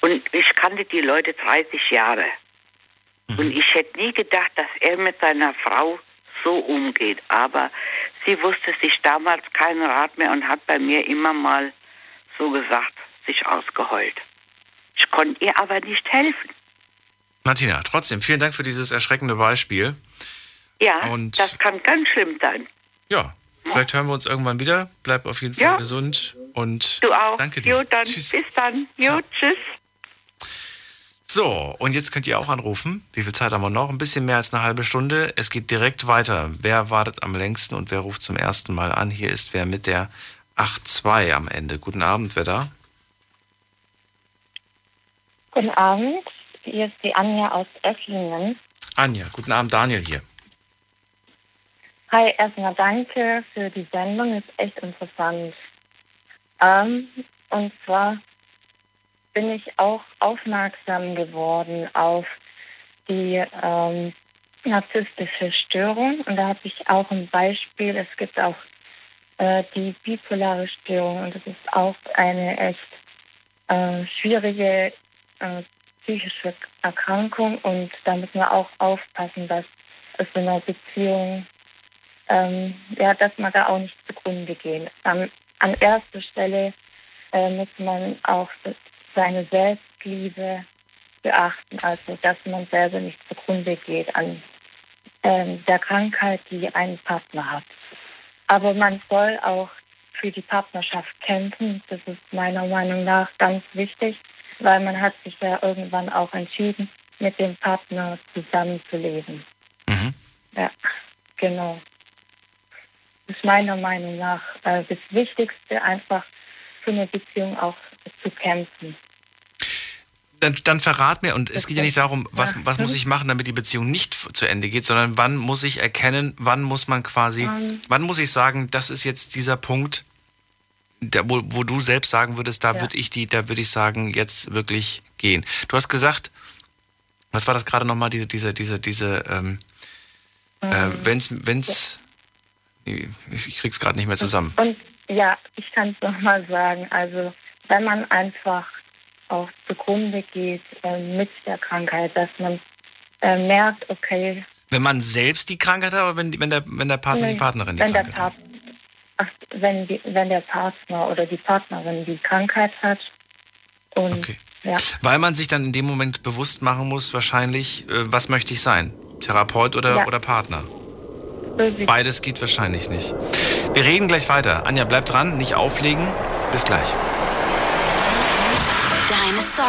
und ich kannte die Leute 30 Jahre. Mhm. Und ich hätte nie gedacht, dass er mit seiner Frau so umgeht. Aber sie wusste sich damals keinen Rat mehr und hat bei mir immer mal so gesagt, sich ausgeheult. Ich konnte ihr aber nicht helfen. Martina, trotzdem vielen Dank für dieses erschreckende Beispiel. Ja, und das kann ganz schlimm sein. Ja, vielleicht hören wir uns irgendwann wieder. Bleib auf jeden Fall ja. gesund und du auch. danke dir. Jo, dann. Tschüss. Bis dann. Jo, tschüss. So, und jetzt könnt ihr auch anrufen. Wie viel Zeit haben wir noch? Ein bisschen mehr als eine halbe Stunde. Es geht direkt weiter. Wer wartet am längsten und wer ruft zum ersten Mal an? Hier ist wer mit der 8.2 am Ende. Guten Abend, wer da? Guten Abend. Hier ist die Anja aus Esslingen. Anja, guten Abend, Daniel hier. Hi, erstmal danke für die Sendung, ist echt interessant. Ähm, und zwar bin ich auch aufmerksam geworden auf die ähm, narzisstische Störung. Und da habe ich auch ein Beispiel. Es gibt auch äh, die bipolare Störung und das ist auch eine echt äh, schwierige äh, psychische Erkrankung und da müssen wir auch aufpassen, dass es in einer Beziehung, ähm, ja, dass man da auch nicht zugrunde gehen. An, an erster Stelle äh, muss man auch seine Selbstliebe beachten, also dass man selber nicht zugrunde geht an ähm, der Krankheit, die ein Partner hat. Aber man soll auch für die Partnerschaft kämpfen. Das ist meiner Meinung nach ganz wichtig weil man hat sich ja irgendwann auch entschieden, mit dem Partner zusammenzuleben. Mhm. Ja, genau. Das ist meiner Meinung nach äh, das Wichtigste, einfach für eine Beziehung auch zu kämpfen. Dann, dann verrat mir, und es geht ja nicht darum, was, was muss ich machen, damit die Beziehung nicht zu Ende geht, sondern wann muss ich erkennen, wann muss man quasi, um, ähm. wann muss ich sagen, das ist jetzt dieser Punkt, da, wo, wo du selbst sagen würdest, da ja. würde ich die, da würde ich sagen, jetzt wirklich gehen. Du hast gesagt, was war das gerade nochmal, diese, diese, diese, diese, ähm, äh, mhm. äh, wenn's, wenn's, ja. ich krieg's gerade nicht mehr zusammen. Und, und ja, ich kann es nochmal sagen, also wenn man einfach auch zugrunde geht äh, mit der Krankheit, dass man äh, merkt, okay. Wenn man selbst die Krankheit hat oder wenn, wenn, der, wenn der Partner, die Partnerin die wenn Krankheit der hat? Ach, wenn, die, wenn der Partner oder die Partnerin die Krankheit hat. Und, okay. Ja. Weil man sich dann in dem Moment bewusst machen muss, wahrscheinlich, äh, was möchte ich sein? Therapeut oder, ja. oder Partner? Beides geht wahrscheinlich nicht. Wir reden gleich weiter. Anja, bleib dran, nicht auflegen. Bis gleich.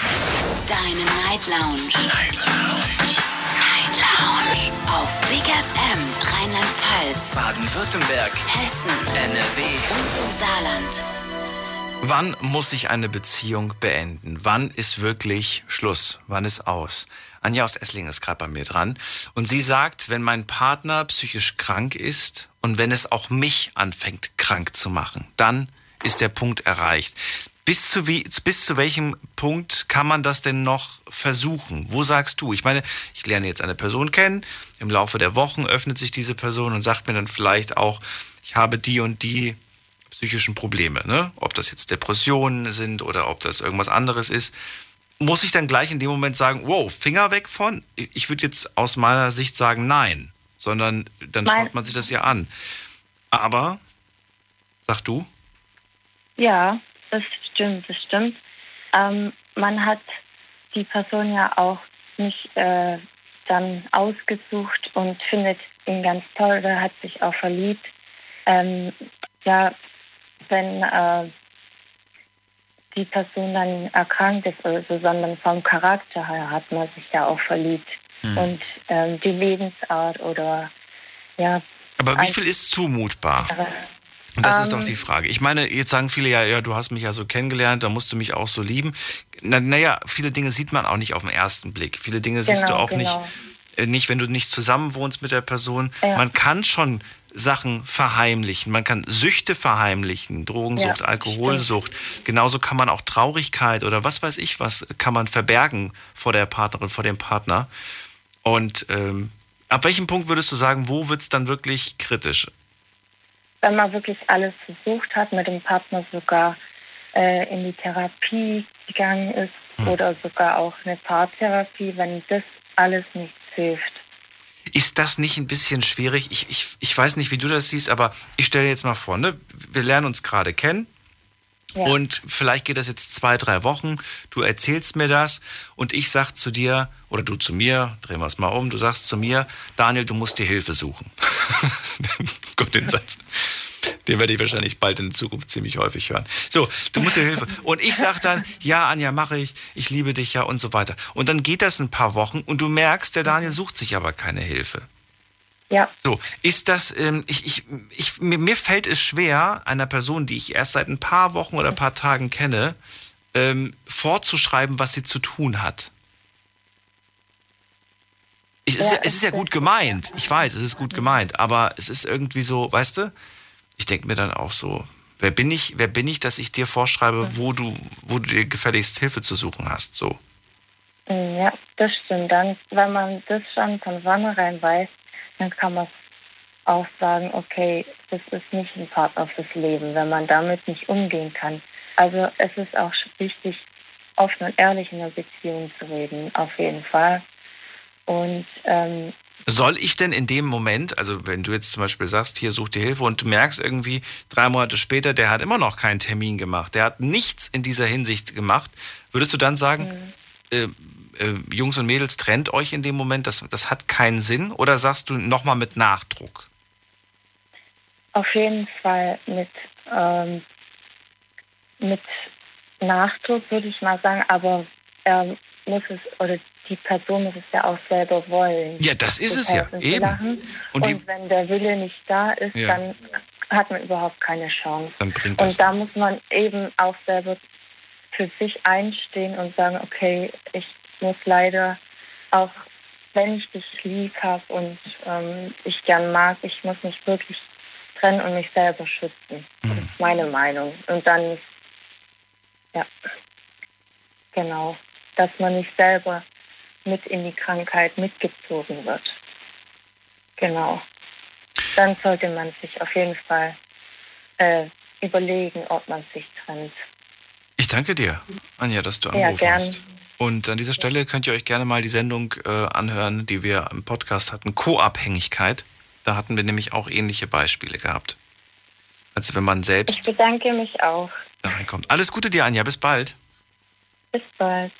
Deine Night Lounge. Night Lounge. Lounge auf Big FM Rheinland-Pfalz, Baden-Württemberg, Hessen, NRW und im Saarland. Wann muss ich eine Beziehung beenden? Wann ist wirklich Schluss? Wann ist aus? Anja aus Essling ist gerade bei mir dran. Und sie sagt, wenn mein Partner psychisch krank ist und wenn es auch mich anfängt krank zu machen, dann ist der Punkt erreicht. Bis zu, wie, bis zu welchem Punkt kann man das denn noch versuchen? Wo sagst du? Ich meine, ich lerne jetzt eine Person kennen. Im Laufe der Wochen öffnet sich diese Person und sagt mir dann vielleicht auch, ich habe die und die psychischen Probleme. Ne? Ob das jetzt Depressionen sind oder ob das irgendwas anderes ist. Muss ich dann gleich in dem Moment sagen, wow, Finger weg von? Ich würde jetzt aus meiner Sicht sagen, nein. Sondern dann nein. schaut man sich das ja an. Aber, sag du? Ja, das stimmt, das stimmt. Ähm, man hat die Person ja auch nicht äh, dann ausgesucht und findet ihn ganz toll oder hat sich auch verliebt. Ähm, ja, wenn äh, die Person dann erkrankt ist oder so, sondern vom Charakter her hat man sich ja auch verliebt. hm. und ähm, die Lebensart oder ja. Aber wie viel ist zumutbar? Und das um, ist doch die ähm, Frage. Ich meine, jetzt sagen viele ja, ja, du hast mich ja so kennengelernt, da musst du mich auch so lieben. Naja, na viele Dinge sieht man auch nicht auf den ersten Blick. Viele Dinge genau, siehst du genau, auch genau. nicht, äh, nicht, wenn du nicht zusammen wohnst mit der Person. Ja. Man kann schon Sachen verheimlichen. Man kann Süchte verheimlichen, Drogensucht, ja, Alkoholsucht. Genauso kann man auch Traurigkeit oder was weiß ich was, kann man verbergen vor der Partnerin, vor dem Partner. Und ähm, ab welchem Punkt würdest du sagen, wo wird es dann wirklich kritisch? Wenn man wirklich alles versucht hat, mit dem Partner sogar äh, in die Therapie gegangen ist hm. oder sogar auch eine Paartherapie, wenn das alles nichts hilft ist das nicht ein bisschen schwierig? Ich, ich, ich weiß nicht, wie du das siehst, aber ich stelle jetzt mal vor, ne? wir lernen uns gerade kennen. Ja. Und vielleicht geht das jetzt zwei, drei Wochen. Du erzählst mir das und ich sag zu dir, oder du zu mir, drehen wir es mal um, du sagst zu mir, Daniel, du musst dir Hilfe suchen. Gott, den Satz. Den werde ich wahrscheinlich bald in Zukunft ziemlich häufig hören. So, du musst dir Hilfe. Und ich sage dann, ja, Anja, mache ich, ich liebe dich ja und so weiter. Und dann geht das ein paar Wochen und du merkst, der Daniel sucht sich aber keine Hilfe. Ja. So, ist das, ähm, ich, ich, ich, mir, mir fällt es schwer, einer Person, die ich erst seit ein paar Wochen oder ein paar Tagen kenne, ähm, vorzuschreiben, was sie zu tun hat. Ich, es, es ist ja gut gemeint. Ich weiß, es ist gut gemeint, aber es ist irgendwie so, weißt du, ich denke mir dann auch so, wer bin ich, wer bin ich, dass ich dir vorschreibe, wo du, wo du dir gefälligst Hilfe zu suchen hast, so. Ja, das stimmt. Dann, wenn man das schon von vornherein weiß, dann kann man auch sagen, okay, das ist nicht ein Partner fürs Leben, wenn man damit nicht umgehen kann. Also es ist auch wichtig, offen und ehrlich in einer Beziehung zu reden, auf jeden Fall. Und ähm, soll ich denn in dem Moment, also wenn du jetzt zum Beispiel sagst, hier such dir Hilfe und du merkst irgendwie drei Monate später, der hat immer noch keinen Termin gemacht, der hat nichts in dieser Hinsicht gemacht, würdest du dann sagen, mhm. äh, äh, Jungs und Mädels, trennt euch in dem Moment, das, das hat keinen Sinn? Oder sagst du nochmal mit Nachdruck? Auf jeden Fall mit, ähm, mit Nachdruck würde ich mal sagen, aber er muss es, oder die Person muss es ja auch selber wollen. Ja, das ist es ja, eben. Und, und wenn der Wille nicht da ist, ja. dann hat man überhaupt keine Chance. Dann bringt das und da muss man eben auch selber für sich einstehen und sagen, okay, ich muss leider auch, wenn ich dich lieb habe und ähm, ich gern mag, ich muss mich wirklich trennen und mich selber schützen. Das ist mhm. meine Meinung. Und dann, ja, genau, dass man nicht selber mit in die Krankheit mitgezogen wird. Genau. Dann sollte man sich auf jeden Fall äh, überlegen, ob man sich trennt. Ich danke dir, Anja, dass du angerufen ja, hast. Und an dieser Stelle könnt ihr euch gerne mal die Sendung äh, anhören, die wir im Podcast hatten, Co-Abhängigkeit. Da hatten wir nämlich auch ähnliche Beispiele gehabt. Also wenn man selbst... Ich bedanke mich auch. Da reinkommt. Alles Gute dir, Anja. Bis bald. Bis bald.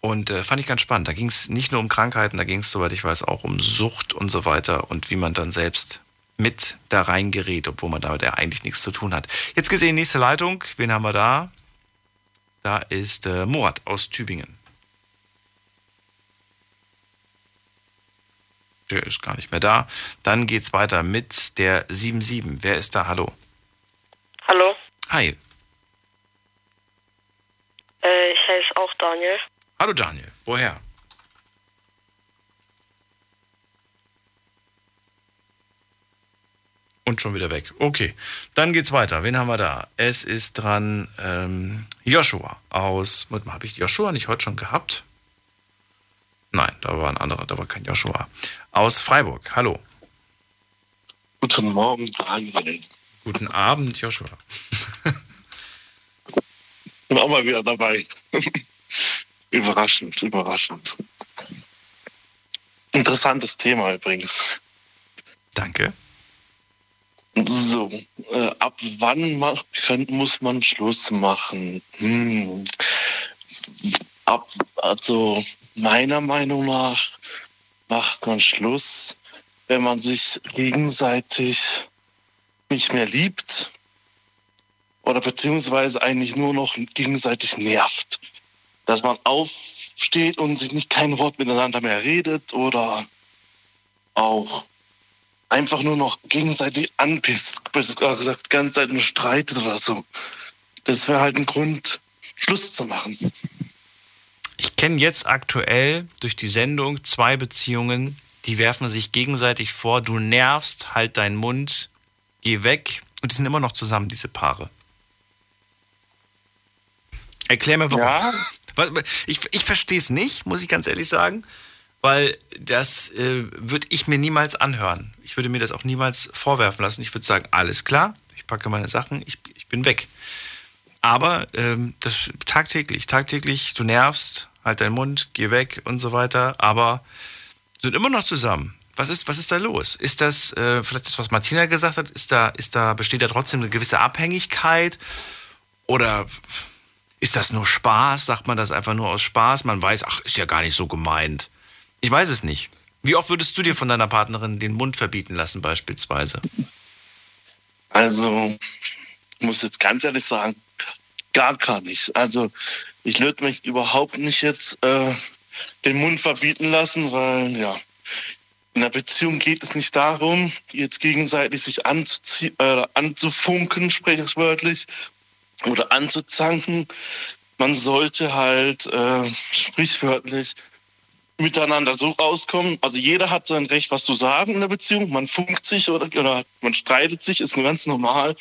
Und äh, fand ich ganz spannend. Da ging es nicht nur um Krankheiten, da ging es, soweit ich weiß, auch um Sucht und so weiter und wie man dann selbst mit da reingerät, obwohl man damit ja eigentlich nichts zu tun hat. Jetzt gesehen, nächste Leitung. Wen haben wir da? Da ist äh, Murat aus Tübingen. Der ist gar nicht mehr da. Dann geht's weiter mit der 77. Wer ist da? Hallo. Hallo. Hi. Äh, ich heiße auch Daniel. Hallo Daniel, woher? Und schon wieder weg. Okay, dann geht's weiter. Wen haben wir da? Es ist dran ähm, Joshua aus. Warte mal, habe ich Joshua nicht heute schon gehabt? Nein, da war ein anderer, da war kein Joshua. Aus Freiburg. Hallo. Guten Morgen, Daniel. Guten Abend, Joshua. Bin auch mal wieder dabei. Überraschend, überraschend. Interessantes Thema übrigens. Danke. So, äh, ab wann kann, muss man Schluss machen? Hm. Ab, also meiner Meinung nach macht man Schluss, wenn man sich gegenseitig nicht mehr liebt oder beziehungsweise eigentlich nur noch gegenseitig nervt dass man auf, steht und sich nicht kein Wort miteinander mehr redet oder auch einfach nur noch gegenseitig anpisst, gesagt, die ganze Zeit nur streitet oder so. Das wäre halt ein Grund, Schluss zu machen. Ich kenne jetzt aktuell durch die Sendung zwei Beziehungen, die werfen sich gegenseitig vor, du nervst, halt deinen Mund, geh weg. Und die sind immer noch zusammen, diese Paare. Erklär mir warum. Ja. Ich, ich verstehe es nicht, muss ich ganz ehrlich sagen, weil das äh, würde ich mir niemals anhören. Ich würde mir das auch niemals vorwerfen lassen. Ich würde sagen, alles klar, ich packe meine Sachen, ich, ich bin weg. Aber ähm, das tagtäglich, tagtäglich, du nervst, halt deinen Mund, geh weg und so weiter, aber sind immer noch zusammen. Was ist, was ist da los? Ist das äh, vielleicht das, was Martina gesagt hat? Ist da, ist da, besteht da trotzdem eine gewisse Abhängigkeit? Oder ist das nur Spaß? Sagt man das einfach nur aus Spaß? Man weiß, ach, ist ja gar nicht so gemeint. Ich weiß es nicht. Wie oft würdest du dir von deiner Partnerin den Mund verbieten lassen, beispielsweise? Also, ich muss jetzt ganz ehrlich sagen, gar gar nicht. Also, ich würde mich überhaupt nicht jetzt äh, den Mund verbieten lassen, weil, ja, in einer Beziehung geht es nicht darum, jetzt gegenseitig sich äh, anzufunken, sprichwörtlich, oder anzuzanken. Man sollte halt äh, sprichwörtlich miteinander so rauskommen. Also jeder hat sein Recht, was zu sagen in der Beziehung. Man funkt sich oder, oder man streitet sich, ist ganz normal.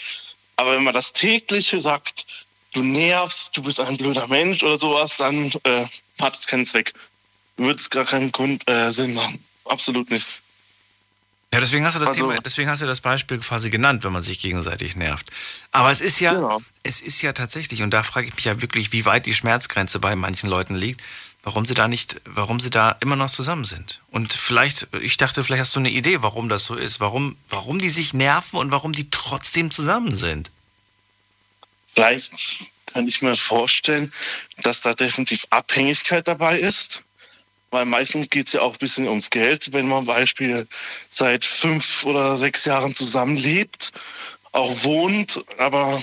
Aber wenn man das tägliche sagt, du nervst, du bist ein blöder Mensch oder sowas, dann äh, hat es keinen Zweck. Würde es gar keinen Grund äh, Sinn machen. Absolut nicht. Ja, deswegen hast du das also, Thema, deswegen hast du das Beispiel quasi genannt, wenn man sich gegenseitig nervt. Aber es ist ja, genau. es ist ja tatsächlich, und da frage ich mich ja wirklich, wie weit die Schmerzgrenze bei manchen Leuten liegt, warum sie da nicht, warum sie da immer noch zusammen sind. Und vielleicht, ich dachte, vielleicht hast du eine Idee, warum das so ist, warum, warum die sich nerven und warum die trotzdem zusammen sind. Vielleicht kann ich mir vorstellen, dass da definitiv Abhängigkeit dabei ist weil meistens geht es ja auch ein bisschen ums Geld, wenn man Beispiel seit fünf oder sechs Jahren zusammenlebt, auch wohnt, aber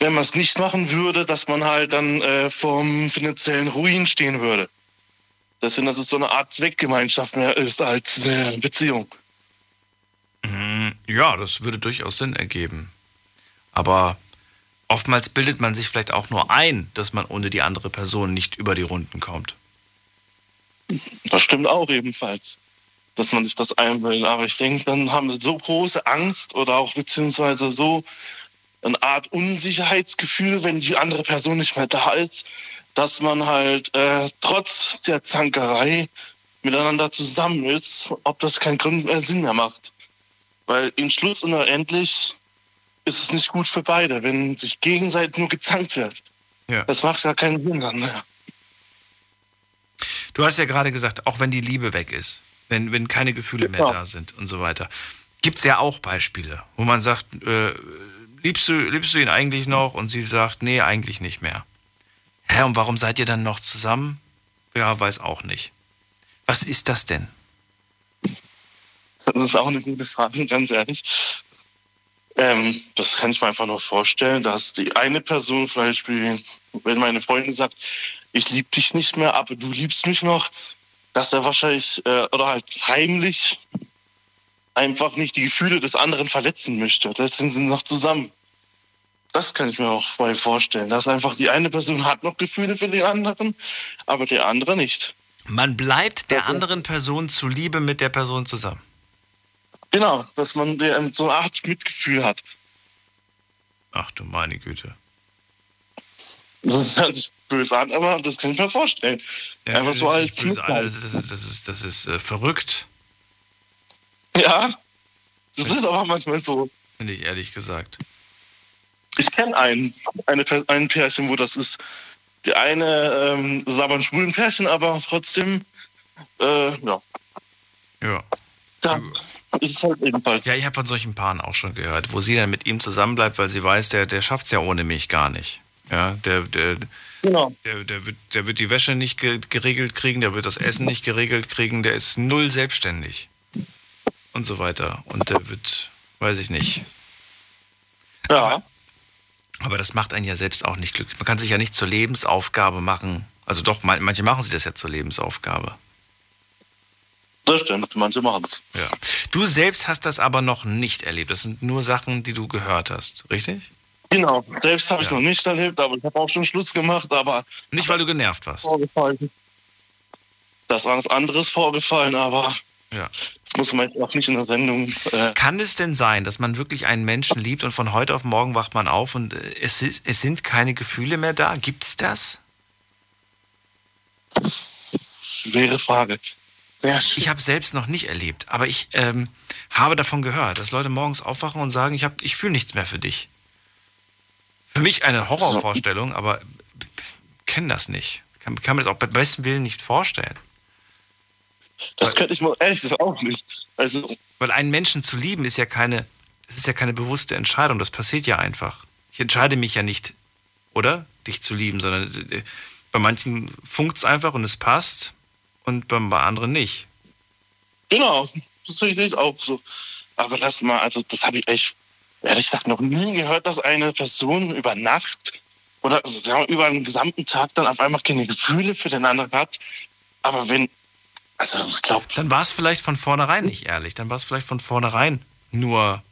wenn man es nicht machen würde, dass man halt dann äh, vom finanziellen Ruin stehen würde. Das sind, dass es so eine Art Zweckgemeinschaft mehr ist als äh, Beziehung. Mhm. Ja, das würde durchaus Sinn ergeben. Aber oftmals bildet man sich vielleicht auch nur ein, dass man ohne die andere Person nicht über die Runden kommt. Das stimmt auch ebenfalls, dass man sich das einbildet. Aber ich denke, dann haben wir so große Angst oder auch beziehungsweise so eine Art Unsicherheitsgefühl, wenn die andere Person nicht mehr da ist, dass man halt äh, trotz der Zankerei miteinander zusammen ist, ob das keinen Grund mehr Sinn mehr macht. Weil im Schluss und endlich ist es nicht gut für beide, wenn sich gegenseitig nur gezankt wird. Ja. Das macht gar keinen Sinn dann. Ja. Du hast ja gerade gesagt, auch wenn die Liebe weg ist, wenn, wenn keine Gefühle mehr da sind und so weiter, gibt es ja auch Beispiele, wo man sagt, äh, liebst, du, liebst du ihn eigentlich noch? Und sie sagt, nee, eigentlich nicht mehr. Hä, und warum seid ihr dann noch zusammen? Ja, weiß auch nicht. Was ist das denn? Das ist auch eine gute Frage, ganz ehrlich. Ähm, das kann ich mir einfach nur vorstellen, dass die eine Person zum Beispiel, wenn meine Freundin sagt, ich liebe dich nicht mehr, aber du liebst mich noch, dass er wahrscheinlich äh, oder halt heimlich einfach nicht die Gefühle des anderen verletzen möchte. Deswegen sind sie noch zusammen. Das kann ich mir auch voll vorstellen, dass einfach die eine Person hat noch Gefühle für den anderen, aber der andere nicht. Man bleibt der anderen Person zuliebe mit der Person zusammen. Genau, dass man so eine Art Mitgefühl hat. Ach du meine Güte. Das hört sich böse an, aber das kann ich mir vorstellen. Ja, Einfach so als böse an, das, ist, das ist, das ist äh, verrückt. Ja, das ist aber manchmal so. Finde ich ehrlich gesagt. Ich kenne ein, eine, ein Pärchen, wo das ist. Die eine ähm, ist aber ein schwulen Pärchen, aber trotzdem, äh, ja. Ja. Da ist es halt ebenfalls. Ja, ich habe von solchen Paaren auch schon gehört, wo sie dann mit ihm zusammenbleibt, weil sie weiß, der, der schafft es ja ohne mich gar nicht. Ja, der, der, Genau. Der, der, wird, der wird die Wäsche nicht geregelt kriegen, der wird das Essen nicht geregelt kriegen, der ist null selbstständig. Und so weiter. Und der wird, weiß ich nicht. Ja. Aber, aber das macht einen ja selbst auch nicht glücklich. Man kann sich ja nicht zur Lebensaufgabe machen, Also doch, manche machen sich das ja zur Lebensaufgabe. Das stimmt, manche machen es. Ja. Du selbst hast das aber noch nicht erlebt. Das sind nur Sachen, die du gehört hast, richtig? Genau, selbst habe ich ja. noch nicht erlebt, aber ich habe auch schon Schluss gemacht, aber. Nicht, weil du genervt warst. Vorgefallen. Das war was anderes vorgefallen, aber. Ja. Das muss man jetzt auch nicht in der Sendung. Äh Kann es denn sein, dass man wirklich einen Menschen liebt und von heute auf morgen wacht man auf und äh, es, ist, es sind keine Gefühle mehr da? Gibt es das? Schwere Frage. Ich habe selbst noch nicht erlebt, aber ich ähm, habe davon gehört, dass Leute morgens aufwachen und sagen, ich, ich fühle nichts mehr für dich. Für mich eine Horrorvorstellung, aber kenne das nicht. Kann, kann mir das auch bei bestem Willen nicht vorstellen. Das könnte ich mal ehrlich gesagt auch nicht. Also Weil einen Menschen zu lieben ist ja keine, es ist ja keine bewusste Entscheidung. Das passiert ja einfach. Ich entscheide mich ja nicht, oder? Dich zu lieben, sondern äh, bei manchen funkt es einfach und es passt und bei anderen nicht. Genau, das sehe ich auch so. Aber das mal, also das habe ich echt, ehrlich gesagt, noch nie gehört, dass eine Person über Nacht oder also, über einen gesamten Tag dann auf einmal keine Gefühle für den anderen hat. Aber wenn, also ich glaube. Dann war es vielleicht von vornherein nicht ehrlich. Dann war es vielleicht von vornherein nur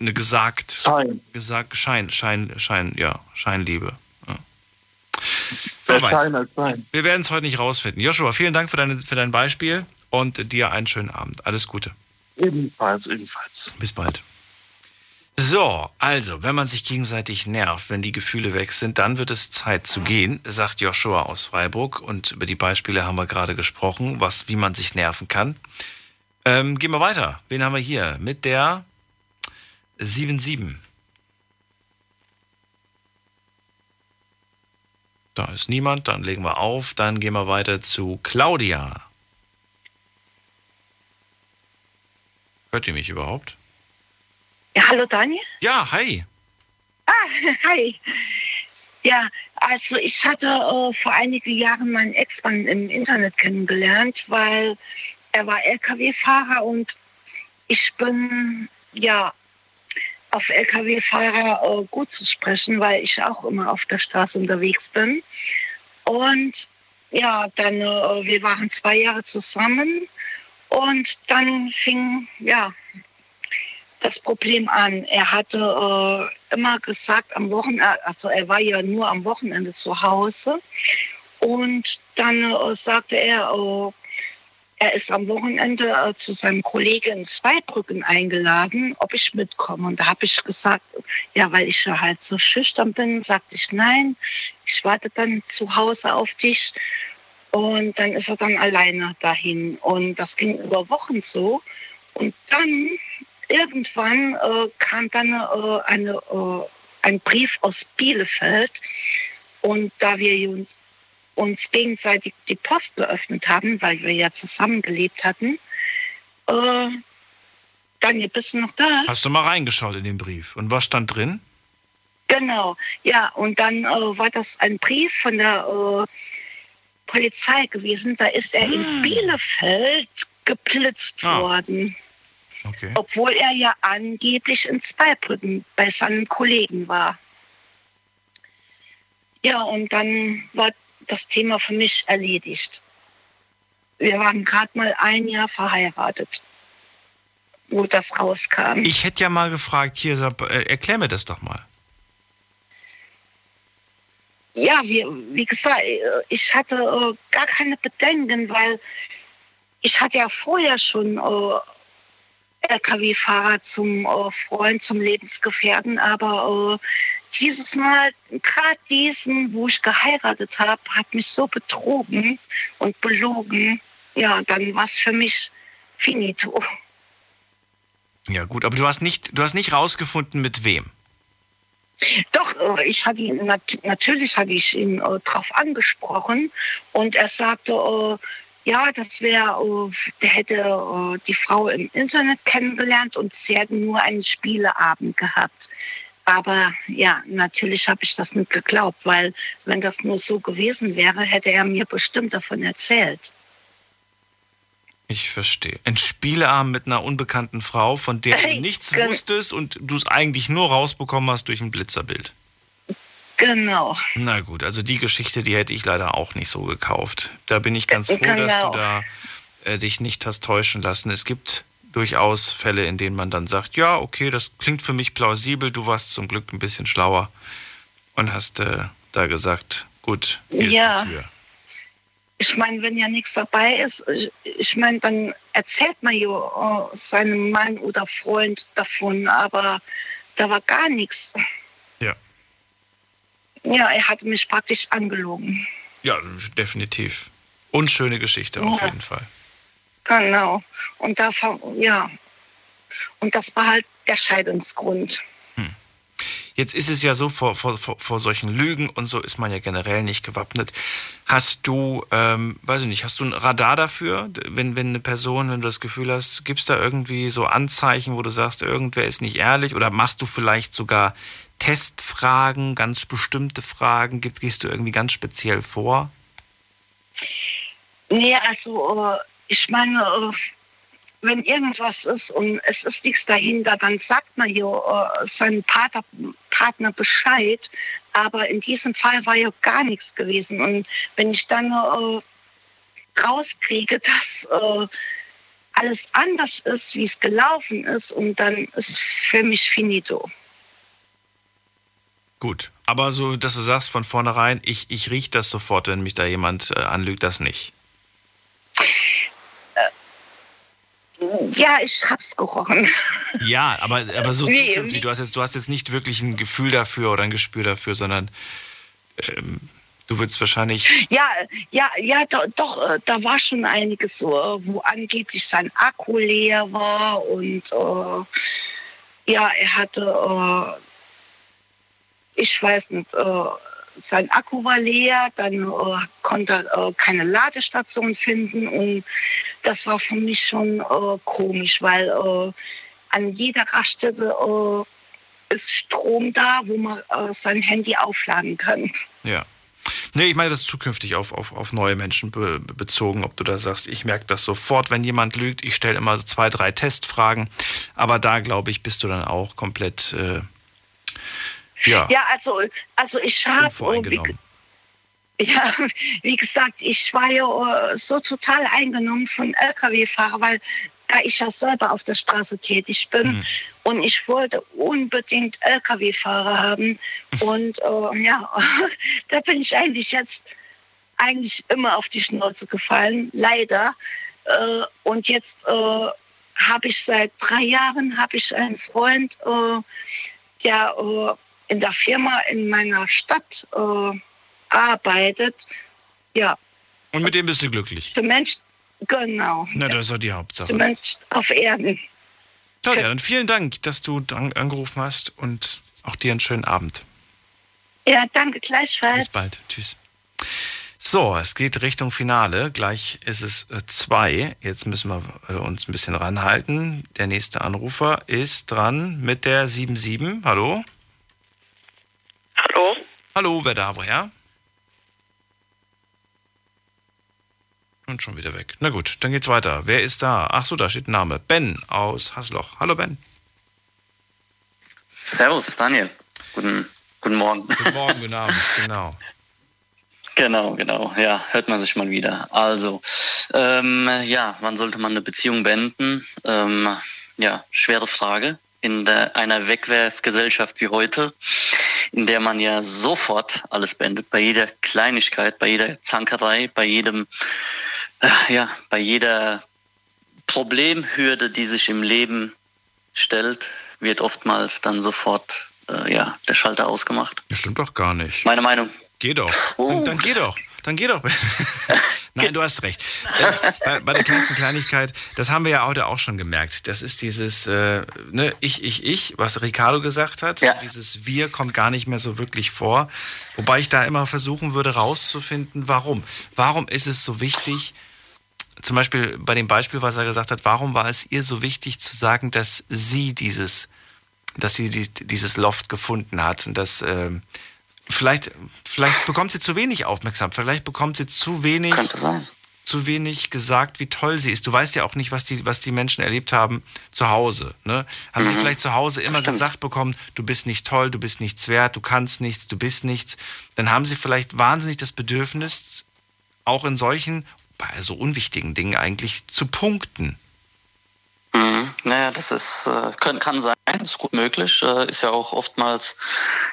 eine gesagt. Schein. Gesagt, Schein, Schein, Schein, ja, Scheinliebe. Wer weiß. Wir werden es heute nicht rausfinden. Joshua, vielen Dank für, deine, für dein Beispiel und dir einen schönen Abend. Alles Gute. Ebenfalls, ebenfalls. Bis bald. So, also, wenn man sich gegenseitig nervt, wenn die Gefühle weg sind, dann wird es Zeit zu gehen, sagt Joshua aus Freiburg. Und über die Beispiele haben wir gerade gesprochen, was, wie man sich nerven kann. Ähm, gehen wir weiter. Wen haben wir hier? Mit der 77. Da ist niemand, dann legen wir auf. Dann gehen wir weiter zu Claudia. Hört ihr mich überhaupt? Ja, hallo Daniel. Ja, hi. Ah, hi. Ja, also ich hatte äh, vor einigen Jahren meinen Ex-Mann im Internet kennengelernt, weil er war LKW-Fahrer und ich bin ja auf Lkw-Fahrer äh, gut zu sprechen, weil ich auch immer auf der Straße unterwegs bin. Und ja, dann, äh, wir waren zwei Jahre zusammen und dann fing, ja, das Problem an. Er hatte äh, immer gesagt, am Wochenende, also er war ja nur am Wochenende zu Hause. Und dann äh, sagte er, äh, er ist am Wochenende äh, zu seinem Kollegen in Zweibrücken eingeladen, ob ich mitkomme. Und da habe ich gesagt, ja, weil ich ja halt so schüchtern bin, sagte ich nein, ich warte dann zu Hause auf dich. Und dann ist er dann alleine dahin. Und das ging über Wochen so. Und dann irgendwann äh, kam dann äh, eine, äh, ein Brief aus Bielefeld. Und da wir uns uns gegenseitig die Post geöffnet haben, weil wir ja zusammengelebt hatten. Äh, Daniel, bist du noch da? Hast du mal reingeschaut in den Brief? Und was stand drin? Genau, ja. Und dann äh, war das ein Brief von der äh, Polizei gewesen. Da ist er hm. in ah. Bielefeld geblitzt ah. worden. Okay. Obwohl er ja angeblich in Zweibrücken bei seinem Kollegen war. Ja, und dann war das Thema für mich erledigt. Wir waren gerade mal ein Jahr verheiratet, wo das rauskam. Ich hätte ja mal gefragt, hier, äh, erklär mir das doch mal. Ja, wie, wie gesagt, ich hatte äh, gar keine Bedenken, weil ich hatte ja vorher schon äh, LKW-Fahrer zum äh, Freund, zum Lebensgefährten, aber äh, dieses Mal, gerade diesen, wo ich geheiratet habe, hat mich so betrogen und belogen. Ja, dann war es für mich finito. Ja, gut, aber du hast nicht, du hast nicht rausgefunden, mit wem. Doch, äh, ich hatte ihn, natürlich hatte ich ihn äh, darauf angesprochen und er sagte, äh, ja, das wäre, der hätte die Frau im Internet kennengelernt und sie hätten nur einen Spieleabend gehabt. Aber ja, natürlich habe ich das nicht geglaubt, weil wenn das nur so gewesen wäre, hätte er mir bestimmt davon erzählt. Ich verstehe. Ein Spieleabend mit einer unbekannten Frau, von der du nichts wusstest und du es eigentlich nur rausbekommen hast durch ein Blitzerbild. Genau. Na gut, also die Geschichte, die hätte ich leider auch nicht so gekauft. Da bin ich ganz froh, genau. dass du da äh, dich nicht hast täuschen lassen. Es gibt durchaus Fälle, in denen man dann sagt, ja, okay, das klingt für mich plausibel, du warst zum Glück ein bisschen schlauer und hast äh, da gesagt, gut, hier ja. ist die Tür. Ich meine, wenn ja nichts dabei ist, ich, ich meine, dann erzählt man ja uh, seinem Mann oder Freund davon, aber da war gar nichts. Ja. Er hat mich praktisch angelogen. Ja, definitiv. Unschöne Geschichte ja. auf jeden Fall. Genau. Und da, ja. Und das war halt der Scheidungsgrund. Hm. Jetzt ist es ja so, vor, vor, vor solchen Lügen und so ist man ja generell nicht gewappnet. Hast du, ähm, weiß ich nicht, hast du ein Radar dafür, wenn, wenn eine Person, wenn du das Gefühl hast, gibt es da irgendwie so Anzeichen, wo du sagst, irgendwer ist nicht ehrlich oder machst du vielleicht sogar Testfragen, ganz bestimmte Fragen? Gehst du irgendwie ganz speziell vor? Nee, also äh, ich meine, äh, wenn irgendwas ist und es ist nichts dahinter, dann sagt man ja äh, seinem Partner, Partner Bescheid. Aber in diesem Fall war ja gar nichts gewesen. Und wenn ich dann rauskriege, dass alles anders ist, wie es gelaufen ist, und dann ist für mich finito. Gut, aber so, dass du sagst von vornherein, ich, ich rieche das sofort, wenn mich da jemand äh, anlügt, das nicht. Ja, ich hab's gerochen. Ja, aber, aber so nee, zukünftig, du hast, jetzt, du hast jetzt nicht wirklich ein Gefühl dafür oder ein Gespür dafür, sondern ähm, du würdest wahrscheinlich. Ja, ja, ja, doch, doch, äh, da war schon einiges äh, wo angeblich sein Akku leer war und äh, ja, er hatte, äh, ich weiß nicht, äh, sein Akku war leer, dann äh, konnte er äh, keine Ladestation finden und das war für mich schon äh, komisch, weil äh, an jeder Raststätte äh, ist Strom da, wo man äh, sein Handy aufladen kann. Ja. Nee, ich meine das zukünftig auf, auf, auf neue Menschen be bezogen, ob du da sagst, ich merke das sofort, wenn jemand lügt. Ich stelle immer zwei, drei Testfragen, aber da glaube ich, bist du dann auch komplett ja, ja also, also ich habe. Ja, wie gesagt, ich war ja äh, so total eingenommen von Lkw-Fahrer, weil da ich ja selber auf der Straße tätig bin mhm. und ich wollte unbedingt Lkw-Fahrer haben. Und äh, ja, da bin ich eigentlich jetzt eigentlich immer auf die Schnauze gefallen, leider. Äh, und jetzt äh, habe ich seit drei Jahren habe ich einen Freund, äh, der äh, in der Firma in meiner Stadt äh, arbeitet. Ja. Und mit dem bist du glücklich? Der Mensch, genau. Na, das ist doch die Hauptsache. Der Mensch auf Erden. Toll, ja, dann vielen Dank, dass du angerufen hast und auch dir einen schönen Abend. Ja, danke gleichfalls. Bis bald. Tschüss. So, es geht Richtung Finale. Gleich ist es äh, zwei. Jetzt müssen wir äh, uns ein bisschen ranhalten. Der nächste Anrufer ist dran mit der 77. Hallo? Hallo? Hallo, wer da, woher? Und schon wieder weg. Na gut, dann geht's weiter. Wer ist da? Ach so, da steht ein Name. Ben aus Hasloch. Hallo Ben. Servus, Daniel. Guten, guten Morgen. Guten Morgen, guten Abend, genau. Genau, genau. Ja, hört man sich mal wieder. Also, ähm, ja, wann sollte man eine Beziehung beenden? Ähm, ja, schwere Frage. In der, einer Wegwerfgesellschaft wie heute in der man ja sofort alles beendet, bei jeder Kleinigkeit, bei jeder Zankerei, bei jedem, äh, ja, bei jeder Problemhürde, die sich im Leben stellt, wird oftmals dann sofort äh, ja, der Schalter ausgemacht. Das stimmt doch gar nicht. Meine Meinung. Geh doch. Dann, dann geh doch. Dann geh doch. Nein, du hast recht. Äh, bei, bei, der kleinsten Kleinigkeit, das haben wir ja heute auch schon gemerkt. Das ist dieses äh, ne, Ich, ich, ich, was Ricardo gesagt hat. Ja. Dieses Wir kommt gar nicht mehr so wirklich vor. Wobei ich da immer versuchen würde, rauszufinden, warum. Warum ist es so wichtig, zum Beispiel bei dem Beispiel, was er gesagt hat, warum war es ihr so wichtig zu sagen, dass sie dieses, dass sie dieses Loft gefunden hat und dass. Äh, vielleicht, vielleicht bekommt sie zu wenig Aufmerksamkeit, vielleicht bekommt sie zu wenig, zu wenig gesagt, wie toll sie ist. Du weißt ja auch nicht, was die, was die Menschen erlebt haben zu Hause. Ne? Haben mhm. sie vielleicht zu Hause immer gesagt bekommen, du bist nicht toll, du bist nichts wert, du kannst nichts, du bist nichts. Dann haben sie vielleicht wahnsinnig das Bedürfnis, auch in solchen, bei so unwichtigen Dingen eigentlich, zu punkten. Mhm. Naja, das ist, äh, kann, kann sein, ist gut möglich. Äh, ist ja auch oftmals,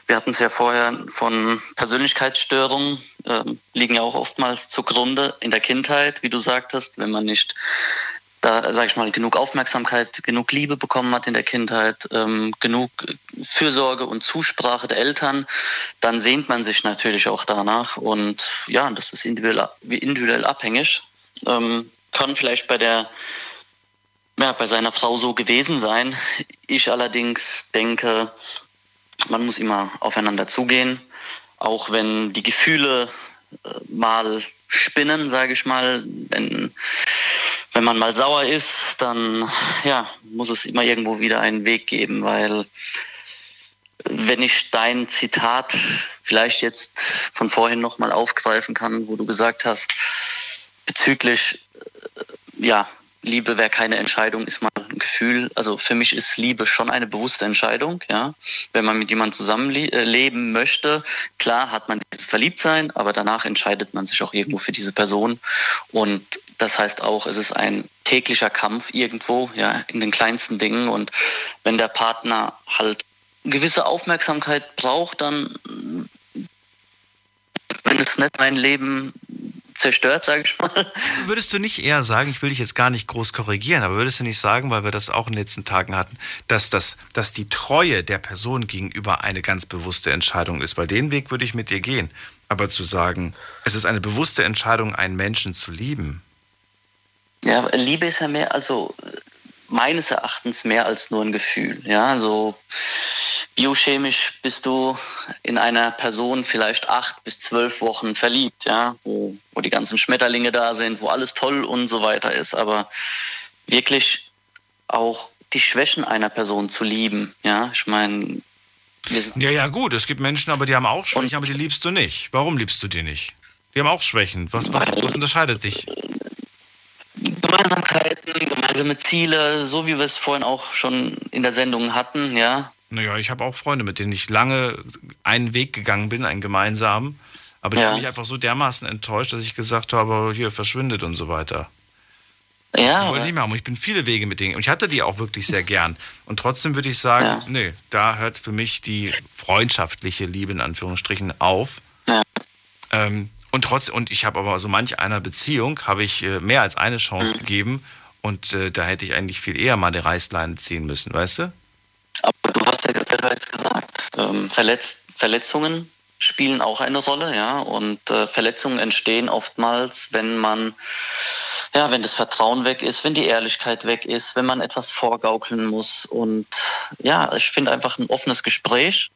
wir hatten es ja vorher von Persönlichkeitsstörungen, äh, liegen ja auch oftmals zugrunde in der Kindheit, wie du sagtest, wenn man nicht da, sag ich mal, genug Aufmerksamkeit, genug Liebe bekommen hat in der Kindheit, ähm, genug Fürsorge und Zusprache der Eltern, dann sehnt man sich natürlich auch danach. Und ja, das ist individuell, individuell abhängig. Ähm, kann vielleicht bei der ja, bei seiner Frau so gewesen sein. Ich allerdings denke, man muss immer aufeinander zugehen, auch wenn die Gefühle äh, mal spinnen, sage ich mal. Wenn, wenn man mal sauer ist, dann ja, muss es immer irgendwo wieder einen Weg geben, weil wenn ich dein Zitat vielleicht jetzt von vorhin nochmal aufgreifen kann, wo du gesagt hast, bezüglich äh, ja, Liebe wäre keine Entscheidung, ist mal ein Gefühl. Also für mich ist Liebe schon eine bewusste Entscheidung, ja. Wenn man mit jemandem zusammenleben möchte, klar hat man dieses Verliebtsein, aber danach entscheidet man sich auch irgendwo für diese Person. Und das heißt auch, es ist ein täglicher Kampf irgendwo, ja, in den kleinsten Dingen. Und wenn der Partner halt gewisse Aufmerksamkeit braucht, dann wenn es nicht mein Leben zerstört, sage ich mal. Würdest du nicht eher sagen, ich will dich jetzt gar nicht groß korrigieren, aber würdest du nicht sagen, weil wir das auch in den letzten Tagen hatten, dass, das, dass die Treue der Person gegenüber eine ganz bewusste Entscheidung ist? Weil den Weg würde ich mit dir gehen. Aber zu sagen, es ist eine bewusste Entscheidung, einen Menschen zu lieben. Ja, Liebe ist ja mehr, also meines Erachtens mehr als nur ein Gefühl. Ja, also biochemisch bist du in einer Person vielleicht acht bis zwölf Wochen verliebt, ja, wo, wo die ganzen Schmetterlinge da sind, wo alles toll und so weiter ist. Aber wirklich auch die Schwächen einer Person zu lieben, ja, ich meine. Ja, ja, gut, es gibt Menschen, aber die haben auch Schwächen, aber die liebst du nicht. Warum liebst du die nicht? Die haben auch Schwächen. Was, was, was unterscheidet sich? Gemeinsamkeiten, gemeinsame Ziele, so wie wir es vorhin auch schon in der Sendung hatten, ja. Naja, ich habe auch Freunde, mit denen ich lange einen Weg gegangen bin, einen gemeinsamen. Aber die ja. haben mich einfach so dermaßen enttäuscht, dass ich gesagt habe, hier verschwindet und so weiter. Ja. Ich, nicht mehr haben. ich bin viele Wege mit denen. Und ich hatte die auch wirklich sehr gern. Und trotzdem würde ich sagen, ja. nee, da hört für mich die freundschaftliche Liebe in Anführungsstrichen auf. Ja. Ähm, und trotzdem, und ich habe aber so manch einer Beziehung, habe ich äh, mehr als eine Chance mhm. gegeben. Und äh, da hätte ich eigentlich viel eher mal die Reißleine ziehen müssen, weißt du? Aber du hast ja selber jetzt gesagt, ähm, Verletz Verletzungen spielen auch eine Rolle, ja. Und äh, Verletzungen entstehen oftmals, wenn man, ja, wenn das Vertrauen weg ist, wenn die Ehrlichkeit weg ist, wenn man etwas vorgaukeln muss. Und ja, ich finde einfach ein offenes Gespräch,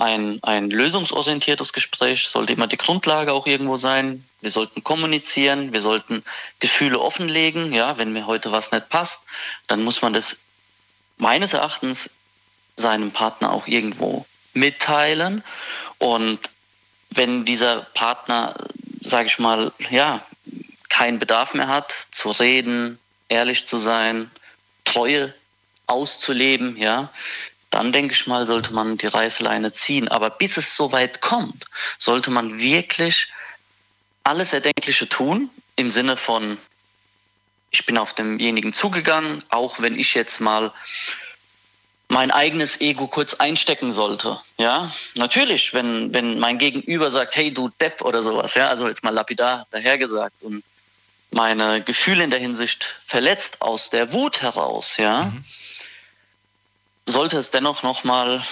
ein, ein lösungsorientiertes Gespräch sollte immer die Grundlage auch irgendwo sein. Wir sollten kommunizieren, wir sollten Gefühle offenlegen. Ja, wenn mir heute was nicht passt, dann muss man das meines Erachtens seinem Partner auch irgendwo mitteilen. Und wenn dieser Partner, sage ich mal, ja, keinen Bedarf mehr hat, zu reden, ehrlich zu sein, Treue auszuleben, ja, dann denke ich mal, sollte man die Reißleine ziehen. Aber bis es so weit kommt, sollte man wirklich alles Erdenkliche tun, im Sinne von, ich bin auf demjenigen zugegangen, auch wenn ich jetzt mal mein eigenes Ego kurz einstecken sollte. Ja, natürlich, wenn, wenn mein Gegenüber sagt, hey du Depp oder sowas, ja, also jetzt mal lapidar dahergesagt und meine Gefühle in der Hinsicht verletzt aus der Wut heraus, ja, mhm. Sollte es dennoch nochmal,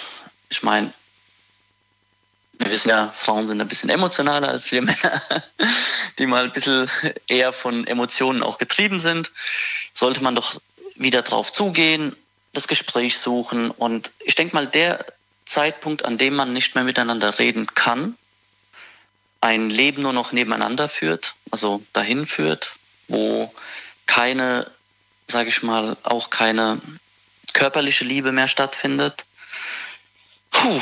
ich meine, wir wissen ja, Frauen sind ein bisschen emotionaler als wir Männer, die mal ein bisschen eher von Emotionen auch getrieben sind, sollte man doch wieder drauf zugehen das Gespräch suchen. Und ich denke mal, der Zeitpunkt, an dem man nicht mehr miteinander reden kann, ein Leben nur noch nebeneinander führt, also dahin führt, wo keine, sage ich mal, auch keine körperliche Liebe mehr stattfindet. Puh,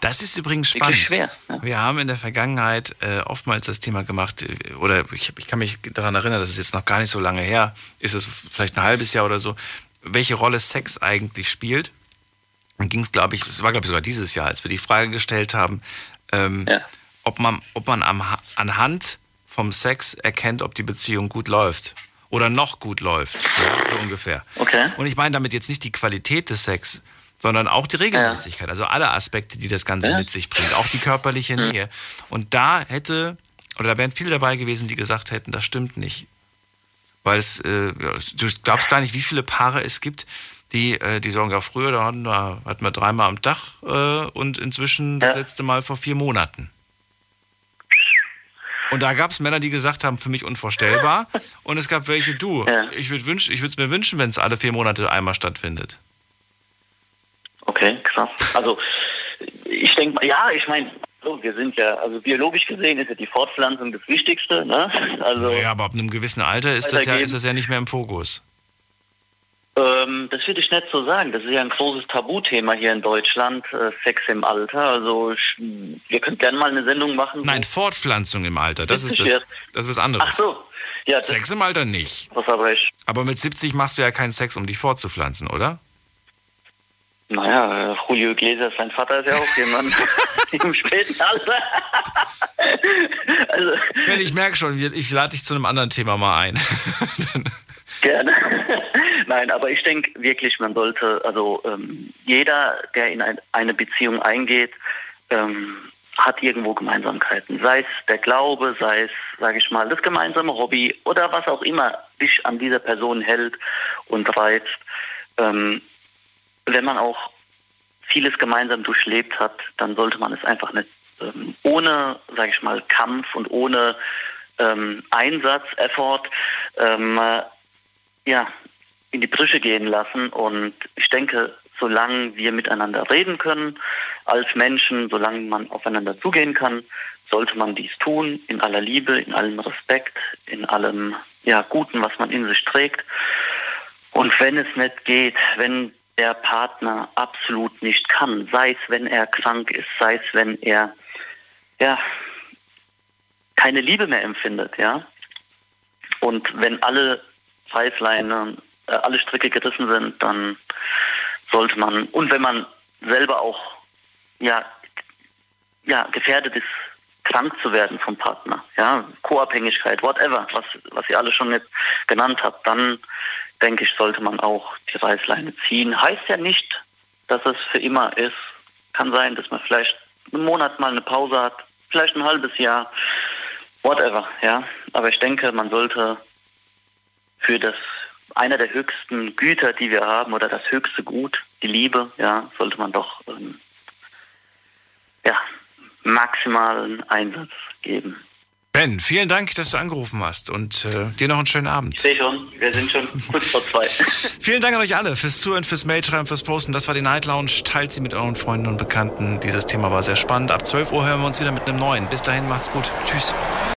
Das ist übrigens spannend. Wirklich schwer. Ja. Wir haben in der Vergangenheit äh, oftmals das Thema gemacht, äh, oder ich, ich kann mich daran erinnern, dass es jetzt noch gar nicht so lange her ist, es vielleicht ein halbes Jahr oder so, welche Rolle Sex eigentlich spielt. Dann ging es, glaube ich, es war, glaube ich, sogar dieses Jahr, als wir die Frage gestellt haben, ähm, ja. ob man, ob man am, anhand vom Sex erkennt, ob die Beziehung gut läuft oder noch gut läuft, ja, so ungefähr. Okay. Und ich meine damit jetzt nicht die Qualität des Sex, sondern auch die Regelmäßigkeit, ja. also alle Aspekte, die das Ganze ja. mit sich bringt, auch die körperliche mhm. Nähe. Und da hätte, oder da wären viele dabei gewesen, die gesagt hätten, das stimmt nicht. Weil es, äh, du glaubst gar nicht, wie viele Paare es gibt, die, äh, die sagen, ja, früher, da hatten wir, hatten wir dreimal am Tag äh, und inzwischen ja. das letzte Mal vor vier Monaten. Und da gab es Männer, die gesagt haben, für mich unvorstellbar. Und es gab welche, du, ja. ich würde es mir wünschen, wenn es alle vier Monate einmal stattfindet. Okay, krass. Also ich denke mal, ja, ich meine, so, wir sind ja, also biologisch gesehen ist ja die Fortpflanzung das Wichtigste. Ne? Also, ja, aber ab einem gewissen Alter ist das, ja, ist das ja nicht mehr im Fokus. Ähm, das würde ich nicht so sagen. Das ist ja ein großes Tabuthema hier in Deutschland, äh, Sex im Alter. Also ich, wir können gerne mal eine Sendung machen. Nein, Fortpflanzung im Alter, das ist das, das ist was anderes. Ach so. Ja, Sex im Alter nicht. Was aber ich. Aber mit 70 machst du ja keinen Sex, um dich fortzupflanzen, oder? Naja, Julio Iglesias, sein Vater ist ja auch jemand im späten Alter. also, ich merke schon, ich lade dich zu einem anderen Thema mal ein. Gerne. Nein, aber ich denke wirklich, man sollte, also ähm, jeder, der in ein, eine Beziehung eingeht, ähm, hat irgendwo Gemeinsamkeiten. Sei es der Glaube, sei es, sage ich mal, das gemeinsame Hobby oder was auch immer dich an dieser Person hält und reizt. Ähm, wenn man auch vieles gemeinsam durchlebt hat, dann sollte man es einfach nicht ähm, ohne, sage ich mal, Kampf und ohne ähm, Einsatz, Effort, ähm, ja, in die Brüche gehen lassen. Und ich denke, solange wir miteinander reden können, als Menschen, solange man aufeinander zugehen kann, sollte man dies tun, in aller Liebe, in allem Respekt, in allem ja, Guten, was man in sich trägt. Und wenn es nicht geht, wenn der Partner absolut nicht kann, sei es, wenn er krank ist, sei es, wenn er ja keine Liebe mehr empfindet, ja. Und wenn alle Reißleine, äh, alle Stricke gerissen sind, dann sollte man, und wenn man selber auch ja, ja, gefährdet ist, krank zu werden vom Partner, ja, Co-Abhängigkeit, whatever, was, was ihr alle schon jetzt genannt habt, dann denke ich, sollte man auch die Reißleine ziehen. Heißt ja nicht, dass es für immer ist. Kann sein, dass man vielleicht einen Monat mal eine Pause hat, vielleicht ein halbes Jahr, whatever, ja. Aber ich denke, man sollte für das einer der höchsten Güter, die wir haben, oder das höchste Gut, die Liebe, ja, sollte man doch ähm, ja, maximalen Einsatz geben. Ben, vielen Dank, dass du angerufen hast und äh, dir noch einen schönen Abend. Ich sehe schon, wir sind schon kurz vor zwei. vielen Dank an euch alle fürs Zuhören, fürs Mailschreiben, fürs Posten. Das war die Night Lounge. Teilt sie mit euren Freunden und Bekannten. Dieses Thema war sehr spannend. Ab 12 Uhr hören wir uns wieder mit einem neuen. Bis dahin, macht's gut. Tschüss.